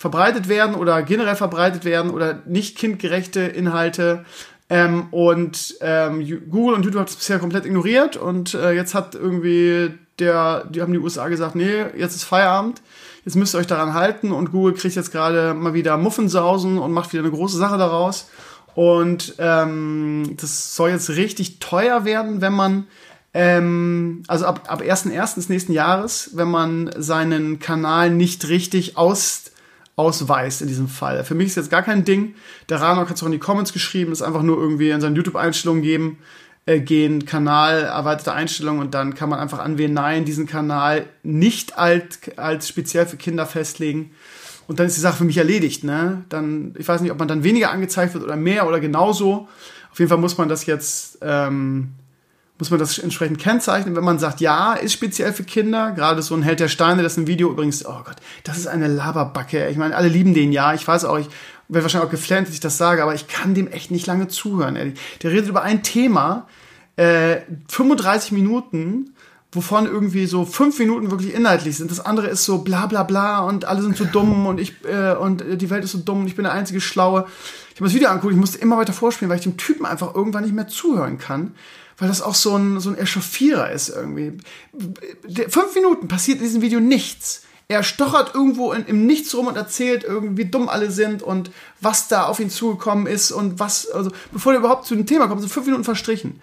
verbreitet werden oder generell verbreitet werden oder nicht kindgerechte Inhalte. Ähm, und ähm, Google und YouTube hat es bisher komplett ignoriert und äh, jetzt hat irgendwie der, die haben die USA gesagt, nee, jetzt ist Feierabend, jetzt müsst ihr euch daran halten und Google kriegt jetzt gerade mal wieder Muffensausen und macht wieder eine große Sache daraus. Und ähm, das soll jetzt richtig teuer werden, wenn man ähm, also ab, ab 1.1. des nächsten Jahres, wenn man seinen Kanal nicht richtig aus ausweist in diesem Fall. Für mich ist jetzt gar kein Ding. Der Ranok hat es auch in die Comments geschrieben, ist einfach nur irgendwie in seinen YouTube-Einstellungen geben, äh, gehen, Kanal, erweiterte Einstellungen und dann kann man einfach anwählen, nein, diesen Kanal nicht als, als speziell für Kinder festlegen. Und dann ist die Sache für mich erledigt, ne? Dann, ich weiß nicht, ob man dann weniger angezeigt wird oder mehr oder genauso. Auf jeden Fall muss man das jetzt ähm, muss man das entsprechend kennzeichnen. Wenn man sagt, ja, ist speziell für Kinder, gerade so ein Held der Steine, das ist ein Video übrigens, oh Gott, das ist eine Laberbacke. Ich meine, alle lieben den ja. Ich weiß auch, ich werde wahrscheinlich auch geflennt, dass ich das sage, aber ich kann dem echt nicht lange zuhören. Ehrlich. Der redet über ein Thema, äh, 35 Minuten, wovon irgendwie so fünf Minuten wirklich inhaltlich sind. Das andere ist so bla bla bla und alle sind so [laughs] dumm und ich äh, und die Welt ist so dumm und ich bin der einzige Schlaue. Ich habe das Video angeguckt, ich musste immer weiter vorspielen, weil ich dem Typen einfach irgendwann nicht mehr zuhören kann weil das auch so ein, so ein Echauffierer ist irgendwie. Fünf Minuten passiert in diesem Video nichts. Er stochert irgendwo in, im Nichts rum und erzählt irgendwie, wie dumm alle sind und was da auf ihn zugekommen ist und was, also bevor er überhaupt zu dem Thema kommt, sind fünf Minuten verstrichen.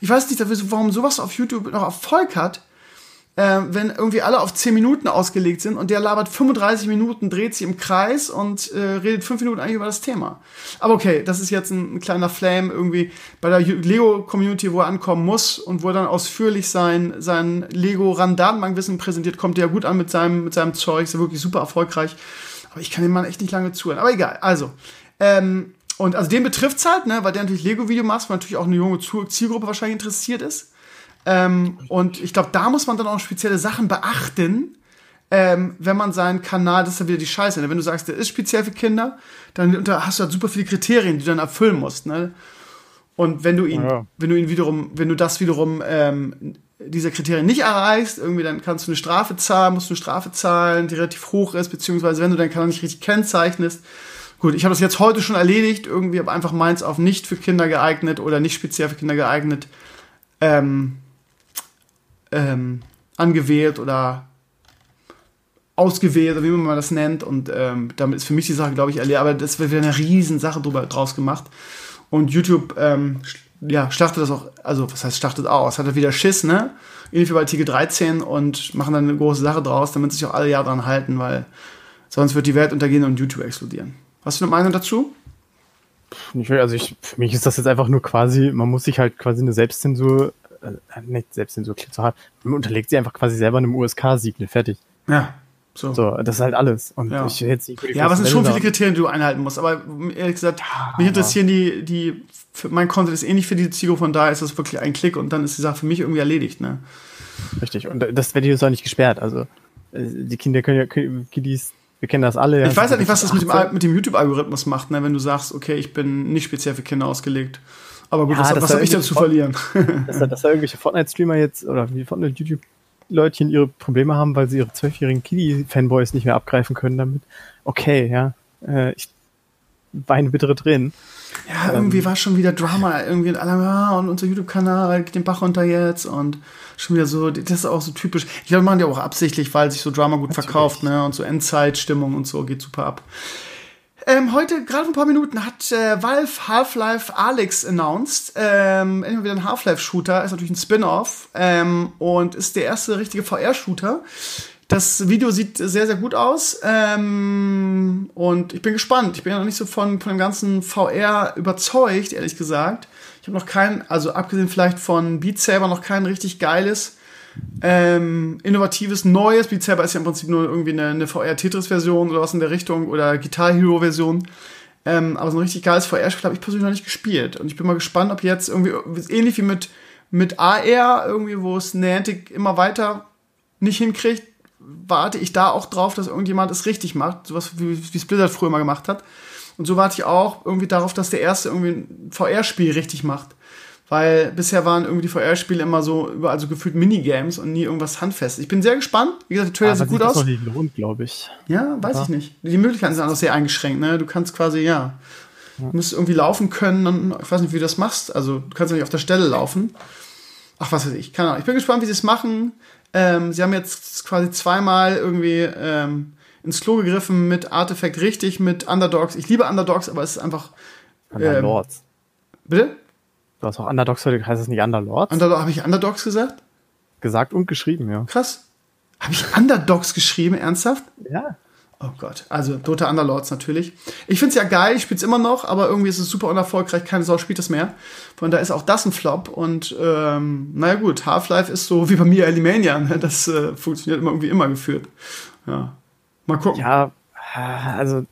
Ich weiß nicht, warum sowas auf YouTube noch Erfolg hat, äh, wenn irgendwie alle auf 10 Minuten ausgelegt sind und der labert 35 Minuten, dreht sich im Kreis und äh, redet 5 Minuten eigentlich über das Thema. Aber okay, das ist jetzt ein, ein kleiner Flame irgendwie bei der Lego-Community, wo er ankommen muss und wo er dann ausführlich sein, sein Lego-Ran-Datenbankwissen präsentiert, kommt der gut an mit seinem, mit seinem Zeug, ist ja wirklich super erfolgreich. Aber ich kann dem Mann echt nicht lange zuhören. Aber egal, also. Ähm, und also den betrifft's halt, ne, weil der natürlich Lego-Video macht, weil natürlich auch eine junge Zielgruppe wahrscheinlich interessiert ist. Ähm, und ich glaube, da muss man dann auch spezielle Sachen beachten, ähm, wenn man seinen Kanal, das ist ja wieder die Scheiße. Ne? Wenn du sagst, der ist speziell für Kinder, dann hast du halt super viele Kriterien, die du dann erfüllen musst. Ne? Und wenn du ihn, ja. wenn du ihn wiederum, wenn du das wiederum ähm, diese Kriterien nicht erreichst, irgendwie dann kannst du eine Strafe zahlen, musst du eine Strafe zahlen, die relativ hoch ist, beziehungsweise wenn du deinen Kanal nicht richtig kennzeichnest. Gut, ich habe das jetzt heute schon erledigt, irgendwie habe einfach meins auf nicht für Kinder geeignet oder nicht speziell für Kinder geeignet ähm, ähm, angewählt oder ausgewählt, oder wie man das nennt. Und ähm, damit ist für mich die Sache, glaube ich, erledigt. Aber das wird wieder eine riesen Sache draus gemacht. Und YouTube ähm, ja, schlachtet das auch, also was heißt schlachtet aus? Hat er wieder Schiss, ne? Ähnlich wie bei Artikel 13 und machen dann eine große Sache draus, damit sich auch alle ja dran halten, weil sonst wird die Welt untergehen und YouTube explodieren. Hast du eine Meinung dazu? Also ich, für mich ist das jetzt einfach nur quasi, man muss sich halt quasi eine Selbstzensur, äh, nicht Selbstzensur klingt so hart, man unterlegt sie einfach quasi selber einem USK-Siegel, fertig. Ja. So. so, das ist halt alles. Und ja. ich jetzt nicht Ja, aber es sind schon viele Kriterien, die du einhalten musst. Aber ehrlich gesagt, mich interessieren die, die, mein Content ist ähnlich für die Zielgruppe, von daher ist das wirklich ein Klick und dann ist die Sache für mich irgendwie erledigt, ne? Richtig. Und das wird jetzt auch nicht gesperrt. Also, äh, die Kinder können ja, Kiddies, wir kennen das alle. Ich weiß halt nicht, was das mit dem, [laughs] mit dem YouTube-Algorithmus macht, ne? Wenn du sagst, okay, ich bin nicht speziell für Kinder ausgelegt. Aber gut, ja, was, was habe ich da zu verlieren? [laughs] dass, da, dass da irgendwelche Fortnite-Streamer jetzt oder wie Fortnite-YouTube Leutchen ihre Probleme haben, weil sie ihre zwölfjährigen Kiddie-Fanboys nicht mehr abgreifen können damit. Okay, ja. Äh, ich weine bittere Tränen. Ja, irgendwie ähm, war schon wieder Drama, irgendwie in allem, ja, und unser YouTube-Kanal geht den Bach runter jetzt und schon wieder so, das ist auch so typisch. Ich glaube, machen die auch absichtlich, weil sich so Drama gut Natürlich. verkauft, ne, und so Endzeitstimmung und so geht super ab. Ähm, heute, gerade vor ein paar Minuten, hat äh, Valve Half-Life Alex announced. Ähm, wieder ein Half-Life-Shooter, ist natürlich ein Spin-off ähm, und ist der erste richtige VR-Shooter. Das Video sieht sehr, sehr gut aus ähm, und ich bin gespannt. Ich bin ja noch nicht so von, von dem ganzen VR überzeugt, ehrlich gesagt. Ich habe noch kein, also abgesehen vielleicht von Beat Saber, noch kein richtig geiles ähm, innovatives, neues. Beat Saber ist ja im Prinzip nur irgendwie eine, eine VR-Tetris-Version oder was in der Richtung oder Guitar Hero-Version. Ähm, aber so ein richtig geiles VR-Spiel habe ich persönlich noch nicht gespielt. Und ich bin mal gespannt, ob jetzt irgendwie, ähnlich wie mit, mit AR, irgendwie, wo es Niantic immer weiter nicht hinkriegt, warte ich da auch drauf, dass irgendjemand es richtig macht. Sowas wie, wie Blizzard früher mal gemacht hat. Und so warte ich auch irgendwie darauf, dass der erste irgendwie ein VR-Spiel richtig macht. Weil bisher waren irgendwie die VR-Spiele immer so überall so gefühlt Minigames und nie irgendwas handfest. Ich bin sehr gespannt. Wie gesagt, der Trailer sieht gut aus. Das nicht lohnt, glaube ich. Ja, weiß ja. ich nicht. Die Möglichkeiten sind auch sehr eingeschränkt. Ne? Du kannst quasi, ja, ja. du musst irgendwie laufen können. Und, ich weiß nicht, wie du das machst. Also du kannst ja nicht auf der Stelle laufen. Ach, was weiß ich. Keine Ahnung. Ich bin gespannt, wie sie es machen. Ähm, sie haben jetzt quasi zweimal irgendwie ähm, ins Klo gegriffen mit Artefakt richtig, mit Underdogs. Ich liebe Underdogs, aber es ist einfach. Ähm, Underlords. Bitte? Du hast auch Underdogs, heißt es nicht Underlords? Underdog, habe ich Underdogs gesagt? Gesagt und geschrieben, ja. Krass. Habe ich Underdogs geschrieben, ernsthaft? Ja. Oh Gott, also Dota Underlords natürlich. Ich finde es ja geil, ich spiele es immer noch, aber irgendwie ist es super unerfolgreich, keine Sau spielt es mehr. Von da ist auch das ein Flop und ähm, naja gut, Half-Life ist so wie bei mir Alimania, ne? das äh, funktioniert immer irgendwie immer geführt. Ja, mal gucken. Ja, also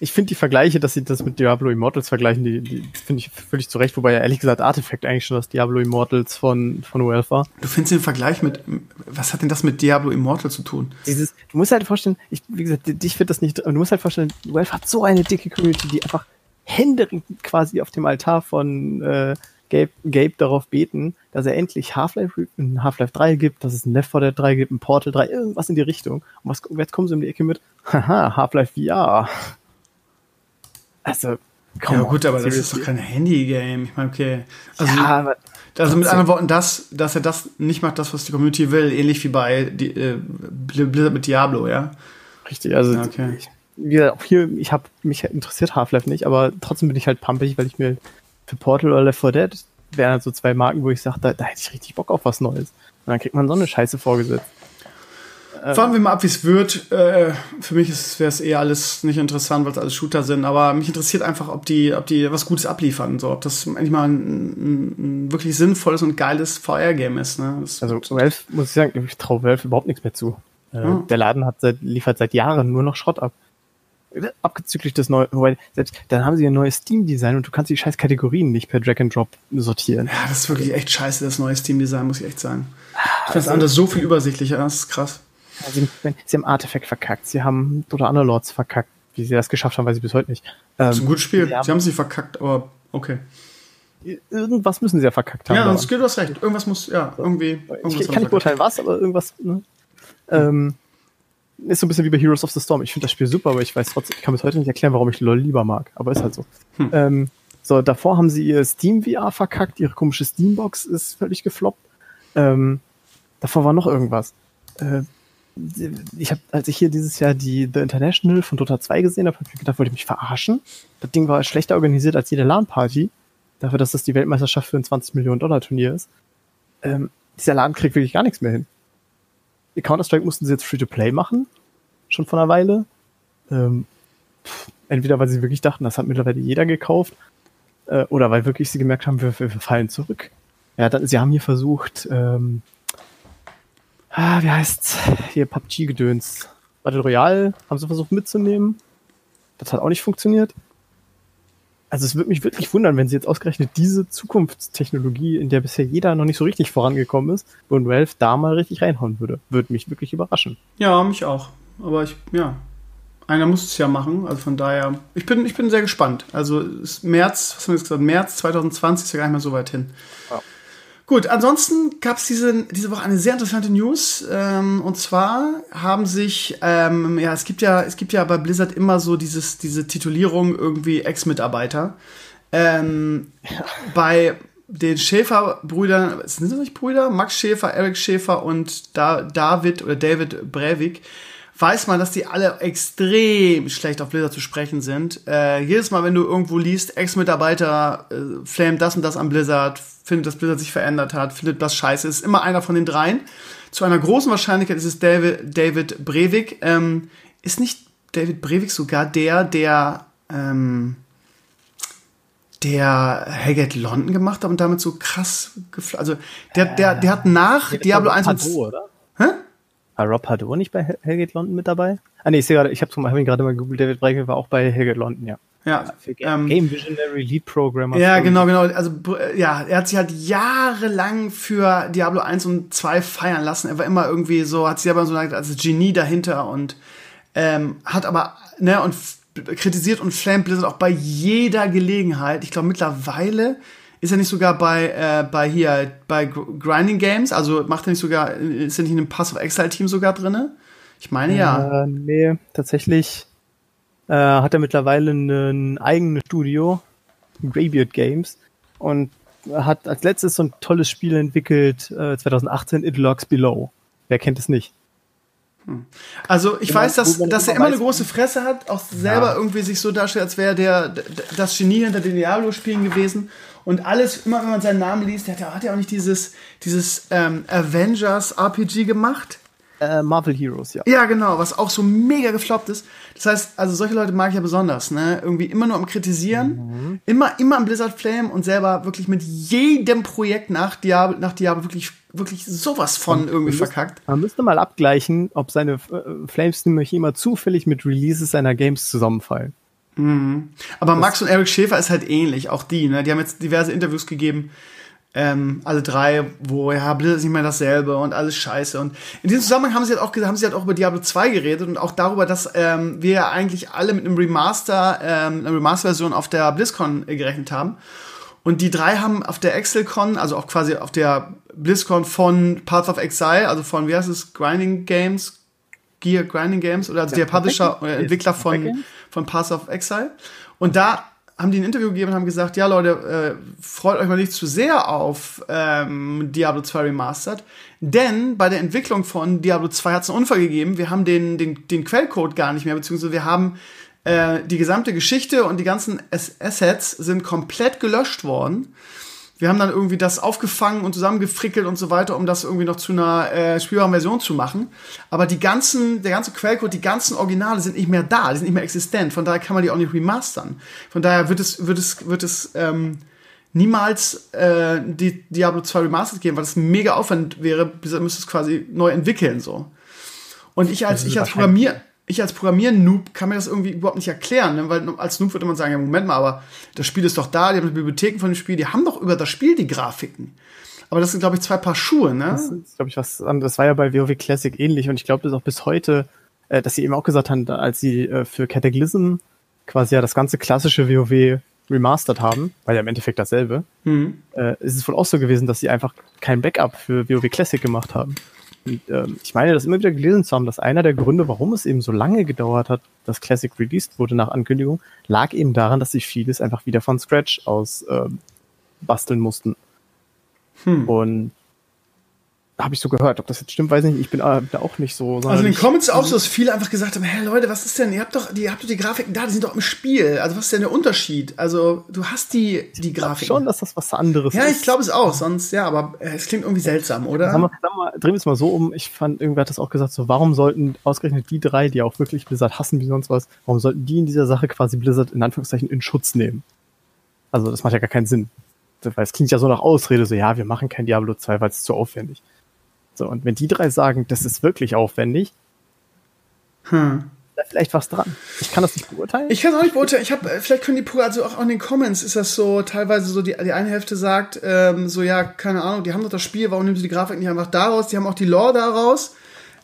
ich finde die Vergleiche, dass sie das mit Diablo Immortals vergleichen, die, die finde ich völlig zurecht, wobei ja ehrlich gesagt Artifact eigentlich schon das Diablo Immortals von, von Valve war. Du findest den Vergleich mit, was hat denn das mit Diablo Immortal zu tun? Dieses, du musst halt vorstellen, ich, wie gesagt, dich wird das nicht, du musst halt vorstellen, Valve hat so eine dicke Community, die einfach händeringend quasi auf dem Altar von äh, Gabe, Gabe darauf beten, dass er endlich Half-Life Half-Life 3 gibt, dass es ein Left 4 Dead 3 gibt, ein Portal 3, irgendwas in die Richtung. Und was, jetzt kommen sie um die Ecke mit, haha, Half-Life VR. Also, ja, gut, aber das ist doch kein Handy-Game. Ich meine, okay. Also, ja, aber also mit anderen Worten, das, dass er das nicht macht, das, was die Community will, ähnlich wie bei die, äh, Blizzard mit Diablo, ja? Richtig, also okay. ich, wie gesagt, auch hier, ich habe mich interessiert Half-Life nicht, aber trotzdem bin ich halt pumpig, weil ich mir für Portal oder Left 4 Dead wären halt so zwei Marken, wo ich sage, da, da hätte ich richtig Bock auf was Neues. Und dann kriegt man so eine Scheiße vorgesetzt. Fahren wir mal ab, wie es wird. Äh, für mich wäre es eher alles nicht interessant, weil es alles Shooter sind. Aber mich interessiert einfach, ob die, ob die was Gutes abliefern. So, ob das endlich mal ein, ein, ein wirklich sinnvolles und geiles VR-Game ist. Ne? also Valve, muss ich sagen, ich traue Valve überhaupt nichts mehr zu. Äh, hm. Der Laden hat seit, liefert seit Jahren nur noch Schrott ab. Abgezüglich des neuen, wobei, selbst dann haben sie ein neues Steam-Design und du kannst die scheiß Kategorien nicht per Drag and Drop sortieren. Ja, das ist wirklich echt scheiße, das neue Steam-Design, muss ich echt sagen. Ich finde das also, andere so viel übersichtlicher, das ist krass. Sie, sie haben Artefakt verkackt, sie haben Dota Underlords verkackt. Wie sie das geschafft haben, weiß ich bis heute nicht. Ähm, das ist ein gutes Spiel. Sie haben, sie haben sie verkackt, aber okay. irgendwas müssen sie ja verkackt haben. Ja, sonst du hast recht. Irgendwas muss, ja, irgendwie. Ich kann nicht beurteilen, was, aber irgendwas. Ne? Ähm, ist so ein bisschen wie bei Heroes of the Storm. Ich finde das Spiel super, aber ich weiß trotzdem, ich kann bis heute nicht erklären, warum ich LOL lieber mag. Aber ist halt so. Hm. Ähm, so, davor haben sie ihr Steam VR verkackt, ihre komische Steambox ist völlig gefloppt. Ähm, davor war noch irgendwas. Äh, ich habe, als ich hier dieses Jahr die The International von Dota 2 gesehen habe, habe ich gedacht, wollte ich mich verarschen. Das Ding war schlechter organisiert als jede LAN-Party. Dafür, dass das die Weltmeisterschaft für ein 20 Millionen Dollar Turnier ist. Ähm, dieser Laden kriegt wirklich gar nichts mehr hin. Die Counter-Strike mussten sie jetzt Free-to-Play machen. Schon vor einer Weile. Ähm, pff, entweder weil sie wirklich dachten, das hat mittlerweile jeder gekauft. Äh, oder weil wirklich sie gemerkt haben, wir, wir, wir fallen zurück. Ja, dann, sie haben hier versucht, ähm, ah, wie heißt's? Hier PUBG-Gedöns. Battle Royale haben sie versucht mitzunehmen. Das hat auch nicht funktioniert. Also es würde mich wirklich wundern, wenn sie jetzt ausgerechnet diese Zukunftstechnologie, in der bisher jeder noch nicht so richtig vorangekommen ist, und Valve da mal richtig reinhauen würde. Würde mich wirklich überraschen. Ja, mich auch. Aber ich, ja. Einer muss es ja machen, also von daher. Ich bin, ich bin sehr gespannt. Also März, was haben wir jetzt gesagt? März 2020 ist ja gar nicht mehr so weit hin. Ja. Gut, ansonsten gab es diese, diese Woche eine sehr interessante News. Ähm, und zwar haben sich, ähm, ja, es gibt ja, es gibt ja bei Blizzard immer so dieses, diese Titulierung irgendwie Ex-Mitarbeiter. Ähm, ja. Bei den Schäfer-Brüdern, sind das nicht Brüder? Max Schäfer, Eric Schäfer und da David oder David Breivik weiß man, dass die alle extrem schlecht auf Blizzard zu sprechen sind. Äh, jedes Mal, wenn du irgendwo liest, Ex-Mitarbeiter äh, flamet das und das an Blizzard, findet, dass Blizzard sich verändert hat, findet das scheiße, ist immer einer von den dreien. Zu einer großen Wahrscheinlichkeit ist es David, David Breivik. Ähm, ist nicht David Breivik sogar der, der ähm, der Hellgate London gemacht hat und damit so krass also der der der hat nach äh, Diablo 1 und oder? Hä? War Rob Hardot nicht bei Hellgate London mit dabei? Ah nee, ich sehe gerade, ich habe hab ihn gerade mal gegoogelt, David Breike war auch bei Hellgate London, ja. Ja, für Game, ähm, Game Visionary Lead Programmer. Ja, genau, genau. Also ja, er hat sich halt jahrelang für Diablo 1 und 2 feiern lassen. Er war immer irgendwie so, hat sich aber so als Genie dahinter und ähm, hat aber, ne, und kritisiert und flamed Blizzard auch bei jeder Gelegenheit. Ich glaube mittlerweile ist er nicht sogar bei, äh, bei hier, bei Grinding Games? Also macht er nicht sogar, ist er nicht in einem Pass of Exile Team sogar drinne? Ich meine ja. Äh, nee, tatsächlich äh, hat er mittlerweile ein eigenes Studio, Greybeard Games, und hat als letztes so ein tolles Spiel entwickelt, äh, 2018, It Logs Below. Wer kennt es nicht? Hm. Also ich weiß, dass, dass er immer eine große Fresse hat, auch selber ja. irgendwie sich so darstellt, als wäre der das Genie hinter den Diablo-Spielen gewesen und alles, immer wenn man seinen Namen liest, hat ja, hat ja auch nicht dieses, dieses ähm, Avengers RPG gemacht. Äh, Marvel Heroes, ja. Ja, genau, was auch so mega gefloppt ist. Das heißt, also solche Leute mag ich ja besonders, ne? Irgendwie immer nur am Kritisieren, mhm. immer, immer am Blizzard Flame und selber wirklich mit jedem Projekt nach Diablo, nach Diablo wirklich, wirklich sowas von und irgendwie verkackt. Man müsste mal abgleichen, ob seine äh, Flames nämlich immer zufällig mit Releases seiner Games zusammenfallen. Mhm. Aber das Max und Eric Schäfer ist halt ähnlich, auch die, ne? Die haben jetzt diverse Interviews gegeben, ähm, alle drei, wo ja, Blizzard ist nicht mehr dasselbe und alles scheiße. Und in diesem Zusammenhang haben sie halt auch, haben sie halt auch über Diablo 2 geredet und auch darüber, dass ähm, wir ja eigentlich alle mit einem Remaster, ähm, einer Remaster-Version auf der BlizzCon gerechnet haben. Und die drei haben auf der ExcelCon, also auch quasi auf der BlizzCon von Path of Exile, also von, wie heißt es, Grinding Games, Gear Grinding Games, oder also ja, der Publisher oder Entwickler von, von Path of Exile. Und da haben die ein Interview gegeben und haben gesagt, ja Leute, äh, freut euch mal nicht zu sehr auf ähm, Diablo 2 Remastered, denn bei der Entwicklung von Diablo 2 hat es einen Unfall gegeben. Wir haben den, den, den Quellcode gar nicht mehr, beziehungsweise wir haben äh, die gesamte Geschichte und die ganzen Assets sind komplett gelöscht worden wir haben dann irgendwie das aufgefangen und zusammengefrickelt und so weiter, um das irgendwie noch zu einer äh, spielbaren Version zu machen. Aber die ganzen, der ganze Quellcode, die ganzen Originale sind nicht mehr da, die sind nicht mehr existent. Von daher kann man die auch nicht remastern. Von daher wird es, wird es, wird es ähm, niemals äh, die Diablo 2 Remastered geben, weil das ein mega Aufwand wäre, bis müsste es quasi neu entwickeln so. Und ich als ich als Programmier ich als Programmieren-Noob kann mir das irgendwie überhaupt nicht erklären, ne? weil als Noob würde man sagen, ja, Moment mal, aber das Spiel ist doch da, die haben die Bibliotheken von dem Spiel, die haben doch über das Spiel die Grafiken. Aber das sind, glaube ich, zwei Paar Schuhe, ne? Das ist, glaube ich, was anderes. Das war ja bei WoW Classic ähnlich und ich glaube, das ist auch bis heute, äh, dass sie eben auch gesagt haben, als sie äh, für Cataclysm quasi ja das ganze klassische WoW remastered haben, weil ja im Endeffekt dasselbe, mhm. äh, ist es wohl auch so gewesen, dass sie einfach kein Backup für WoW Classic gemacht haben. Und, ähm, ich meine, das immer wieder gelesen zu haben, dass einer der Gründe, warum es eben so lange gedauert hat, dass Classic released wurde nach Ankündigung, lag eben daran, dass sie vieles einfach wieder von Scratch aus ähm, basteln mussten. Hm. Und habe ich so gehört. Ob das jetzt stimmt, weiß ich nicht. Ich bin äh, da auch nicht so. Also in den Comments auch so, dass viele einfach gesagt haben, hey Leute, was ist denn? Ihr habt doch, die, ihr habt doch die Grafiken da, die sind doch im Spiel. Also was ist denn der Unterschied? Also du hast die, die Grafiken. schon, dass das was anderes ja, ist. Ja, ich glaube es auch. Sonst, ja, aber äh, es klingt irgendwie seltsam, oder? Sag mal, sag mal, drehen wir es mal so um. Ich fand, irgendwer hat das auch gesagt, so warum sollten ausgerechnet die drei, die auch wirklich Blizzard hassen wie sonst was, warum sollten die in dieser Sache quasi Blizzard in Anführungszeichen in Schutz nehmen? Also das macht ja gar keinen Sinn. Weil es klingt ja so nach Ausrede, so ja, wir machen kein Diablo 2, weil es zu aufwendig. So, und wenn die drei sagen, das ist wirklich aufwendig, hm. da vielleicht was dran. Ich kann das nicht beurteilen. Ich kann es auch nicht beurteilen. Ich habe, äh, vielleicht können die, also auch in den Comments ist das so, teilweise so, die, die eine Hälfte sagt, ähm, so, ja, keine Ahnung, die haben doch das Spiel, warum nehmen sie die Grafik nicht einfach daraus? Die haben auch die Lore daraus.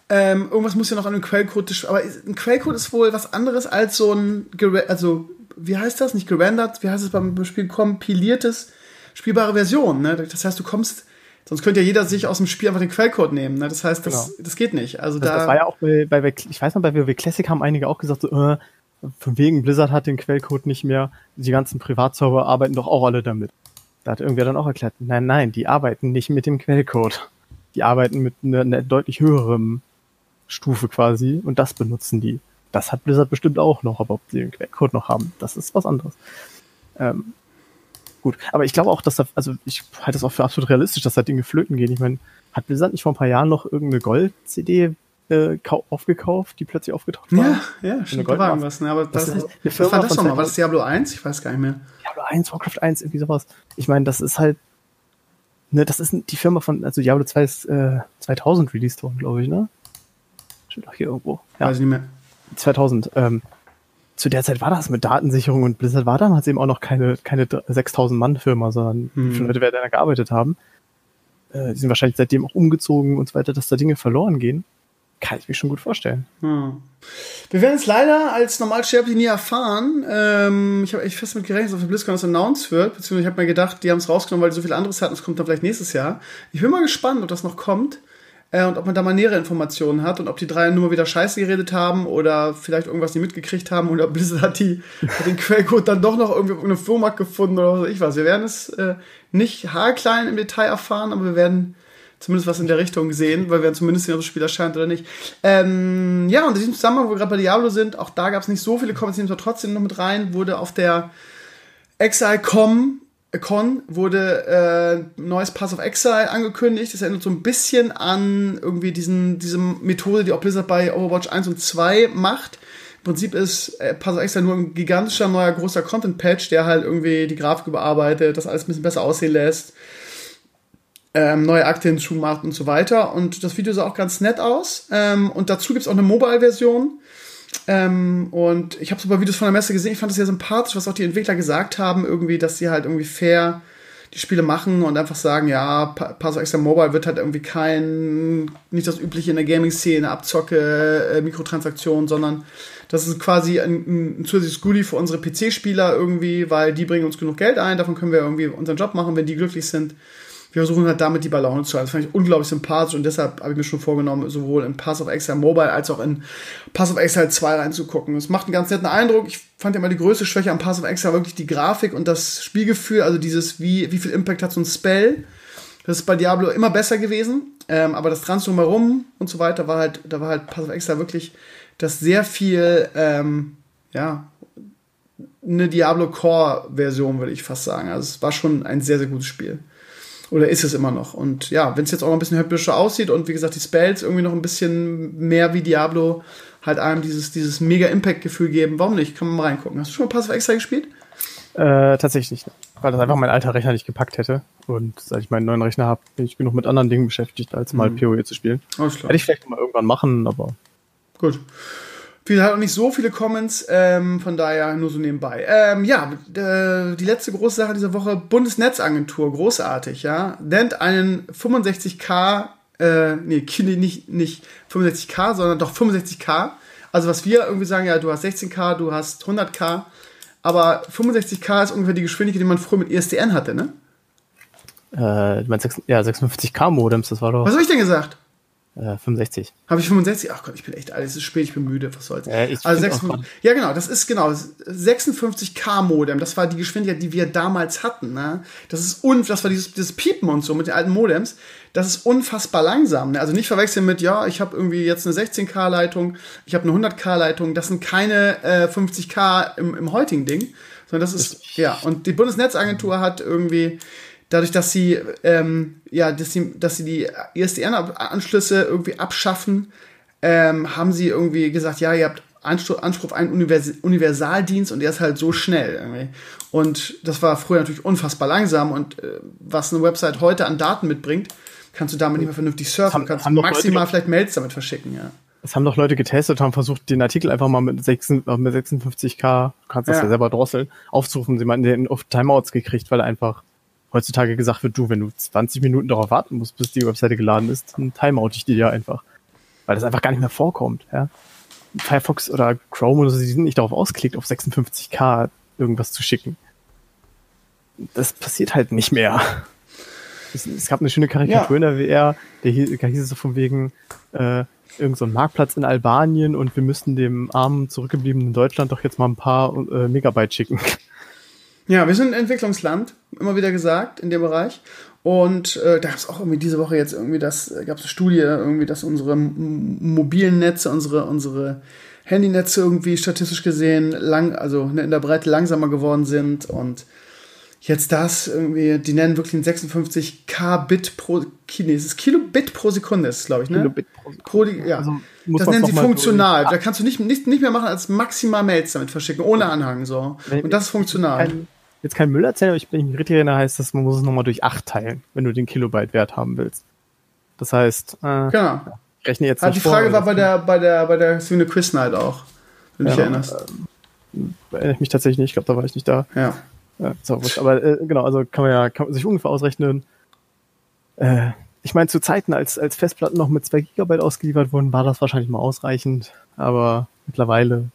Ähm, irgendwas muss ja noch an dem Quellcode, aber ein Quellcode ist wohl was anderes als so ein, also, wie heißt das? Nicht gerendert, wie heißt es beim Spiel? Kompiliertes, spielbare Version, ne? Das heißt, du kommst, Sonst könnte ja jeder sich aus dem Spiel einfach den Quellcode nehmen. Ne? Das heißt, das, genau. das geht nicht. Also das, da das war ja auch bei, bei, ich weiß noch, bei WoW Classic haben einige auch gesagt, so, äh, von wegen Blizzard hat den Quellcode nicht mehr. Die ganzen Privatserver arbeiten doch auch alle damit. Da hat irgendwer dann auch erklärt, nein, nein, die arbeiten nicht mit dem Quellcode. Die arbeiten mit einer, einer deutlich höheren Stufe quasi und das benutzen die. Das hat Blizzard bestimmt auch noch, aber ob sie den Quellcode noch haben, das ist was anderes. Ähm, gut. Aber ich glaube auch, dass da, also ich halte das auch für absolut realistisch, dass da Dinge flöten gehen. Ich meine, hat Blizzard nicht vor ein paar Jahren noch irgendeine Gold-CD äh, aufgekauft, die plötzlich aufgetaucht war? Ja, ja, stimmt, da war irgendwas. Ne? Aber das, das, das was war das nochmal? War das Diablo 1? Ich weiß gar nicht mehr. Diablo 1, Warcraft 1, irgendwie sowas. Ich meine, das ist halt, ne, das ist die Firma von, also Diablo 2 ist äh, 2000 released worden, glaube ich, ne? Steht doch hier irgendwo. Ja. Weiß ich nicht mehr. 2000. Ähm, zu der Zeit war das mit Datensicherung und Blizzard war damals eben auch noch keine, keine 6000 Mann Firma, sondern hm. wie viele Leute werden da gearbeitet haben. Äh, die sind wahrscheinlich seitdem auch umgezogen und so weiter, dass da Dinge verloren gehen. Kann ich mir schon gut vorstellen. Hm. Wir werden es leider als Normalsterbliche nie erfahren. Ähm, ich habe echt fest mit gerechnet, dass auf der BlizzCon das announced wird. Beziehungsweise ich habe mir gedacht, die haben es rausgenommen, weil die so viel anderes hatten. Es kommt dann vielleicht nächstes Jahr. Ich bin mal gespannt, ob das noch kommt äh, und ob man da mal nähere Informationen hat und ob die drei nur wieder Scheiße geredet haben oder vielleicht irgendwas nicht mitgekriegt haben oder [laughs] Blizzard hat, die, hat den Quellcode dann doch noch irgendwie auf einem Flohmarkt gefunden oder was ich weiß. Wir werden es äh, nicht haarklein im Detail erfahren, aber wir werden zumindest was in der Richtung sehen, weil wir zumindest sehen, ob das Spiel erscheint oder nicht. Ähm, ja, und in diesem Zusammenhang, wo wir gerade bei Diablo sind, auch da gab es nicht so viele Comments, die trotzdem noch mit rein, wurde auf der Exile.com Con wurde äh, neues Pass of Exile angekündigt. Das erinnert so ein bisschen an irgendwie diesen, diese Methode, die auch Blizzard bei Overwatch 1 und 2 macht. Im Prinzip ist äh, Pass of Exile nur ein gigantischer neuer großer Content-Patch, der halt irgendwie die Grafik überarbeitet, das alles ein bisschen besser aussehen lässt, ähm, neue Akte hinzu macht und so weiter. Und das Video sah auch ganz nett aus. Ähm, und dazu gibt es auch eine Mobile-Version ähm, und ich habe so ein paar Videos von der Messe gesehen. Ich fand das sehr sympathisch, was auch die Entwickler gesagt haben, irgendwie, dass sie halt irgendwie fair die Spiele machen und einfach sagen, ja, Paso Extra Mobile wird halt irgendwie kein, nicht das übliche in der Gaming-Szene, Abzocke, äh, Mikrotransaktionen, sondern das ist quasi ein, ein zusätzliches Goodie für unsere PC-Spieler irgendwie, weil die bringen uns genug Geld ein, davon können wir irgendwie unseren Job machen, wenn die glücklich sind wir versuchen halt damit die Ballone zu halten. Das fand ich unglaublich sympathisch und deshalb habe ich mir schon vorgenommen, sowohl in Pass of Exile Mobile als auch in Pass of Exile 2 reinzugucken. Es macht einen ganz netten Eindruck. Ich fand ja mal die größte Schwäche am Pass of Exile wirklich die Grafik und das Spielgefühl, also dieses, wie, wie viel Impact hat so ein Spell. Das ist bei Diablo immer besser gewesen, ähm, aber das Trans drumherum und so weiter war halt, da war halt Pass of Exile wirklich das sehr viel, ähm, ja, eine Diablo Core Version, würde ich fast sagen. Also es war schon ein sehr, sehr gutes Spiel. Oder ist es immer noch? Und ja, wenn es jetzt auch noch ein bisschen hübscher aussieht und wie gesagt, die Spells irgendwie noch ein bisschen mehr wie Diablo halt einem dieses, dieses mega Impact-Gefühl geben, warum nicht? Kann man mal reingucken. Hast du schon mal Pass of Extra gespielt? Äh, tatsächlich nicht. Weil das einfach mein alter Rechner nicht gepackt hätte. Und seit ich meinen neuen Rechner habe, bin ich genug mit anderen Dingen beschäftigt, als mal mhm. PoE zu spielen. Alles klar. Hätte ich vielleicht mal irgendwann machen, aber. Gut. Wir haben auch nicht so viele Comments, ähm, von daher nur so nebenbei. Ähm, ja, äh, die letzte große Sache dieser Woche, Bundesnetzagentur, großartig, ja, nennt einen 65k, äh, nee, nicht, nicht 65k, sondern doch 65k. Also was wir irgendwie sagen, ja, du hast 16k, du hast 100k, aber 65K ist ungefähr die Geschwindigkeit, die man früher mit ISDN e hatte, ne? Äh, meinst 6, ja, 56K Modems, das war doch. Was habe ich denn gesagt? Äh, 65. Habe ich 65? Ach Gott, ich bin echt alt. Es ist spät, ich bin müde. Was soll's. Äh, also 56, ja, genau, das ist genau 56K Modem. Das war die Geschwindigkeit, die wir damals hatten. Ne? Das ist un, das war dieses, dieses Piepen und so mit den alten Modems. Das ist unfassbar langsam. Ne? Also nicht verwechseln mit, ja, ich habe irgendwie jetzt eine 16K Leitung, ich habe eine 100K Leitung. Das sind keine äh, 50K im, im heutigen Ding, sondern das ist ja. Und die Bundesnetzagentur hat irgendwie dadurch, dass sie, ähm, ja, dass sie, dass sie die ISDN-Anschlüsse irgendwie abschaffen, ähm, haben sie irgendwie gesagt, ja, ihr habt Anspruch, Anspruch auf einen Univers Universaldienst und der ist halt so schnell. Irgendwie. Und das war früher natürlich unfassbar langsam und äh, was eine Website heute an Daten mitbringt, kannst du damit nicht mehr vernünftig surfen, haben, kannst haben maximal vielleicht Mails damit verschicken, ja. Es haben doch Leute getestet, haben versucht, den Artikel einfach mal mit, 6, mit 56k, du kannst das ja. ja selber drosseln, aufzurufen. Sie meinten, den auf Timeouts gekriegt, weil er einfach heutzutage gesagt wird, du, wenn du 20 Minuten darauf warten musst, bis die Webseite geladen ist, dann timeout ich die ja einfach. Weil das einfach gar nicht mehr vorkommt, ja. Firefox oder Chrome oder so, die sind nicht darauf ausgelegt, auf 56k irgendwas zu schicken. Das passiert halt nicht mehr. Es, es gab eine schöne Karikatur ja. in der WR, der hieß, da hieß es so von wegen, äh, irgend so ein Marktplatz in Albanien und wir müssten dem armen, zurückgebliebenen Deutschland doch jetzt mal ein paar äh, Megabyte schicken. Ja, wir sind ein Entwicklungsland, immer wieder gesagt, in dem Bereich. Und äh, da gab es auch irgendwie diese Woche jetzt irgendwie das, äh, gab es eine Studie, irgendwie, dass unsere mobilen Netze, unsere, unsere Handynetze irgendwie statistisch gesehen lang, also in der Breite langsamer geworden sind und jetzt das irgendwie, die nennen wirklich ein 56 K-Bit pro, nee, es ist Kilobit pro Sekunde, ist glaube ich, ne? Kilobit pro Sekunde. Pro, ja. Also das nennen sie funktional. Da kannst du nicht, nicht, nicht mehr machen als maximal Mails damit verschicken, ohne Anhang, so. Und das ist funktional. Kein, jetzt kein Müll erzählen, aber ich bin mich richtig erinnere, heißt das, man muss es nochmal durch 8 teilen, wenn du den Kilobyte-Wert haben willst. Das heißt, äh, genau. ich rechne jetzt also Die Frage vor, war bei der, bei der, bei der Swine Quiz Night auch, wenn du ja, dich erinnerst. Äh, erinnere ich mich tatsächlich nicht, ich glaube, da war ich nicht da. Ja. ja so, aber äh, genau, also kann man ja kann man sich ungefähr ausrechnen. Äh, ich meine, zu Zeiten, als, als Festplatten noch mit 2 Gigabyte ausgeliefert wurden, war das wahrscheinlich mal ausreichend, aber mittlerweile.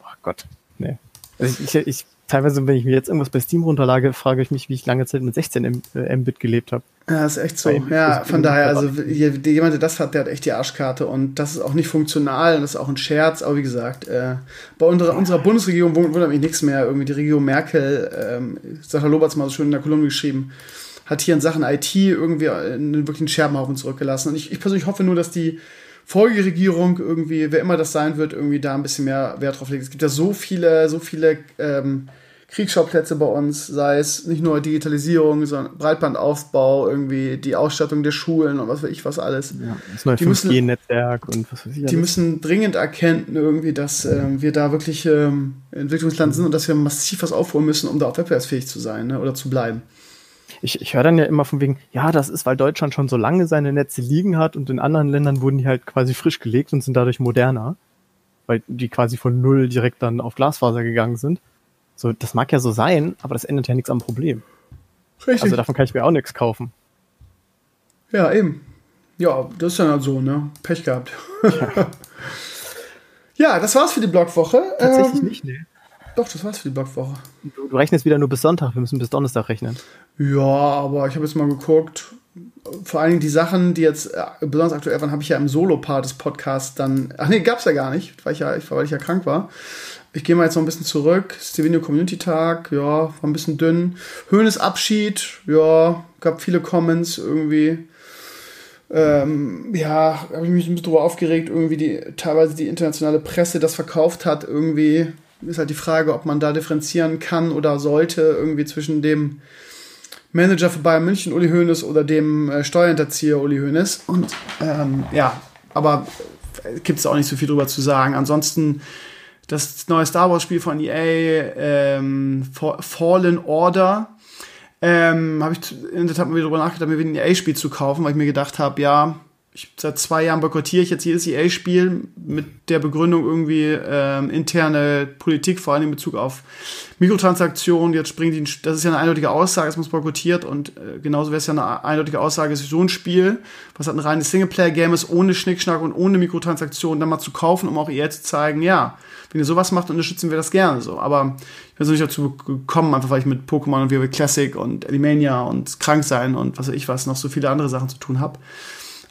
Oh Gott, nee. Also ich, ich, ich teilweise, wenn ich mir jetzt irgendwas bei Steam runterlage, frage ich mich, wie ich lange Zeit mit 16 äh, Mbit gelebt habe. Ja, ist echt so. Ja, von daher, also jemand, der das hat, der hat echt die Arschkarte und das ist auch nicht funktional, das ist auch ein Scherz, aber wie gesagt, äh, bei unserer, unserer Bundesregierung wundert mich nichts mehr. Irgendwie die Regierung Merkel, ähm, Sascha Loberts mal so schön in der Kolumne geschrieben, hat hier in Sachen IT irgendwie einen wirklichen Scherbenhaufen zurückgelassen. Und ich, ich persönlich hoffe nur, dass die Folgeregierung irgendwie, wer immer das sein wird, irgendwie da ein bisschen mehr Wert drauf legt. Es gibt ja so viele, so viele ähm, Kriegsschauplätze bei uns, sei es nicht nur Digitalisierung, sondern Breitbandaufbau, irgendwie die Ausstattung der Schulen und was weiß ich was alles. Ja, das neue 5G-Netzwerk und was weiß ich. Die alles. müssen dringend erkennen, irgendwie, dass ähm, wir da wirklich ähm, Entwicklungsland sind und dass wir massiv was aufholen müssen, um da auch wettbewerbsfähig zu sein ne, oder zu bleiben. Ich, ich höre dann ja immer von wegen, ja, das ist, weil Deutschland schon so lange seine Netze liegen hat und in anderen Ländern wurden die halt quasi frisch gelegt und sind dadurch moderner, weil die quasi von null direkt dann auf Glasfaser gegangen sind. So, das mag ja so sein, aber das ändert ja nichts am Problem. Richtig. Also davon kann ich mir auch nichts kaufen. Ja, eben. Ja, das ist dann halt so, ne? Pech gehabt. Ja, [laughs] ja das war's für die Blogwoche. Tatsächlich ähm, nicht, ne? Doch, das war's für die Blogwoche. Du, du, rechnest wieder nur bis Sonntag, wir müssen bis Donnerstag rechnen. Ja, aber ich habe jetzt mal geguckt. Vor allen Dingen die Sachen, die jetzt äh, besonders aktuell waren, habe ich ja im Solo-Part des Podcasts dann. Ach nee, gab's ja gar nicht, weil ich ja, weil ich ja krank war. Ich gehe mal jetzt noch ein bisschen zurück. Stevenio Community Tag, ja, war ein bisschen dünn. Höhnes Abschied, ja, gab viele Comments irgendwie. Ähm, ja, habe ich mich ein bisschen drüber aufgeregt, irgendwie die teilweise die internationale Presse das verkauft hat. Irgendwie ist halt die Frage, ob man da differenzieren kann oder sollte, irgendwie zwischen dem Manager für Bayern München, Uli Hoeneß, oder dem äh, Steuerhinterzieher Uli Hoeneß. Und ähm, ja, aber äh, gibt es auch nicht so viel drüber zu sagen. Ansonsten das neue Star Wars Spiel von EA, ähm, Fallen Order, ähm, habe ich in der Tat mal wieder darüber nachgedacht, mir wieder ein EA-Spiel zu kaufen, weil ich mir gedacht habe, ja, ich, seit zwei Jahren boykottiere ich jetzt jedes EA-Spiel mit der Begründung irgendwie ähm, interne Politik, vor allem in Bezug auf Mikrotransaktionen. Jetzt springen die, das ist ja eine eindeutige Aussage, es muss boykottiert und äh, genauso wäre es ja eine eindeutige Aussage, es ist so ein Spiel, was halt ein reines Singleplayer-Game ist, ohne Schnickschnack und ohne Mikrotransaktionen, dann mal zu kaufen, um auch EA zu zeigen, ja, wenn ihr sowas macht, unterstützen wir das gerne so. Aber ich bin so nicht dazu gekommen, einfach weil ich mit Pokémon und WoW Classic und Elimania und krank sein und was weiß ich was noch so viele andere Sachen zu tun habe.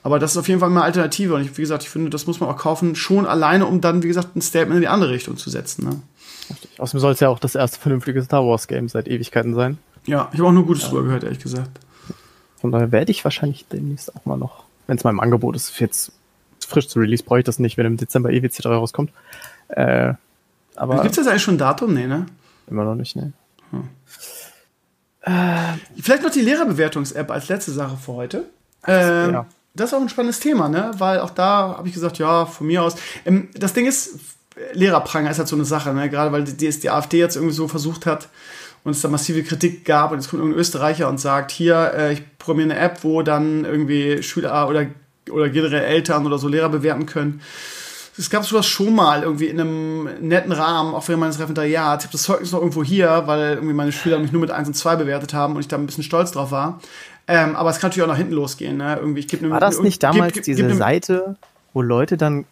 Aber das ist auf jeden Fall eine Alternative. Und ich, wie gesagt, ich finde, das muss man auch kaufen, schon alleine, um dann, wie gesagt, ein Statement in die andere Richtung zu setzen. Ne? Richtig. Außerdem soll es ja auch das erste vernünftige Star Wars Game seit Ewigkeiten sein. Ja, ich habe auch nur Gutes ja. drüber gehört, ehrlich gesagt. Von daher werde ich wahrscheinlich demnächst auch mal noch, wenn es mal im Angebot ist, jetzt frisch zu Release, brauche ich das nicht, wenn im Dezember EWC 3 rauskommt. Äh, aber Gibt es jetzt eigentlich schon ein Datum? Nee, ne? Immer noch nicht, ne. Hm. Äh, Vielleicht noch die Lehrerbewertungs-App als letzte Sache für heute. Ähm, ja das ist auch ein spannendes Thema, ne? Weil auch da habe ich gesagt, ja, von mir aus. Ähm, das Ding ist, Lehrerpranger ist halt so eine Sache, ne? Gerade weil die, die AfD jetzt irgendwie so versucht hat und es da massive Kritik gab und jetzt kommt irgendein Österreicher und sagt, hier, äh, ich programmiere eine App, wo dann irgendwie Schüler oder, oder generell Eltern oder so Lehrer bewerten können. Es gab sowas schon mal irgendwie in einem netten Rahmen, auch während meines Referendariats. Ich habe das Zeugnis noch irgendwo hier, weil irgendwie meine Schüler mich nur mit 1 und 2 bewertet haben und ich da ein bisschen stolz drauf war. Ähm, aber es kann natürlich auch nach hinten losgehen. Ne? Irgendwie, ich War das nicht damals gib, gib, diese gib Seite, wo Leute dann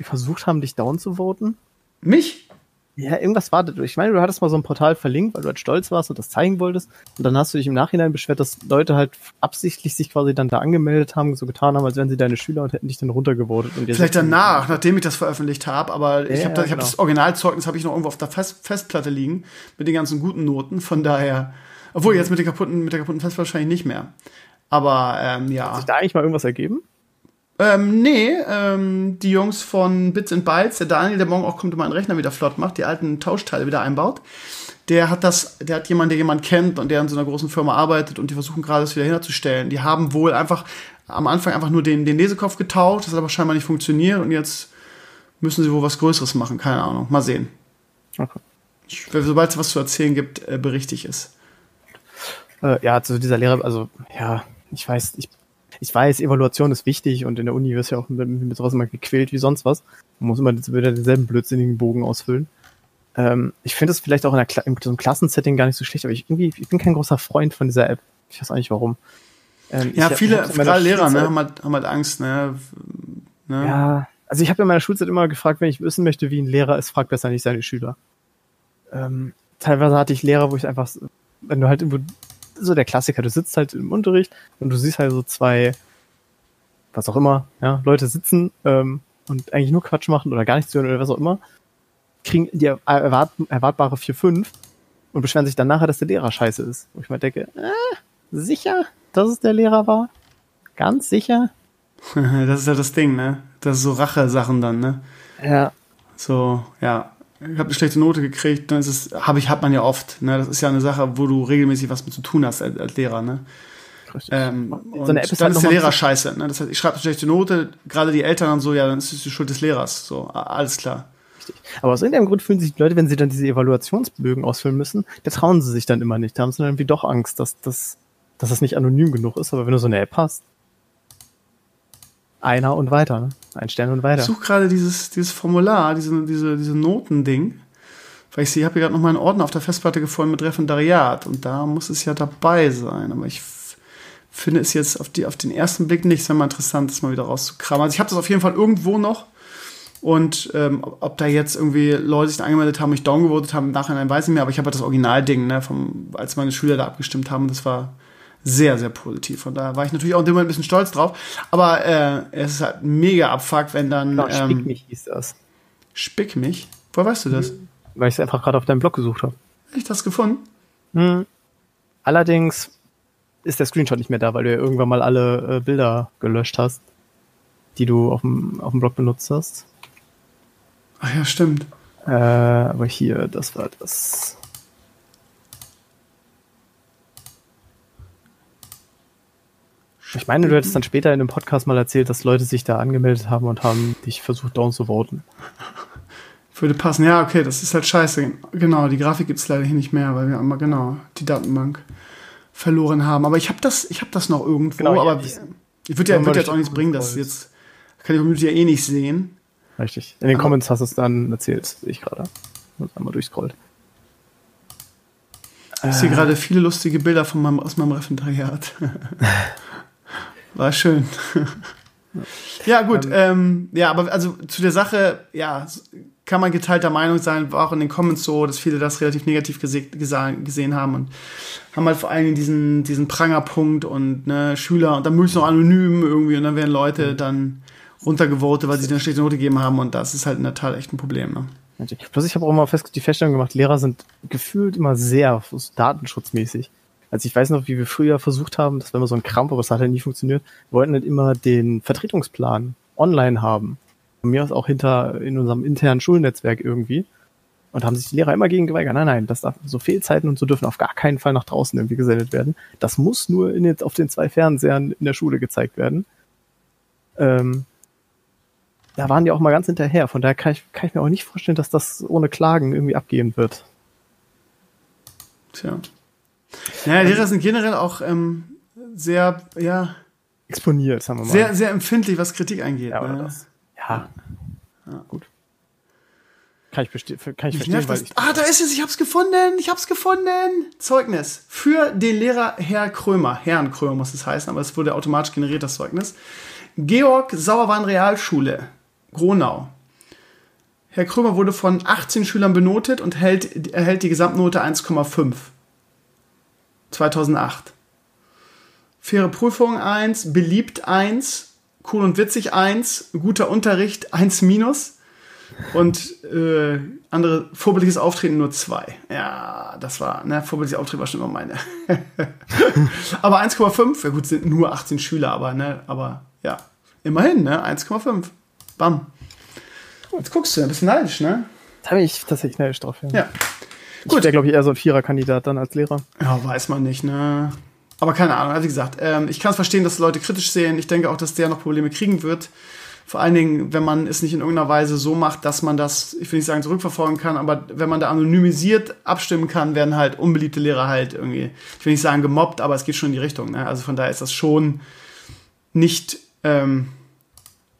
versucht haben, dich down zu voten? Mich? Ja, irgendwas war das. Ich meine, du hattest mal so ein Portal verlinkt, weil du halt stolz warst und das zeigen wolltest. Und dann hast du dich im Nachhinein beschwert, dass Leute halt absichtlich sich quasi dann da angemeldet haben, so getan haben, als wären sie deine Schüler und hätten dich dann runtergevotet. Vielleicht danach, nachdem ich das veröffentlicht habe, aber ja, ich habe ja, genau. hab das Originalzeugnis habe ich noch irgendwo auf der Fest Festplatte liegen mit den ganzen guten Noten. Von daher obwohl, jetzt mit der kaputten, mit der kaputten Fest wahrscheinlich nicht mehr. Aber ähm, ja. Hat sich da eigentlich mal irgendwas ergeben? Ähm, nee, ähm, die Jungs von Bits and Bytes, der Daniel, der morgen auch kommt und meinen Rechner wieder flott macht, die alten Tauschteile wieder einbaut, der hat das, der hat jemanden, der jemanden kennt und der in so einer großen Firma arbeitet und die versuchen gerade das wieder herzustellen. Die haben wohl einfach am Anfang einfach nur den, den Lesekopf getauscht, das hat aber scheinbar nicht funktioniert und jetzt müssen sie wohl was Größeres machen, keine Ahnung. Mal sehen. Okay. Sobald es was zu erzählen gibt, äh, berichte ich es. Äh, ja, zu dieser Lehre, also ja, ich weiß, ich, ich weiß, Evaluation ist wichtig und in der Uni wirst du ja auch mit, mit sowas immer gequält wie sonst was. Man muss immer wieder denselben blödsinnigen Bogen ausfüllen. Ähm, ich finde es vielleicht auch in, der, in so einem Klassensetting gar nicht so schlecht, aber ich irgendwie, ich bin kein großer Freund von dieser App. Ich weiß auch nicht warum. Ähm, ja, viele, gerade Lehrer, ne, haben halt, haben halt Angst, ne? ne? Ja, also ich habe in meiner Schulzeit immer gefragt, wenn ich wissen möchte, wie ein Lehrer ist, fragt besser nicht seine Schüler. Ähm, teilweise hatte ich Lehrer, wo ich einfach, wenn du halt irgendwo so der Klassiker, du sitzt halt im Unterricht und du siehst halt so zwei, was auch immer, ja, Leute sitzen ähm, und eigentlich nur Quatsch machen oder gar nichts hören oder was auch immer, kriegen die erwart erwartbare 4-5 und beschweren sich dann nachher, dass der Lehrer scheiße ist. Wo ich mal denke, äh, sicher, dass es der Lehrer war? Ganz sicher? [laughs] das ist ja das Ding, ne? Das ist so Rache-Sachen dann, ne? Ja. So, ja ich habe eine schlechte Note gekriegt, dann ist es, habe ich, hat man ja oft. Ne? Das ist ja eine Sache, wo du regelmäßig was mit zu tun hast als, als Lehrer. Ne? Ähm, so eine App ist dann halt ist der Lehrer scheiße. Ne? Das heißt, ich schreibe eine schlechte Note, gerade die Eltern und so, ja, dann ist es die Schuld des Lehrers. So, alles klar. Richtig. Aber aus irgendeinem Grund fühlen sich die Leute, wenn sie dann diese Evaluationsbögen ausfüllen müssen, da trauen sie sich dann immer nicht. Da haben sie dann irgendwie doch Angst, dass, dass, dass das nicht anonym genug ist. Aber wenn du so eine App hast, einer und weiter, ne? Ein Stern und weiter. Ich suche gerade dieses, dieses Formular, diese, diese, diese Notending. Weil ich sehe, ich habe hier gerade noch mal einen Ordner auf der Festplatte gefunden mit Referendariat und da muss es ja dabei sein. Aber ich finde es jetzt auf, die, auf den ersten Blick nicht. Es wäre mal interessant, das mal wieder rauszukramen. Also ich habe das auf jeden Fall irgendwo noch. Und ähm, ob da jetzt irgendwie Leute sich angemeldet haben, mich downgevotet haben, im Nachhinein weiß ich nicht mehr, aber ich habe halt das Originalding, ne, vom, als meine Schüler da abgestimmt haben, das war sehr, sehr positiv. Von daher war ich natürlich auch in dem Moment ein bisschen stolz drauf. Aber äh, es ist halt mega abfuck, wenn dann. Genau, ähm, Spick mich hieß das. Spick mich? Woher weißt du das? Weil ich es einfach gerade auf deinem Blog gesucht habe. Echt das gefunden? Hm. Allerdings ist der Screenshot nicht mehr da, weil du ja irgendwann mal alle äh, Bilder gelöscht hast, die du auf dem, auf dem Blog benutzt hast. Ach ja, stimmt. Äh, aber hier, das war das. Ich meine, du hättest dann später in einem Podcast mal erzählt, dass Leute sich da angemeldet haben und haben dich versucht, down zu voten. Würde passen. Ja, okay, das ist halt scheiße. Genau, die Grafik gibt es leider hier nicht mehr, weil wir einmal genau die Datenbank verloren haben. Aber ich habe das, ich habe das noch irgendwo. Genau, aber ich, Ich würde ja, würd jetzt auch nichts bringen, dass jetzt kann die Community ja eh nicht sehen. Richtig. In den Aber Comments hast du es dann erzählt, sehe ich gerade. Und einmal durchscrollt. Ich sehe gerade viele lustige Bilder von meinem, aus meinem Referendariat. [laughs] War schön. [laughs] ja, gut. Ähm, ähm, ja, aber also zu der Sache, ja, kann man geteilter Meinung sein, war auch in den Comments so, dass viele das relativ negativ gese gesehen haben und haben halt vor allem diesen, diesen Prangerpunkt und ne, Schüler und dann möglichst noch anonym irgendwie und dann werden Leute mhm. dann runtergevotet, weil sie eine schlechte Note gegeben haben und das ist halt in der Tat echt ein Problem. Ne? Plus ich habe auch immer fest die Feststellung gemacht, Lehrer sind gefühlt immer sehr datenschutzmäßig. Also ich weiß noch, wie wir früher versucht haben, das war immer so ein Krampf, aber es hat halt nie funktioniert, wir wollten halt immer den Vertretungsplan online haben. Von mir aus auch hinter in unserem internen Schulnetzwerk irgendwie. Und haben sich die Lehrer immer gegen geweigert. Nein, nein, das darf, so Fehlzeiten und so dürfen auf gar keinen Fall nach draußen irgendwie gesendet werden. Das muss nur in jetzt auf den zwei Fernsehern in der Schule gezeigt werden. Ähm, da waren die auch mal ganz hinterher. Von daher kann ich, kann ich mir auch nicht vorstellen, dass das ohne Klagen irgendwie abgehen wird. Tja. Naja, Lehrer sind generell auch ähm, sehr, ja. Exponiert, sagen wir mal. Sehr, sehr empfindlich, was Kritik angeht. Ja, ne? ja. ja. Gut. Kann ich, kann ich verstehen, weil ich Ah, da ist es, ich hab's gefunden, ich hab's gefunden. Zeugnis für den Lehrer Herr Krömer. Herrn Krömer muss es heißen, aber es wurde automatisch generiert, das Zeugnis. Georg Sauerwein Realschule. Gronau. Herr Krömer wurde von 18 Schülern benotet und hält, erhält die Gesamtnote 1,5. 2008. Faire Prüfung 1, beliebt 1, cool und witzig 1, guter Unterricht 1 minus und äh, andere vorbildliches Auftreten nur 2. Ja, das war, ne, vorbildliches Auftreten war schon immer meine. [laughs] aber 1,5, ja gut, sind nur 18 Schüler, aber, ne, aber ja, immerhin, ne, 1,5. Bam. Jetzt guckst du, ein bisschen neidisch, ne? Da bin ich tatsächlich neidisch drauf. Ja. ja. Gut. Der glaube ich eher so ein Viererkandidat dann als Lehrer. Ja, weiß man nicht, ne? Aber keine Ahnung, also wie gesagt, ähm, ich kann es verstehen, dass Leute kritisch sehen. Ich denke auch, dass der noch Probleme kriegen wird. Vor allen Dingen, wenn man es nicht in irgendeiner Weise so macht, dass man das, ich will nicht sagen, zurückverfolgen kann, aber wenn man da anonymisiert abstimmen kann, werden halt unbeliebte Lehrer halt irgendwie, ich will nicht sagen gemobbt, aber es geht schon in die Richtung. Ne? Also von daher ist das schon nicht ähm,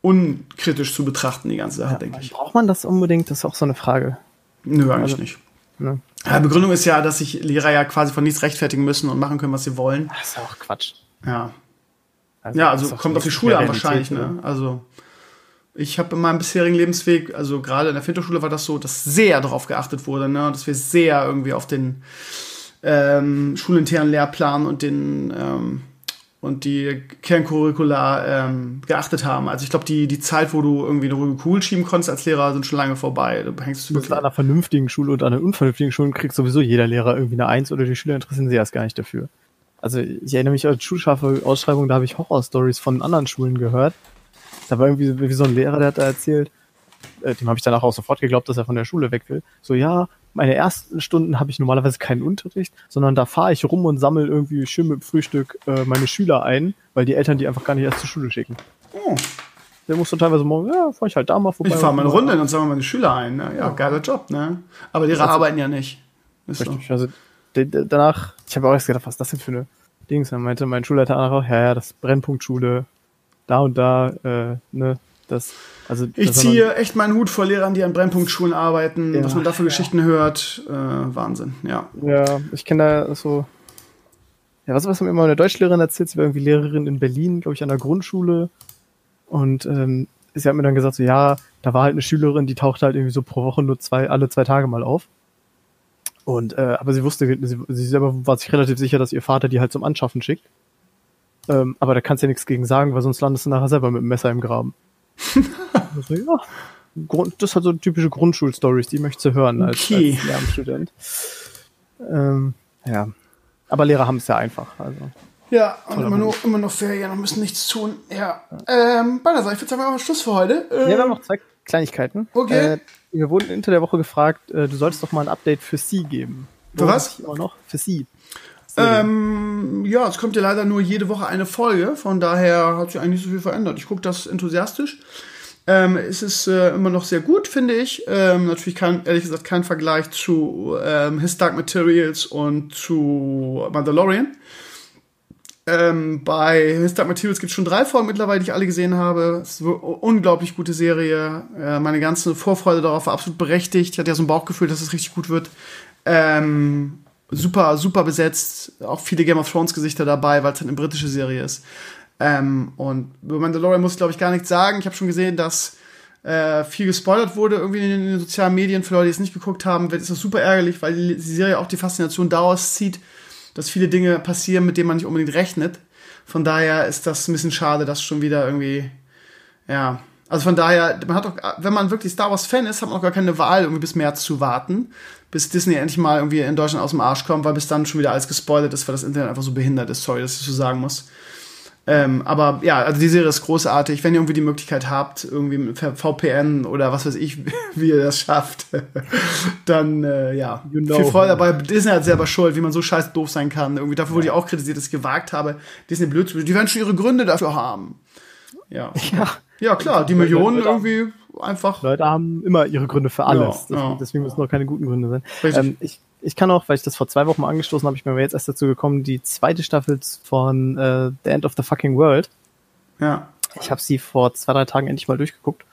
unkritisch zu betrachten, die ganze Sache, ja, denke ich. Braucht man das unbedingt? Das ist auch so eine Frage. Nö, eigentlich also, nicht. Ne? Ja, Begründung ist ja, dass sich Lehrer ja quasi von nichts rechtfertigen müssen und machen können, was sie wollen. Das ist auch Quatsch. Ja. Also, ja, also kommt auf die Schule an wahrscheinlich. Ne? Also ich habe in meinem bisherigen Lebensweg, also gerade in der Finterschule war das so, dass sehr darauf geachtet wurde, ne? dass wir sehr irgendwie auf den ähm, schulinternen Lehrplan und den ähm, und die Kerncurricula ähm, geachtet haben. Also ich glaube, die, die Zeit, wo du irgendwie eine ruhige Kugel schieben konntest als Lehrer, sind schon lange vorbei. Du hängst du bist an einer vernünftigen Schule und an einer unvernünftigen Schule kriegt sowieso jeder Lehrer irgendwie eine Eins oder die Schüler interessieren sich erst gar nicht dafür. Also ich erinnere mich an die schulscharfe Ausschreibung, da habe ich Horrorstories von anderen Schulen gehört. Da war irgendwie wie so ein Lehrer, der hat da erzählt, äh, dem habe ich danach auch sofort geglaubt, dass er von der Schule weg will. So, ja, meine ersten Stunden habe ich normalerweise keinen Unterricht, sondern da fahre ich rum und sammle irgendwie schön mit dem Frühstück äh, meine Schüler ein, weil die Eltern die einfach gar nicht erst zur Schule schicken. Oh. Der muss dann teilweise morgen, ja, fahre ich halt da mal vorbei. Ich fahre mal eine Runde und sammle meine Schüler ein. Ne? Ja, ja, geiler Job, ne? Aber die also, arbeiten ja nicht. Ist richtig. So. Also danach, ich habe auch erst gedacht, was ist das denn für eine Dings? Dann meinte mein Schulleiter auch, ja, ja, das Brennpunktschule, da und da, äh, ne, das also, ich ziehe echt meinen Hut vor Lehrern, die an Brennpunktschulen arbeiten, ja, was man da für Geschichten ja. hört. Äh, Wahnsinn, ja. Ja, ich kenne da so. Ja, was, was mir immer eine Deutschlehrerin erzählt, sie war irgendwie Lehrerin in Berlin, glaube ich, an der Grundschule. Und ähm, sie hat mir dann gesagt, so ja, da war halt eine Schülerin, die tauchte halt irgendwie so pro Woche nur zwei, alle zwei Tage mal auf. Und äh, aber sie wusste, sie, sie selber war sich relativ sicher, dass ihr Vater die halt zum Anschaffen schickt. Ähm, aber da kannst du ja nichts gegen sagen, weil sonst landest du nachher selber mit dem Messer im Graben. [laughs] also, ja, das ist halt so typische Grundschulstories, die möchtest du hören als, okay. als Lehramtsstudent. Ähm, ja. Aber Lehrer haben es ja einfach. Also. Ja, und immer, nur, immer noch Ferien und müssen nichts tun. Ja. Ähm, Balthasar, ich würde sagen, wir machen Schluss für heute. Ähm, ja, wir haben noch zwei Kleinigkeiten. Okay. Äh, wir wurden hinter der Woche gefragt, äh, du solltest doch mal ein Update für Sie geben. Für was? Auch noch für Sie. Ähm, ja, es kommt ja leider nur jede Woche eine Folge, von daher hat sich eigentlich nicht so viel verändert. Ich gucke das enthusiastisch. Ähm, es ist äh, immer noch sehr gut, finde ich. Ähm, natürlich kein, ehrlich gesagt kein Vergleich zu ähm, His Dark Materials und zu Mandalorian. Ähm, bei Mr. Materials gibt es schon drei Folgen mittlerweile, die ich alle gesehen habe. Es ist eine unglaublich gute Serie. Äh, meine ganze Vorfreude darauf war absolut berechtigt. Ich hatte ja so ein Bauchgefühl, dass es richtig gut wird. Ähm, super, super besetzt. Auch viele Game of Thrones Gesichter dabei, weil es halt eine britische Serie ist. Ähm, und über Mandalorian muss ich, glaube ich, gar nichts sagen. Ich habe schon gesehen, dass äh, viel gespoilert wurde irgendwie in den, sozialen Medien. Für Leute, die es nicht geguckt haben, ist das super ärgerlich, weil die Serie auch die Faszination daraus zieht, dass viele Dinge passieren, mit denen man nicht unbedingt rechnet. Von daher ist das ein bisschen schade, dass schon wieder irgendwie, ja. Also von daher, man hat doch, wenn man wirklich Star Wars Fan ist, hat man auch gar keine Wahl, irgendwie bis März zu warten, bis Disney endlich mal irgendwie in Deutschland aus dem Arsch kommt, weil bis dann schon wieder alles gespoilert ist, weil das Internet einfach so behindert ist. Sorry, dass ich so sagen muss. Ähm, aber ja, also die Serie ist großartig. Wenn ihr irgendwie die Möglichkeit habt, irgendwie mit VPN oder was weiß ich, [laughs] wie ihr das schafft, [laughs] dann äh, ja, you know. viel Freude dabei. Disney hat selber schuld, wie man so scheiß doof sein kann. Irgendwie dafür wurde ich auch kritisiert, dass ich gewagt habe, Disney blöd zu Die werden schon ihre Gründe dafür haben. Ja. Ja, ja klar, die Millionen Leute irgendwie einfach. Leute haben immer ihre Gründe für alles. Ja, ja. Deswegen müssen noch keine guten Gründe sein. Ähm, ich ich kann auch, weil ich das vor zwei Wochen mal angestoßen habe, ich bin mir jetzt erst dazu gekommen, die zweite Staffel von äh, The End of the Fucking World. Ja. Ich habe sie vor zwei, drei Tagen endlich mal durchgeguckt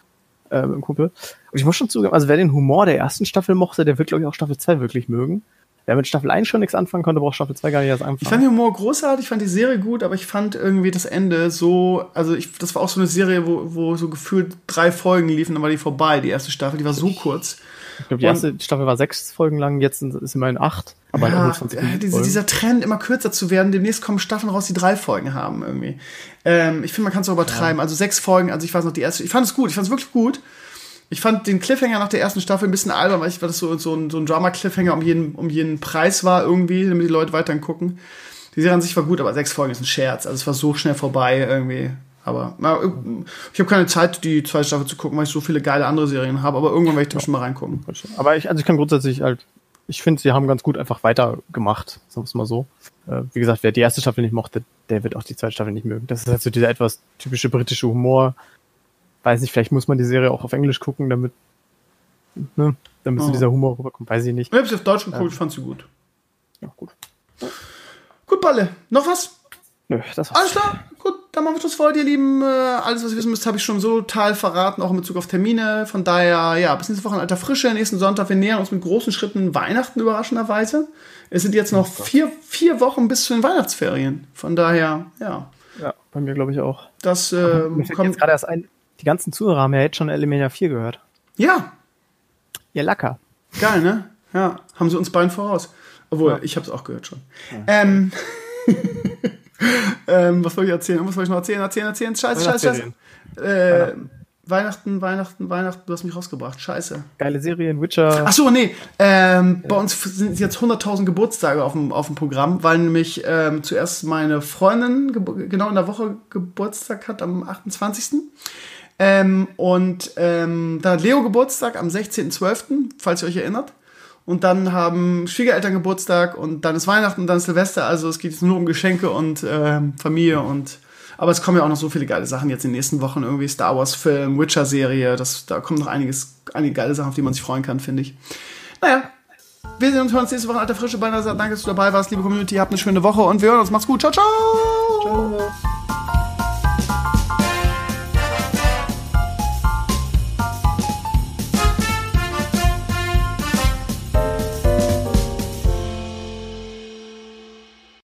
äh, mit dem Kumpel. Und ich muss schon zugeben, also wer den Humor der ersten Staffel mochte, der wird, glaube ich, auch Staffel 2 wirklich mögen. Wer mit Staffel 1 schon nichts anfangen konnte, braucht Staffel 2 gar nicht erst anfangen. Ich fand den Humor großartig, ich fand die Serie gut, aber ich fand irgendwie das Ende so, also ich, das war auch so eine Serie, wo, wo so gefühlt drei Folgen liefen, dann war die vorbei, die erste Staffel, die war so kurz. Ich glaube, die erste und, Staffel war sechs Folgen lang, jetzt sind, ist immerhin acht. Aber ja, äh, diese, dieser Trend, immer kürzer zu werden, demnächst kommen Staffeln raus, die drei Folgen haben irgendwie. Ähm, ich finde, man kann es auch übertreiben. Ja. Also sechs Folgen, also ich weiß noch, die erste, ich fand es gut, ich fand es wirklich gut. Ich fand den Cliffhanger nach der ersten Staffel ein bisschen albern, weil ich, weil das so, so ein, so ein Drama-Cliffhanger um jeden, um jeden Preis war irgendwie, damit die Leute weiterhin gucken. Die Serie an sich war gut, aber sechs Folgen ist ein Scherz. Also es war so schnell vorbei irgendwie. Aber na, ich habe keine Zeit, die zweite Staffel zu gucken, weil ich so viele geile andere Serien habe. Aber irgendwann werde ich da schon mal reingucken. Aber ich, also ich kann grundsätzlich halt, ich finde, sie haben ganz gut einfach weitergemacht, sagen wir es mal so. Äh, wie gesagt, wer die erste Staffel nicht mochte, der wird auch die zweite Staffel nicht mögen. Das ist halt so dieser etwas typische britische Humor. Weiß nicht, vielleicht muss man die Serie auch auf Englisch gucken, damit, ne, damit oh. so dieser Humor rüberkommt. Weiß ich nicht. Ich habe sie auf Deutsch geguckt, ähm, fand sie gut. Ja, gut. Gut, Balle. Noch was? Nö, das war's. Alles klar, gut, dann machen wir Schluss vor, ihr Lieben. Äh, alles, was ihr wissen müsst, habe ich schon so total verraten, auch in Bezug auf Termine. Von daher, ja, bis nächste Woche in alter Frische, nächsten Sonntag. Wir nähern uns mit großen Schritten Weihnachten überraschenderweise. Es sind jetzt noch oh vier, vier Wochen bis zu den Weihnachtsferien. Von daher, ja. Ja, bei mir glaube ich auch. Das äh, kommt jetzt gerade erst ein, die ganzen Zuhörer haben ja jetzt schon Elemania 4 gehört. Ja. Ihr Lacker. Geil, ne? Ja, haben sie uns beiden voraus. Obwohl, ja. ich habe es auch gehört schon. Ja. Ähm. [laughs] ähm, was soll ich erzählen? Was soll ich noch erzählen? Erzählen, erzählen. Scheiße, scheiße, scheiße. Äh, Weihnachten, Weihnachten, Weihnachten, du hast mich rausgebracht. Scheiße. Geile Serien, Witcher. Ach so, nee. Ähm, ja. Bei uns sind jetzt 100.000 Geburtstage auf dem, auf dem Programm, weil nämlich ähm, zuerst meine Freundin genau in der Woche Geburtstag hat, am 28. Ähm, und ähm, dann hat Leo Geburtstag am 16.12., falls ihr euch erinnert und dann haben Schwiegereltern Geburtstag und dann ist Weihnachten und dann ist Silvester. Also es geht jetzt nur um Geschenke und äh, Familie und aber es kommen ja auch noch so viele geile Sachen jetzt in den nächsten Wochen irgendwie Star Wars Film, Witcher Serie. Das da kommen noch einiges, einige geile Sachen, auf die man sich freuen kann, finde ich. Naja, wir sehen uns, hören uns nächste Woche alter Frische. Beinahe danke, dass du dabei warst, liebe Community. Habt eine schöne Woche und wir hören uns. Macht's gut. Ciao, ciao. Ciao.